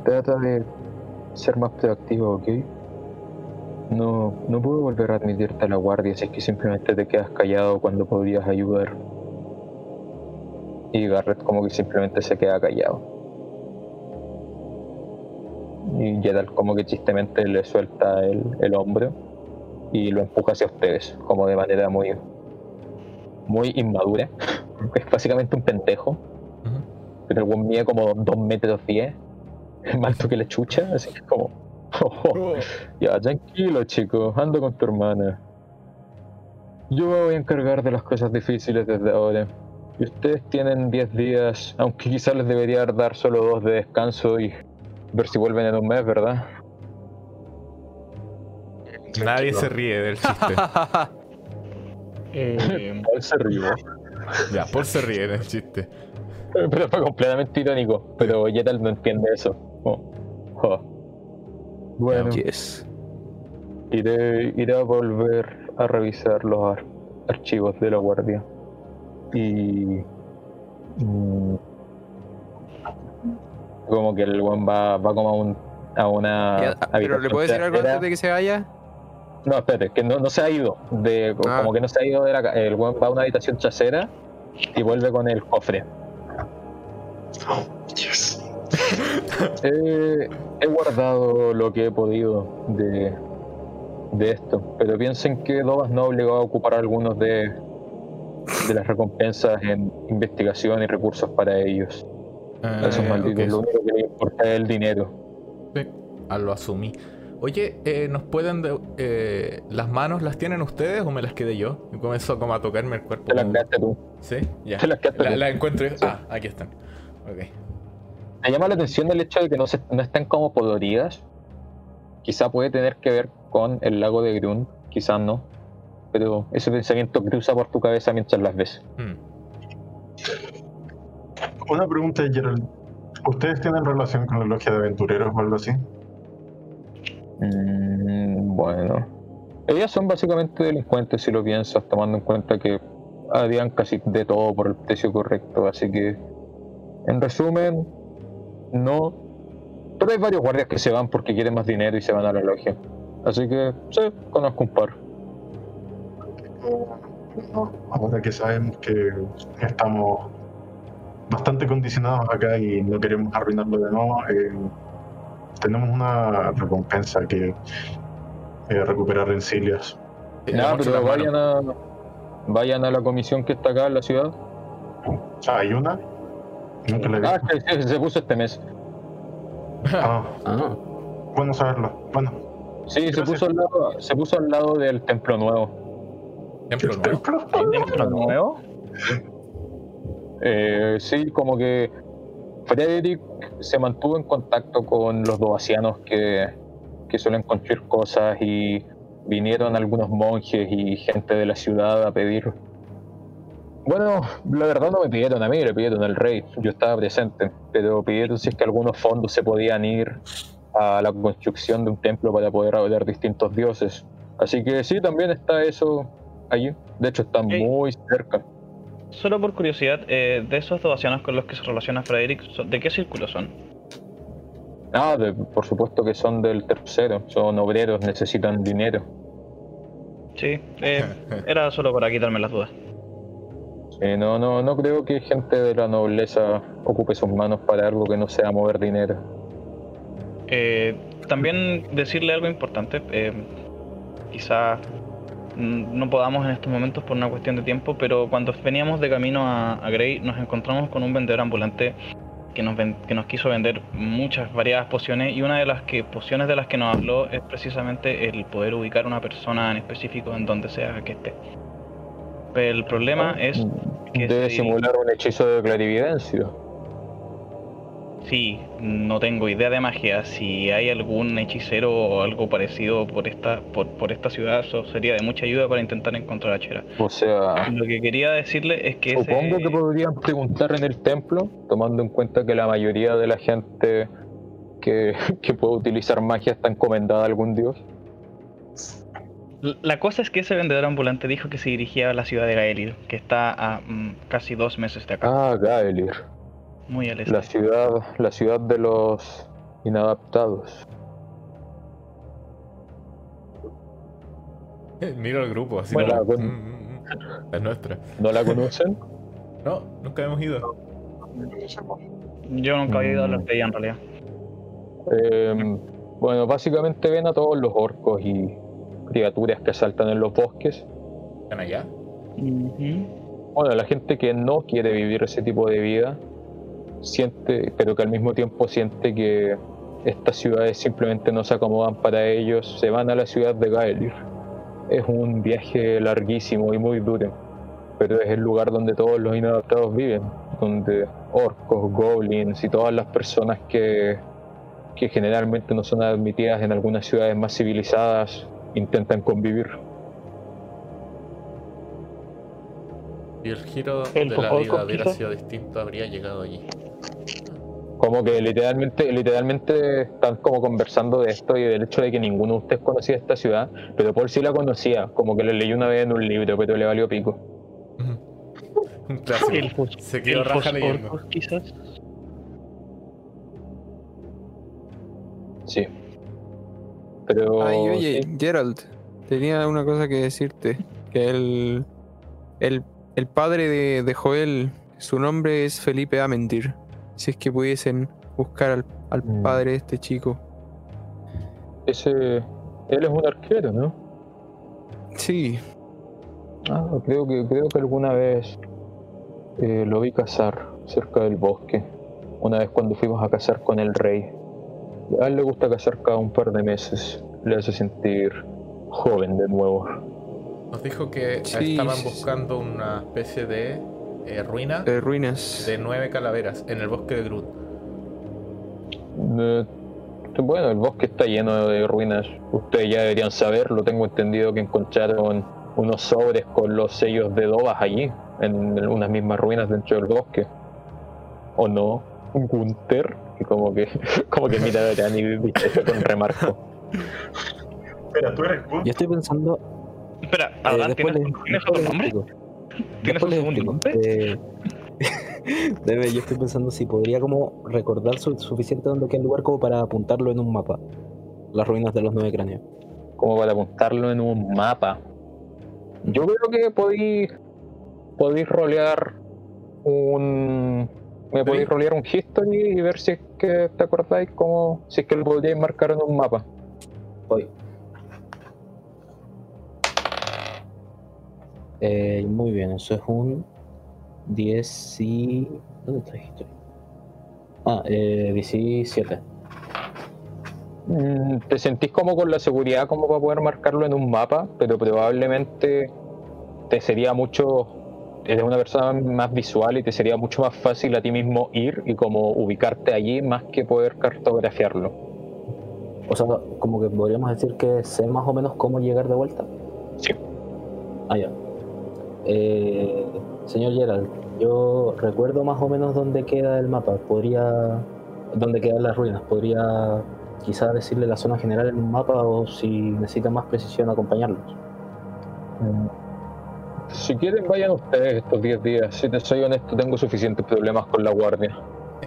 trata de ser más proactivo, ¿ok? No, no puedo volver a admitirte a la guardia si es que simplemente te quedas callado cuando podrías ayudar. Y Garrett como que simplemente se queda callado. Y Gerald como que chistemente le suelta el, el hombro y lo empuja hacia ustedes, como de manera muy, muy inmadura. Es básicamente un pendejo, Ujú. pero el buen mide como 2 metros 10, es más alto que la chucha, así que es como... ya, tranquilo chicos, ando con tu hermana. Yo me voy a encargar de las cosas difíciles desde ahora. Y ustedes tienen 10 días, aunque quizás les debería dar solo dos de descanso y ver si vuelven en un mes, ¿verdad? Nadie se ríe del chiste. Eh, Paul se rió. ya, Paul se ríe del chiste. Pero fue completamente irónico. Pero Gerald no entiende eso. Oh. Oh. Bueno, Yes. iré, iré a volver a revisar los ar- archivos de la guardia. Y. mm, como que el buen va, va como a, un, a una. Ya, pero ¿le puedo decir algo antes de que se vaya? No, espérate, que no, no se ha ido. De, Ah. Como que no se ha ido de la ca- El weón va a una habitación trasera y vuelve con el cofre. Yes. Eh, he guardado lo que he podido de, de esto, pero piensen que Dobas no obligó a ocupar algunos de, de las recompensas en investigación y recursos para ellos. A esos malditos, ok, lo único que les importa es el dinero. sí. Ah, lo asumí. Oye, eh, ¿nos pueden... de- eh, ¿Las manos las tienen ustedes o me las quedé yo? Y comienzo como a tocarme el cuerpo. Te las quedaste tú. ¿Sí? Ya. Te las quedaste La, tú. la encuentro y... Sí. Ah, aquí están. Ok. Me llama la atención el hecho de que no, se, no estén como podridas. Quizá puede tener que ver con el lago de Grun, quizás no. Pero ese pensamiento cruza por tu cabeza mientras las ves. Hmm. Una pregunta, Gerald. ¿Ustedes tienen relación con la logia de aventureros o algo así? Mm, bueno. Ellas son básicamente delincuentes si lo piensas, tomando en cuenta que harían casi de todo por el precio correcto. Así que, en resumen, no. Pero hay varios guardias que se van porque quieren más dinero y se van a la logia. Así que, sí, conozco un par. Ahora que sabemos que estamos bastante condicionados acá y no queremos arruinarlo de nuevo, eh, tenemos una recompensa que eh, recuperar rencillas. Eh, Nada, pero vayan a, vayan a la comisión que está acá en la ciudad. Ah, ¿hay una? Nunca la he Ah, que se, se puso este mes. Ah, Ah, bueno saberlo. Bueno, Sí, se Gracias. puso, al lado, se puso al lado del templo nuevo. Templo ¿el nuevo. templo? ¿Hay templo nuevo? Eh, sí, como que Frederick se mantuvo en contacto con los dovacianos que, que suelen construir cosas y vinieron algunos monjes y gente de la ciudad a pedir. Bueno, la verdad no me pidieron a mí, le pidieron al rey, yo estaba presente, pero pidieron si es que algunos fondos se podían ir a la construcción de un templo para poder adorar distintos dioses. Así que sí, también está eso allí. De hecho, está Ok. muy cerca. Solo por curiosidad, eh, de esos dovacianos con los que se relaciona Frederick, ¿de qué círculo son? Ah, de- por supuesto que son del tercero, son obreros, necesitan dinero. Sí, eh, era solo para quitarme las dudas. Sí, no, no, no creo que gente de la nobleza ocupe sus manos para algo que no sea mover dinero. Eh, también decirle algo importante, eh, quizá no podamos en estos momentos por una cuestión de tiempo, pero cuando veníamos de camino a, a Grey nos encontramos con un vendedor ambulante que nos, ven- que nos quiso vender muchas variadas pociones y una de las que, pociones de las que nos habló es precisamente el poder ubicar a una persona en específico en donde sea que esté. Pero el problema es que Debe si- simular un hechizo de clarividencia. Sí, no tengo idea de magia. Si hay algún hechicero o algo parecido por esta, por, por esta ciudad, eso sería de mucha ayuda para intentar encontrar a Chera. O sea, Lo que quería decirle es que ese- supongo que podrían preguntar en el templo, tomando en cuenta que la mayoría de la gente que, que puede utilizar magia está encomendada a algún dios. La cosa es que ese vendedor ambulante dijo que se dirigía a la ciudad de Gaelir, que está a mm, casi dos meses de acá, Ah, Gaelir, muy al este. la ciudad, la ciudad de los inadaptados. Miro al grupo, así Bueno, como, con- "Mm, mm, mm". La nuestra. ¿No la conocen? No, nunca hemos ido. Yo nunca había ido a la estrella en realidad. Eh, bueno, básicamente ven a todos los orcos y criaturas que saltan en los bosques. ¿Están allá? Bueno, la gente que no quiere vivir ese tipo de vida, siente, pero que al mismo tiempo siente que estas ciudades simplemente no se acomodan para ellos, se van a la ciudad de Gaelir. Es un viaje larguísimo y muy duro, pero es el lugar donde todos los inadaptados viven, donde orcos, goblins y todas las personas que, que generalmente no son admitidas en algunas ciudades más civilizadas intentan convivir. Si el giro El de la vida hubiera sido distinto, habría llegado allí. Como que literalmente, literalmente están como conversando de esto y del hecho de que ninguno de ustedes conocía esta ciudad, pero Paul sí la conocía, como que lo leyó una vez en un libro, pero le valió pico. Un clásico. Elfos, Se quedó elfos raja leyendo. orcos, quizás. Sí. Pero Ay, oye, sí, Gerald, tenía una cosa que decirte. Que el, el, el padre de, de Joel, su nombre es Felipe Amendir. Si es que pudiesen buscar al, al Mm. padre de este chico. ese él es un arquero, ¿no? Sí, Ah, creo que creo que alguna vez eh, lo vi cazar cerca del bosque. Una vez cuando fuimos a cazar con el rey. A él le gusta cazar cada un par de meses. Le hace sentir joven de nuevo. Nos dijo que Sí, estaban sí, sí. buscando una especie de eh, ruina de ruinas. de nueve calaveras en el bosque de Groot. Eh, bueno, el bosque está lleno de ruinas. Ustedes ya deberían saberlo. Tengo entendido que encontraron unos sobres con los sellos de Dobas allí, en unas mismas ruinas dentro del bosque. ¿O no? Gunther, que como que, como que mira a Dani con remarco. Espera, tú eres Gun. Yo estoy pensando. Espera, eh, Adán, después ¿tienes, ¿tienes otro nombre? ¿Tienes un segundo nombre? Eh, Debe, yo estoy pensando si podría como recordar su, suficiente dónde queda el lugar como para apuntarlo en un mapa. Las ruinas de los nueve cráneos. Como para apuntarlo en un mapa. Yo creo que podéis podéis rolear un me podéis rolear un history y ver si es que te acordáis como si es que lo podríais marcar en un mapa. Hoy. Eh, muy bien, eso es un 10 y... ¿Dónde está esto? Ah, eh, 17. Mm, Te sentís como con la seguridad como para poder marcarlo en un mapa, pero probablemente te sería mucho eres una persona más visual y te sería mucho más fácil a ti mismo ir y como ubicarte allí más que poder cartografiarlo. O sea, como que podríamos decir que sé más o menos cómo llegar de vuelta. Sí. Ah, ya. Eh, señor Gerald, yo recuerdo más o menos dónde queda el mapa. Podría. dónde quedan las ruinas. Podría quizá decirle la zona general en un mapa o si necesita más precisión acompañarlos. Mm. Si quieren vayan ustedes estos 10 días. Si te soy honesto, tengo suficientes problemas con la guardia.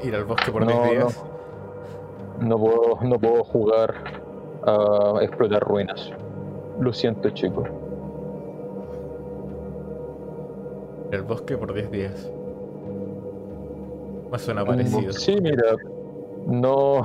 Ir al bosque por No, 10 días. No puedo, no puedo jugar a explorar ruinas. Lo siento, chicos. Al bosque por 10 días. Suena parecido. Sí, mira, no,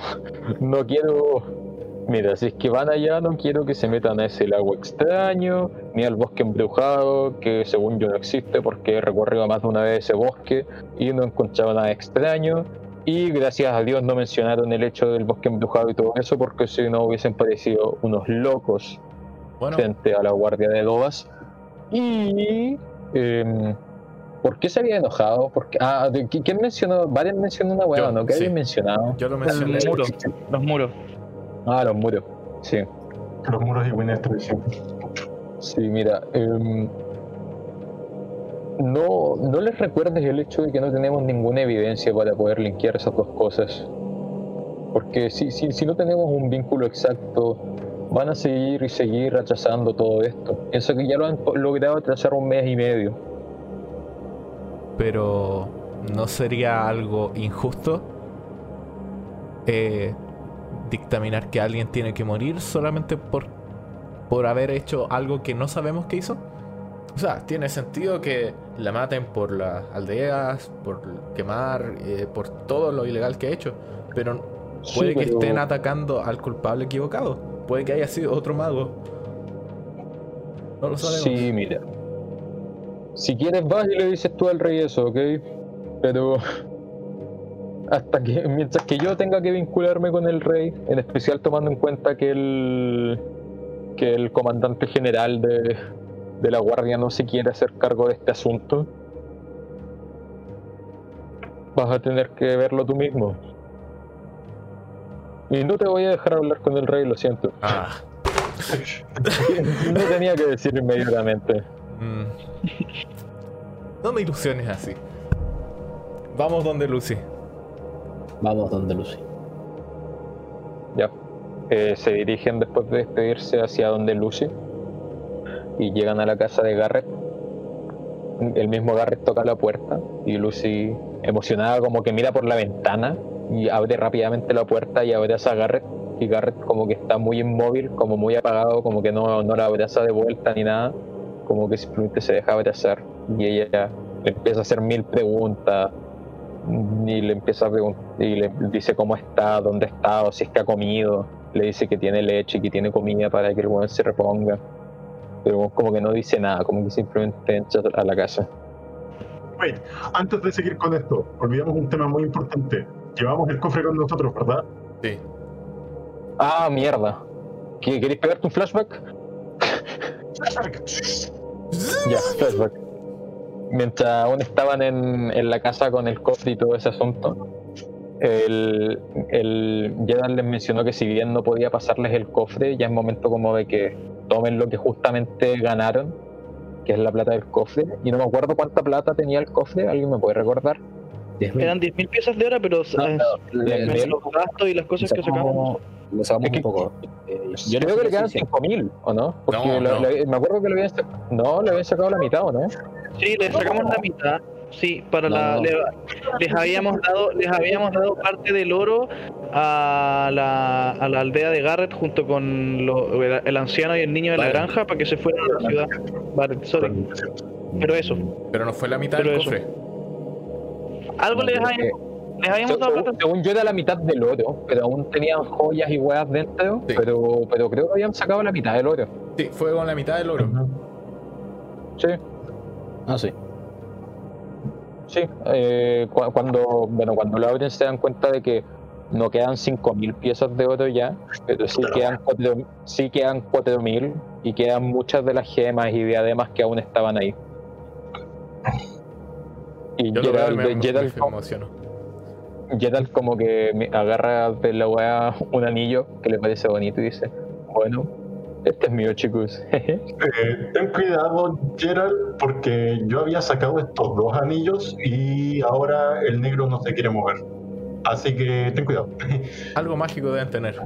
no quiero. Mira, si es que van allá, no quiero que se metan a ese lago extraño, ni al bosque embrujado, que según yo no existe porque he recorrido más de una vez ese bosque y no encontraba nada extraño. Y gracias a Dios no mencionaron el hecho del bosque embrujado y todo eso, porque si no hubiesen parecido unos locos Bueno, frente a la guardia de Dobas. Y em, ¿Por qué se había enojado? Porque, ah, ¿de qui- ¿quién mencionó? Varios mencionó una hueá, ¿no? ¿Qué sí. habían mencionado? Yo lo mencioné. Los muros. Los muros. Ah, los muros. Sí. Los muros y Winnie es tradición. Sí, mira. em, no, no les recuerdes el hecho de que no tenemos ninguna evidencia para poder linkear esas dos cosas. Porque si, si, si no tenemos un vínculo exacto, van a seguir y seguir rechazando todo esto. Pienso que ya lo han logrado trazar un mes y medio. Pero ¿no sería algo injusto eh, dictaminar que alguien tiene que morir solamente por, por haber hecho algo que no sabemos que hizo? O sea, tiene sentido que la maten por las aldeas, por quemar, eh, por todo lo ilegal que ha hecho. Pero puede Sí, que pero- estén atacando al culpable equivocado. Puede que haya sido otro mago. No lo sabemos. Sí, mira. Si quieres vas y le dices tú al rey eso, ¿ok? Pero hasta que mientras que yo tenga que vincularme con el rey, en especial tomando en cuenta que el que el comandante general de, de la guardia no se quiere hacer cargo de este asunto, vas a tener que verlo tú mismo. Y no te voy a dejar hablar con el rey, lo siento. Ah. No tenía que decir inmediatamente. Mm. No me ilusiones así. Vamos donde Lucy. Vamos donde Lucy. Ya. Eh, se dirigen después de despedirse hacia donde Lucy y llegan a la casa de Garrett. El mismo Garrett toca la puerta y Lucy, emocionada, como que mira por la ventana y abre rápidamente la puerta y abraza a Garrett. Y Garrett, como que está muy inmóvil, como muy apagado, como que no, no la abraza de vuelta ni nada, como que simplemente se deja abrazar. Y ella le empieza a hacer mil preguntas y le empieza a preguntar y le dice cómo está, dónde está, o si es que ha comido, le dice que tiene leche y que tiene comida para que el weón se reponga. Pero como que no dice nada, como que simplemente entra a la casa. Wait, antes de seguir con esto, olvidamos un tema muy importante. Llevamos el cofre con nosotros, ¿verdad? Sí. Ah, mierda. ¿Qué- ¿Queréis pegarte un flashback? Ya, flashback. Mientras aún estaban en, en la casa con el cofre y todo ese asunto, el, el Jedan les mencionó que si bien no podía pasarles el cofre, ya es momento como de que tomen lo que justamente ganaron, que es la plata del cofre. Y no me acuerdo cuánta plata tenía el cofre, ¿alguien me puede recordar? 10.000. Eran 10.000 piezas de hora, pero No, no, Le- le- le- los gastos y las cosas que sacamos. Le sacamos Es que- un poco. Eh, Yo creo que le quedan sí, sí. 5.000, ¿o no? Porque No, lo- le- me acuerdo que le habían, sac- no, le habían sacado la mitad, ¿o no? Sí, les sacamos la mitad. Sí, para No, la no. le- les habíamos dado les habíamos dado parte del oro a la, a la aldea de Garrett junto con lo- el, el anciano y el niño de la Vale. granja para que se fueran a la ciudad. Vale, sorry. Pero eso, Pero no fue la mitad Pero del eso. Algo No, les habíamos, les habíamos dado según, plata. según yo era la mitad del oro, pero aún tenían joyas y huevas dentro, Sí. pero, pero creo que habían sacado la mitad del oro. Sí, fue con la mitad del oro. Sí, Ah, sí. sí. Eh, cu- cuando, bueno, cuando lo abren se dan cuenta de que no quedan 5.000 piezas de oro ya, pero sí quedan 4.000 sí quedan 4.000 y quedan muchas de las gemas y diademas que aún estaban ahí. Y Yo lo veo me, me- Gerald me emociono. Gerald como que me agarra de la weá un anillo que le parece bonito y dice, bueno, este es mío chicos. Eh, ten cuidado, Gerald, porque yo había sacado estos dos anillos y ahora el negro no se quiere mover. Así que ten cuidado. Algo mágico deben tener.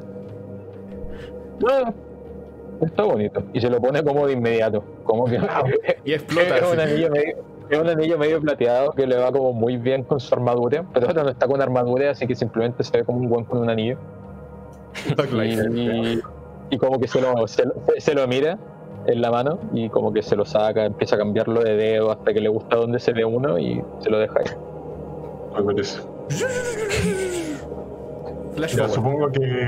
Bueno, está bonito. Y se lo pone como de inmediato. Como que Y explota. es, un anillo medio, es un anillo medio plateado que le va como muy bien con su armadura. Pero ahora no está con armadura, así que simplemente se ve como un buen con un anillo. Y, y como que se lo, se, lo- se lo mira en la mano y como que se lo saca, empieza a cambiarlo de dedo hasta que le gusta donde se ve uno y se lo deja ahí. Me parece. Flash Ya supongo que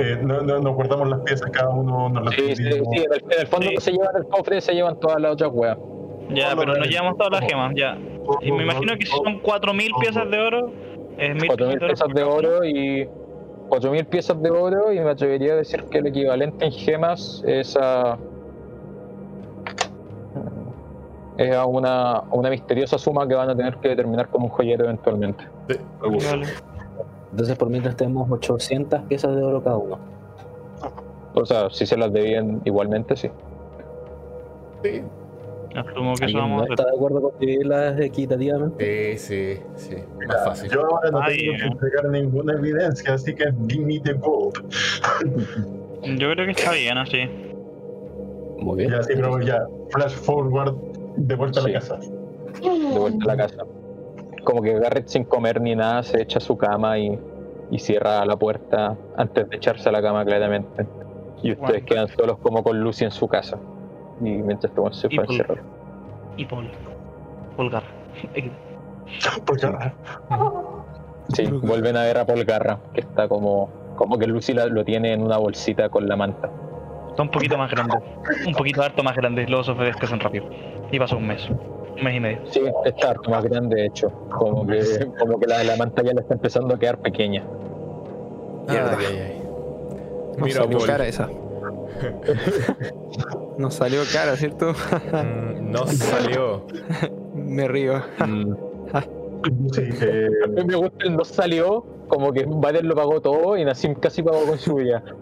eh, no, no- nos guardamos las piezas, cada uno nos las Sí, sí, sí, dividimos. en, el, en el fondo Sí. se llevan el cofre, se llevan todas las otras weas. Ya, pero nos llevamos todas las gemas, ya. Y me imagino que si son 4.000 piezas de oro, es 1.000 4.000 piezas de oro y 4.000 piezas de oro y me atrevería a decir que el equivalente en gemas es a Es a una, a una misteriosa suma que van a tener que determinar como un joyero eventualmente. Vale. Entonces, por mientras tenemos 800 piezas de oro cada uno. O sea, si se las debían igualmente, sí. Sí. Asumo que eso ¿Alguien vamos no a hacer. está de acuerdo con dividirlas equitativamente? Sí, sí, sí. Más fácil. Yo ahora no Ay, tengo que eh. entregar ninguna evidencia, así que give me the gold. Yo creo que está bien así. Muy bien. Ya, sí, pero ya, flash forward de vuelta a Sí. la casa. de vuelta a la casa. Como que Garrett sin comer ni nada se echa a su cama y, y cierra la puerta antes de echarse a la cama claramente. Y ustedes Bueno. quedan solos como con Lucy en su casa. Y mientras este se Y fue a Paul. encerrar. Y Paul. Polgar. Porque Sí, vuelven a ver a Paul Garra, que está como, como que Lucy la- lo tiene en una bolsita con la manta. Está un poquito más grande. Un poquito harto más grande. Los ofreces crecen rápido. Y pasó un mes. Un mes y medio. Sí, está harto más grande de hecho. Como que, como que la, la manta ya le está empezando a quedar pequeña. Ay, ay, ay. No Mira, Paul. cara esa. no salió cara, ¿cierto? Mm, no salió. Me río. Mm. sí, eh, Me gusta el no salió, como que Vader lo pagó todo y Nassim casi pagó con su vida.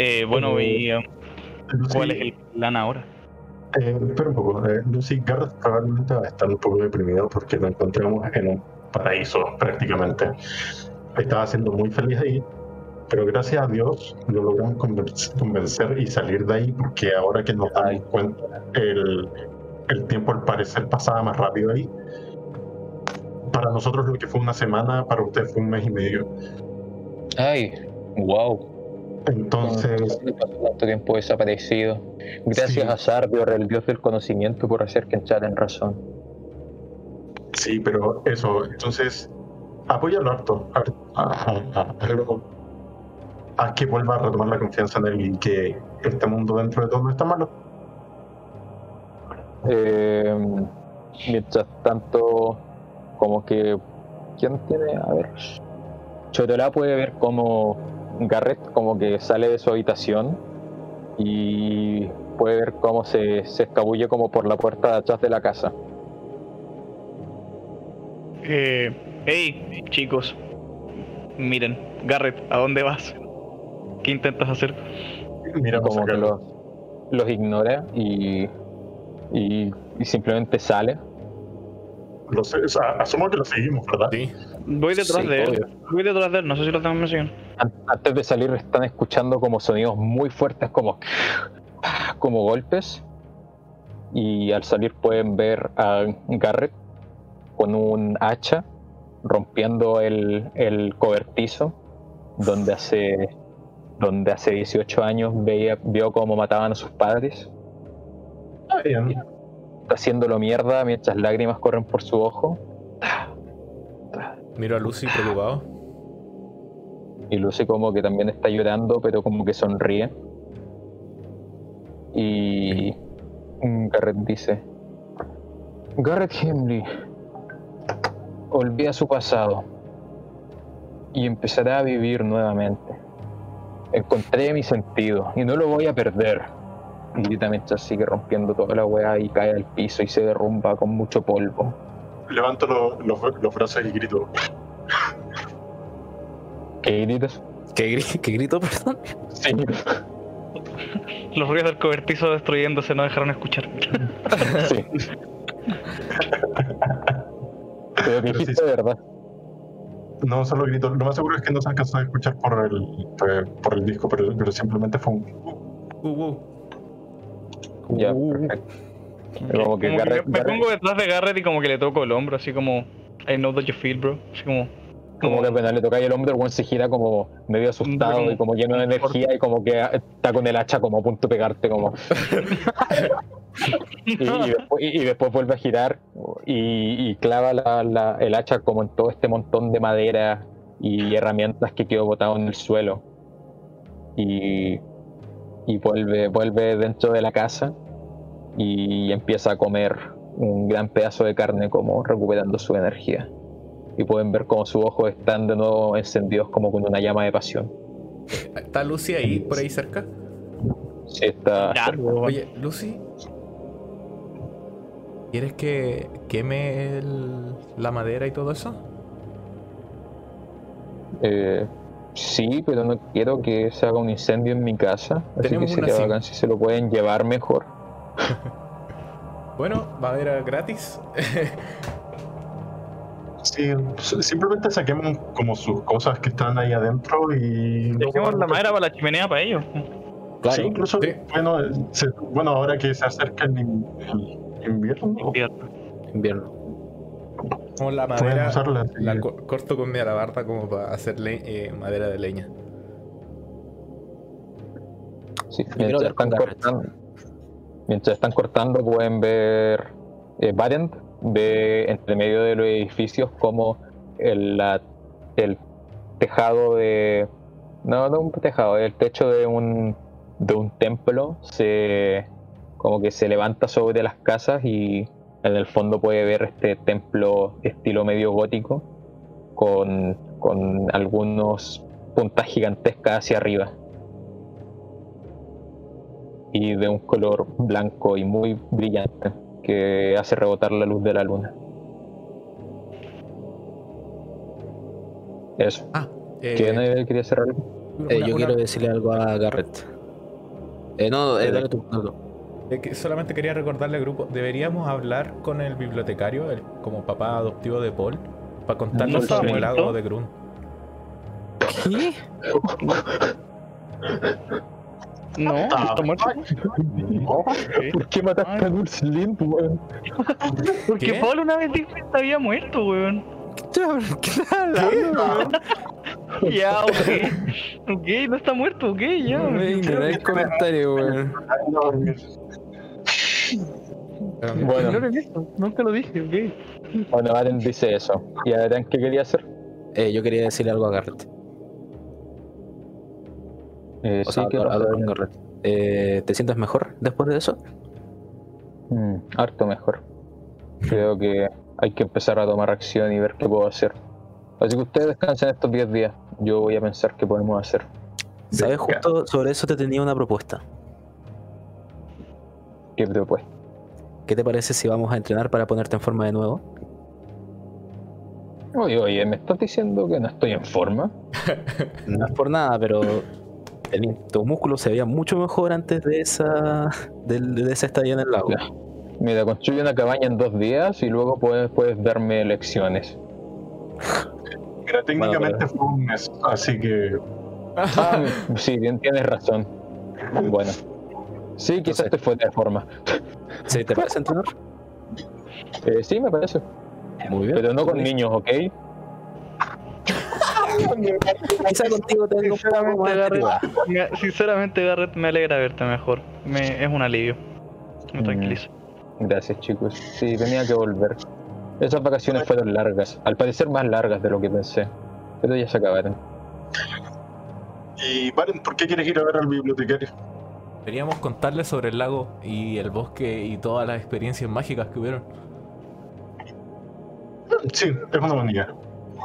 Eh, bueno, y eh, Lucy, ¿cuál es el plan ahora? eh, espera un poco. eh, Lucy Garrett probablemente va a estar un poco deprimido porque lo encontramos en un paraíso prácticamente. Estaba siendo muy feliz ahí, pero gracias a Dios lo logramos conven- convencer y salir de ahí porque ahora que nos damos cuenta, el, el tiempo al parecer pasaba más rápido ahí. Para nosotros lo que fue una semana, para usted fue un mes y medio. Ay, wow. Entonces, tanto tiempo desaparecido. Gracias Sí. a Sardior, el dios del conocimiento, por hacer que entrar en razón. Sí, pero eso, entonces, apóyalo harto, a, a, a- a que vuelva a retomar la confianza en él y que este mundo dentro de todo no está malo. Eh, mientras tanto, como que. ¿Quién tiene? A ver. Chotolá puede ver como Garrett como que sale de su habitación y puede ver cómo se, se escabulle como por la puerta de atrás de la casa. Eh, hey, chicos. Miren, Garrett, ¿a dónde vas? ¿Qué intentas hacer? Mira, como que los, los ignora y, y, y simplemente sale. lo sé, o sea, asumo que lo seguimos, ¿verdad? Sí. Voy detrás Sí, de él. obvio. Voy detrás de él, no sé si lo tengo en mención. An- Antes de salir están escuchando como sonidos muy fuertes, como, como golpes. Y al salir pueden ver a Garrett con un hacha rompiendo el, el cobertizo donde hace, donde hace 18 años veía, vio cómo mataban a sus padres, Ah, bien. haciéndolo mierda mientras lágrimas corren por su ojo. Miro a Lucy preocupado. Y Lucy como que también está llorando, pero como que sonríe. Y Garrett dice, Garrett Hemley olvida su pasado y empezará a vivir nuevamente. Encontré mi sentido y no lo voy a perder. Y grita mientras sigue rompiendo toda la weá y cae al piso y se derrumba con mucho polvo. Levanto lo- los, los brazos y grito. ¿Qué gritas? ¿Qué, gri- qué grito, perdón? Sí. Los ruidos del cobertizo destruyéndose no dejaron escuchar. Sí. Pero dijiste sí- de verdad. No solo grito, lo más seguro es que no se alcanzó a escuchar por el, eh, por el disco, pero, pero simplemente fue un. Uh, uh. Ya, Uh. perfecto. Como que Como que Garrett, me, me Garrett- pongo detrás de Garrett y como que le toco el hombro, así como I know that you feel, bro. Así como. Como que apenas le toca el hombro, el weón se gira como medio asustado Como- y como lleno de energía y como que está con el hacha como a punto de pegarte como. Y, y después, y- y después vuelve a girar y, y clava la- la- el hacha como en todo este montón de madera y herramientas que quedó botado en el suelo. Y, y vuelve, vuelve dentro de la casa y empieza a comer un gran pedazo de carne como recuperando su energía y pueden ver como sus ojos están de nuevo encendidos como con una llama de pasión. ¿Está Lucy ahí, por ahí cerca? Sí, está weón. Oye, Lucy, ¿Quieres que queme el- la madera y todo eso? Eh, sí, pero no quiero que se haga un incendio en mi casa. Así que sería bacán si se lo pueden llevar mejor. Bueno, madera gratis. Sí, simplemente saquemos como sus cosas que están ahí adentro y... Dejemos la madera para la chimenea para ellos. Claro. Sí, incluso, Sí. bueno, se- bueno, ahora que se acerca el, in- el invierno, Invierno. Como la madera usarla. la co- corto con mi alabarda como para hacer le- eh, madera de leña. Sí, mientras están cortando, mientras están cortando pueden ver eh, Variant ve entre medio de los edificios como el, la- el tejado de no no un tejado el techo de un de un templo se como que se levanta sobre las casas y en el fondo puede ver este templo estilo medio gótico con, con algunos puntas gigantescas hacia arriba. Y de un color blanco y muy brillante que hace rebotar la luz de la luna. Eso. Ah, eh, ¿Quién eh, quería hacer algo? una- Eh, yo una- quiero decirle algo a Garrett. Eh, no, eh, dale tú, eh, que solamente quería recordarle al grupo, deberíamos hablar con el bibliotecario, el, como papá adoptivo de Paul, para ¿No contarnos sobre el lago de Grun. ¿Qué? No, Ah, está muerto. Ok. ¿Por qué mataste a Dulce Limp, weón? Porque ¿Qué? Paul una vez dijo que había muerto, weón. ¿Qué estás hablando, weón? Ya, ok. Ok, no está muerto, ok, ya. No ignoré el comentario, weón. Bueno, No lo he visto, nunca lo dije, ok. bueno, Aren dice eso. ¿Y Aren qué quería hacer? Eh, yo quería decirle algo a Garrett. Eh, O sí, sea. Eh, ¿Te sientes mejor después de eso? Mm, harto mejor. Creo que hay que empezar a tomar acción y ver qué puedo hacer. Así que ustedes descansen estos 10 días. Yo voy a pensar qué podemos hacer. ¿Sabes? Justo sobre eso te tenía una propuesta. ¿Qué propuesta? ¿Qué te parece si vamos a entrenar para ponerte en forma de nuevo? Oye, oye, ¿me estás diciendo que no estoy en forma? No es por nada, pero tení- tus músculos se veían mucho mejor antes de esa del- de, esa estadía en el lago. Ya. Mira, construye una cabaña en dos días y luego puedes, puedes darme lecciones. Mira, técnicamente fue un mes, así que Ah, sí, bien, tienes razón. Bueno. Sí, quizás Entonces- te fue de forma. ¿Sí, ¿Te parece entrenar? Eh, sí, me parece. Muy bien. Pero no con niños, ¿ok? Quizá contigo tengo un poco más de Garrett, me- sinceramente, Garrett, me alegra verte mejor. Me, es un alivio. Me Mm. tranquiliza. Gracias, chicos. Sí, tenía que volver. Esas vacaciones fueron largas. Al parecer más largas de lo que pensé. Pero ya se acabaron. Y Valen, ¿por qué quieres ir a ver al bibliotecario? Queríamos contarles sobre el lago y el bosque y todas las experiencias mágicas que hubieron. Sí, es una buena idea.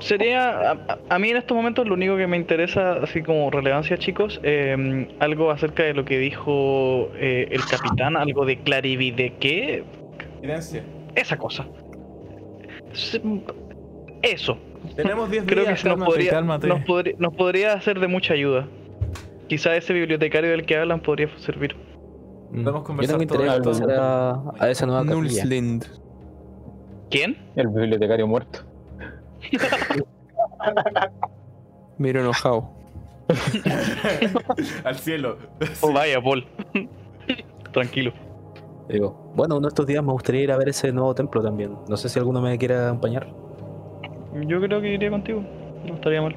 Sería, a, mí en estos momentos lo único que me interesa, así como relevancia chicos, eh, algo acerca de lo que dijo eh, el capitán, algo de clarivide, ¿qué? Evidencia. Esa cosa. Eso, Tenemos 10 creo que nos podría, nos, podría, nos podría ser de mucha ayuda. Quizá ese bibliotecario del que hablan podría servir. Podemos Yo conversar tengo todo esto. a, a esa nueva. ¿Quién? El bibliotecario muerto. Miro enojado. Al cielo. Oh, vaya, Paul. Tranquilo. Digo, bueno, uno de estos días me gustaría ir a ver ese nuevo templo también. No sé si alguno me quiere acompañar. Yo creo que iría contigo. No estaría mal.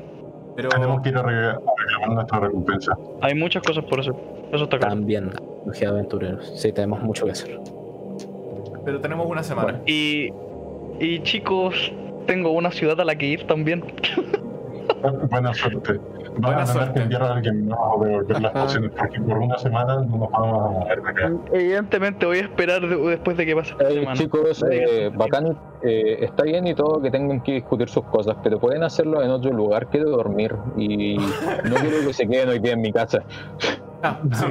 Pero Tenemos que ir a reclamar nuestra recompensa. Hay muchas cosas por hacer. Eso está claro. También, los aventureros. Sí, tenemos mucho que hacer. Pero tenemos una semana. Y, y chicos, tengo una ciudad a la que ir también. Buena suerte. Van Buena a tener suerte. que enviar a alguien más a devolver las pociones porque por una semana no nos vamos a mover de acá. Evidentemente voy a esperar de- después de que pase esta Hey, semana. chicos, eh, bacán, eh, está bien y todo que tengan que discutir sus cosas, pero pueden hacerlo en otro lugar. Quiero dormir y no quiero que se queden hoy día en mi casa. Ah, sí,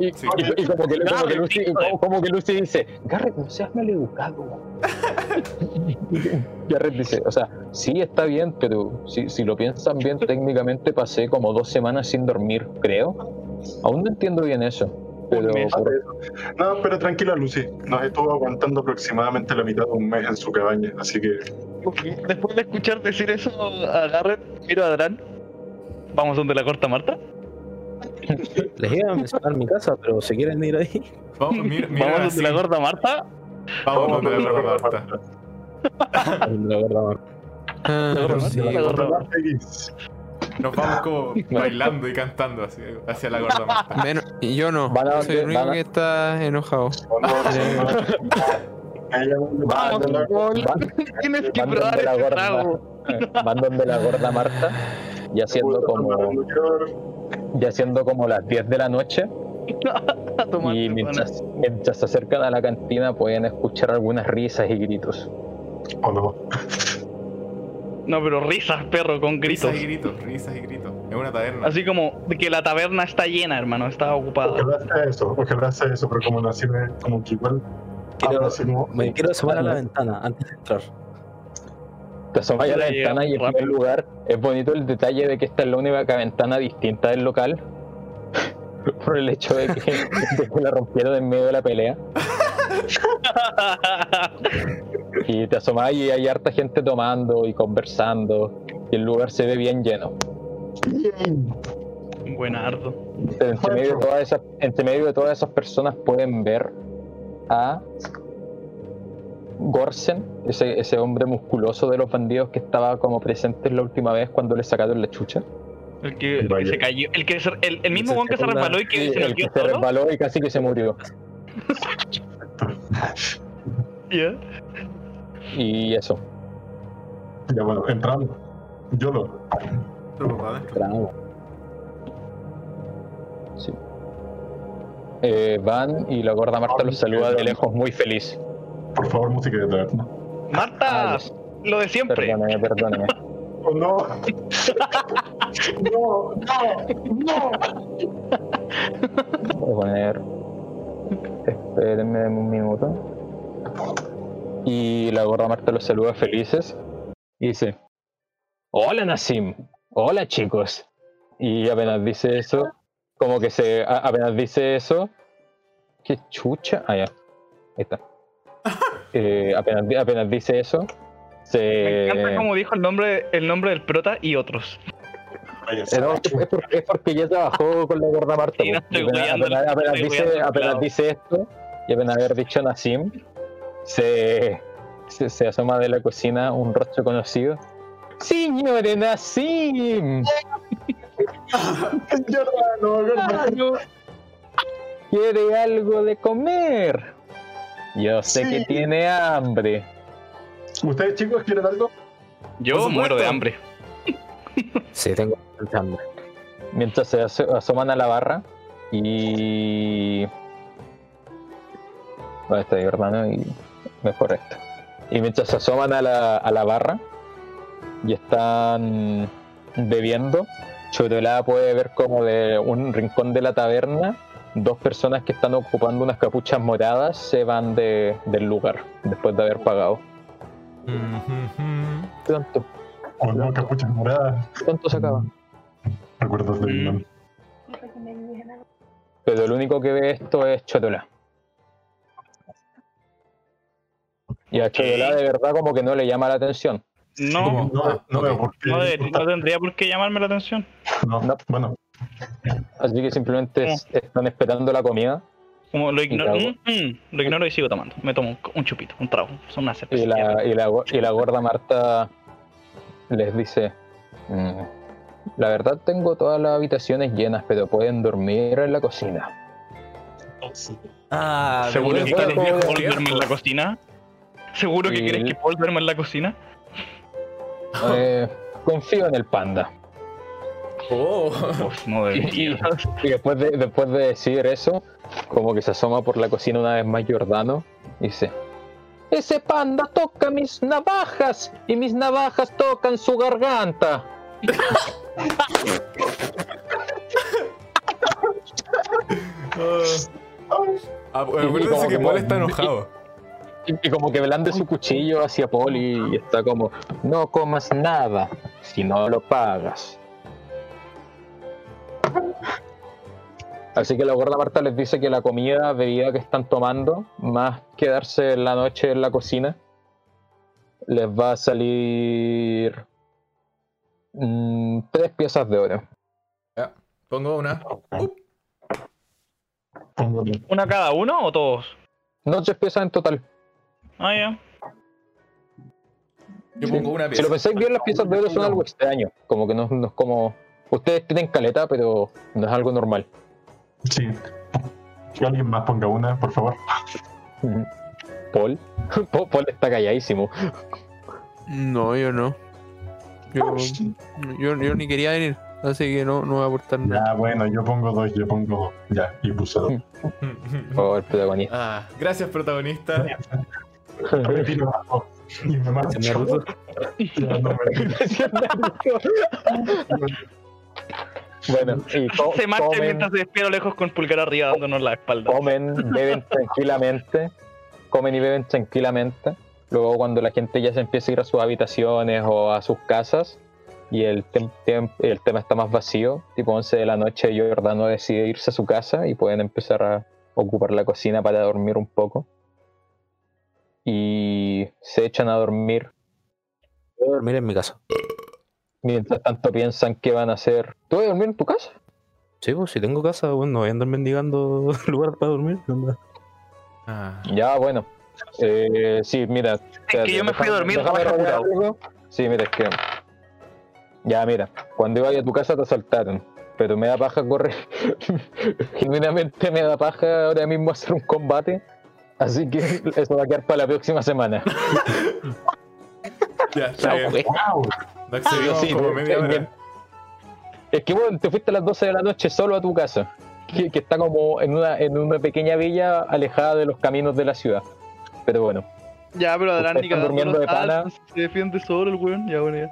Y, y- sí. y- y como, que, como, que Garrett, Lucy, como que Lucy dice, Garrett, no seas maleducado. Garrett dice, o sea, sí está bien, pero si, si lo piensan bien, técnicamente pasé como dos semanas sin dormir, creo. Aún no entiendo bien eso. Pero por- No, pero tranquila, Lucy. Nos estuvo aguantando aproximadamente la mitad de un mes en su cabaña, así que Después de escuchar decir eso a Garrett, miro a Adran. Vamos donde la corta Marta. Les iba a mencionar mi casa, pero si quieren ir ahí. Vamos, mira, mira Vamos donde la corta Marta. Vamos donde la gorda Marta. La Ah. Marta. Nos vamos como bailando y cantando hacia, hacia la gorda Marta. Menos- y yo no. A- Soy el único a- que está enojado. Vamos, Tienes que probar gorda, trago. van donde la gorda Marta, ya siendo como, ya siendo como las 10 de la noche, A y mientras, mientras se acercan a la cantina pueden escuchar algunas risas y gritos. O no. No, pero risas, perro, con gritos. Risas y gritos, risas y gritos. Es una taberna. Así como de que la taberna está llena, hermano, está ocupada. Ojalá sea eso, ojalá sea eso, pero como no sirve, como que igual Quiero- habla así como- me quiero asomar a la ventana antes de entrar. Te asomas a la ventana y en rápido. primer lugar es bonito el detalle de que esta es la única ventana distinta del local. Por el hecho de que, de que la rompieron en medio de la pelea. Y te asomas y hay harta gente tomando y conversando. Y el lugar se ve bien lleno. Buenardo. Entre medio de todas esas, entre medio de todas esas personas pueden ver a Gorsen, ese, ese hombre musculoso de los bandidos que estaba como presente la última vez cuando le sacaron la chucha. El que, el que Vaya. se cayó. El, que se- el, el mismo weón que se resbaló y que Sí, se el que se solo. resbaló y casi que se murió. Ya. Y eso. Ya bueno, entrando. Yo lo. Sí. Eh, van y la gorda Marta los saluda de lejos muy feliz. Por favor, música de taberna. Marta, Ah, lo de siempre. Perdóneme, perdóneme. Oh, no. no, no, no. Voy a poner. Espérenme un minuto. Y la gorda Marta los saluda felices. Y dice: Hola Nassim. Hola chicos. Y apenas dice eso, como que se. a- apenas dice eso. ¿Qué chucha? Ah, ya. Ahí está. Eh, apenas, apenas dice eso. Se. Me encanta como dijo el nombre, el nombre del prota y otros. Váyanse. Eh, no, es, porque, es porque ya trabajó con la gorda Marta. Sí, no po. estoy apenas, dice, apenas dice esto y apenas haber dicho Nassim, se, se, se asoma de la cocina un rostro conocido. ¡Señor Nassim! No. ¿Quiere algo de comer? Yo sé Sí. que tiene hambre. ¿Ustedes chicos quieren algo? Yo muero de hambre. Sí, tengo bastante hambre. Mientras se aso- asoman a la barra y... Bueno, está ahí, hermano, y mejor esto. Y mientras se asoman a la, a la barra y están bebiendo, Chotolá puede ver como de un rincón de la taberna dos personas que están ocupando unas capuchas moradas se van de- del lugar después de haber pagado. Pronto, O no, capuchas moradas. pronto se acaba. Recuerdos de. Vietnam. Pero el único que ve esto es Chotolá. Y a Chotolá de verdad como que no le llama la atención. No. No, no veo por qué. no, de- no tendría por qué llamarme la atención. No, No. Bueno, Así que simplemente es- están esperando la comida Como lo ignoro, Y mm, mm, lo ignoro y sigo tomando. Me tomo un, un chupito, un trago. Son una cerveza. y la, y la, go- y la gorda Marta les dice, "Mm, la verdad tengo todas las habitaciones llenas, pero pueden dormir en la cocina. Ah, ¿Seguro que quieres que Paul duerma en la cocina? ¿Seguro que quieres que Paul duerma en la cocina? Eh, confío en el panda. Oh. Uf, no Y, debería. y después, de, después de decir eso, como que se asoma por la cocina una vez más Giordano y dice: Ese panda toca mis navajas y mis navajas tocan su garganta. Ah, acuérdense que Paul está enojado. Y, y como que blande su cuchillo hacia Paul y, y está como, no comas nada si no lo pagas. Así que la gorda Marta les dice que la comida, bebida que están tomando, más quedarse en la noche en la cocina, les va a salir mm, tres piezas de oro. Ya, pongo una. ¿Una cada uno o todos? No tres piezas en total. Ah, ya. Yo pongo una Si pieza. lo pensáis bien, las piezas de oro son algo extraño. Como que no, no es como. Ustedes tienen caleta, pero no es algo normal. Sí. Que alguien más ponga una, por favor. Paul. Paul está calladísimo. No, yo no. Yo, yo, yo ni quería venir, así que no, no voy a aportar nada. Ya, bueno, yo pongo dos, yo pongo dos. Ya, y puse dos. Por favor, protagonista. Ah, gracias, protagonista. Y me marcho. Bueno, y Se marcha mientras se despierta lejos con pulgar arriba dándonos la espalda. comen, beben tranquilamente. Comen y beben tranquilamente. Luego, cuando la gente ya se empieza a ir a sus habitaciones o a sus casas y el, tem- tem- el tema está más vacío, tipo 11 de la noche, Giordano decide irse a su casa y pueden empezar a ocupar la cocina para dormir un poco. Y se echan a dormir Voy a dormir en mi casa. Mientras tanto piensan que van a hacer. ¿Tú vas a dormir en tu casa? Sí, pues si tengo casa, bueno, no voy a andar mendigando lugar para dormir. Ah, Ya, bueno. Eh, sí, mira. Es que yo me fui a dormir. Sí, mira, es que. Ya, mira. Cuando iba a tu casa te asaltaron. Pero me da paja correr. Genuinamente me da paja ahora mismo hacer un combate. Así que eso va a quedar para la próxima semana. ya, está bien. ¡Wow! No excedimos Sí, como es media que- hora. Es que bueno, te fuiste a las 12 de la noche solo a tu casa, que, que está como en una, en una pequeña villa alejada de los caminos de la ciudad. Pero bueno, Ya, pero están durmiendo de pana. Se defiende solo el weón. Ya, bueno, ya.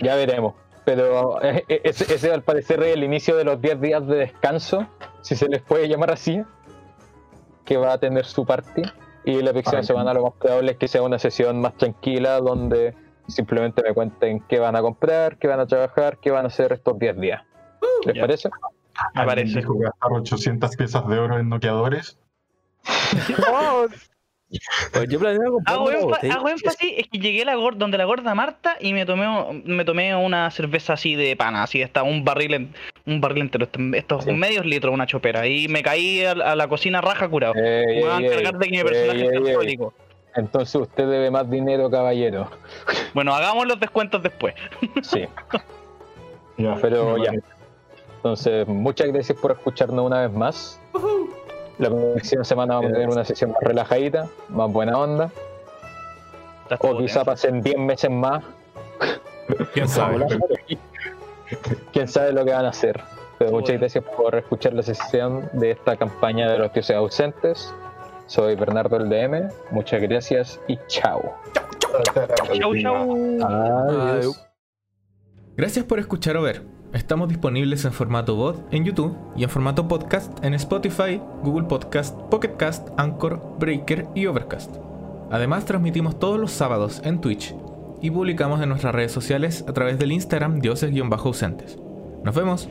ya veremos. Pero eh, eh, ese, ese al parecer es el inicio de los 10 días de descanso, si se les puede llamar así, que va a tener su party. Y la próxima Ay. semana lo más probable es que sea una sesión más tranquila donde simplemente me cuenten qué van a comprar, qué van a trabajar, qué van a hacer estos 10 días. ¿Les Ya. parece? Me parece. dijo gastar 800 piezas de oro en noqueadores. Pues yo planeaba comprar Hago, una hago énfasis, es que llegué a la donde la gorda Marta y me tomé, me tomé una cerveza así de pana, así está un barril en- un barril entero, este- estos Sí. medios litros, una chopera, y me caí a, a la cocina raja curado. Ey, Me van a ey, encargar de que mi personaje ey, sea ey. alcohólico. Entonces usted debe más dinero, caballero. Bueno, hagamos los descuentos después. Sí, Ya, pero me ya. Entonces, muchas gracias por escucharnos una vez más. La próxima semana vamos a tener una sesión más relajadita, más buena onda. O quizá pasen 10 meses más. ¿Quién sabe? Quién sabe lo que van a hacer. Pero muchas gracias por escuchar la sesión de esta campaña de los dioses ausentes. Soy Bernardo el DM. Muchas gracias y chao. Chau, chau. Adiós. Gracias por escuchar o ver. Estamos disponibles en formato VOD en YouTube y en formato podcast en Spotify, Google Podcast, Pocket Cast, Anchor, Breaker y Overcast. Además transmitimos todos los sábados en Twitch y publicamos en nuestras redes sociales a través del Instagram dioses-ausentes. Nos vemos.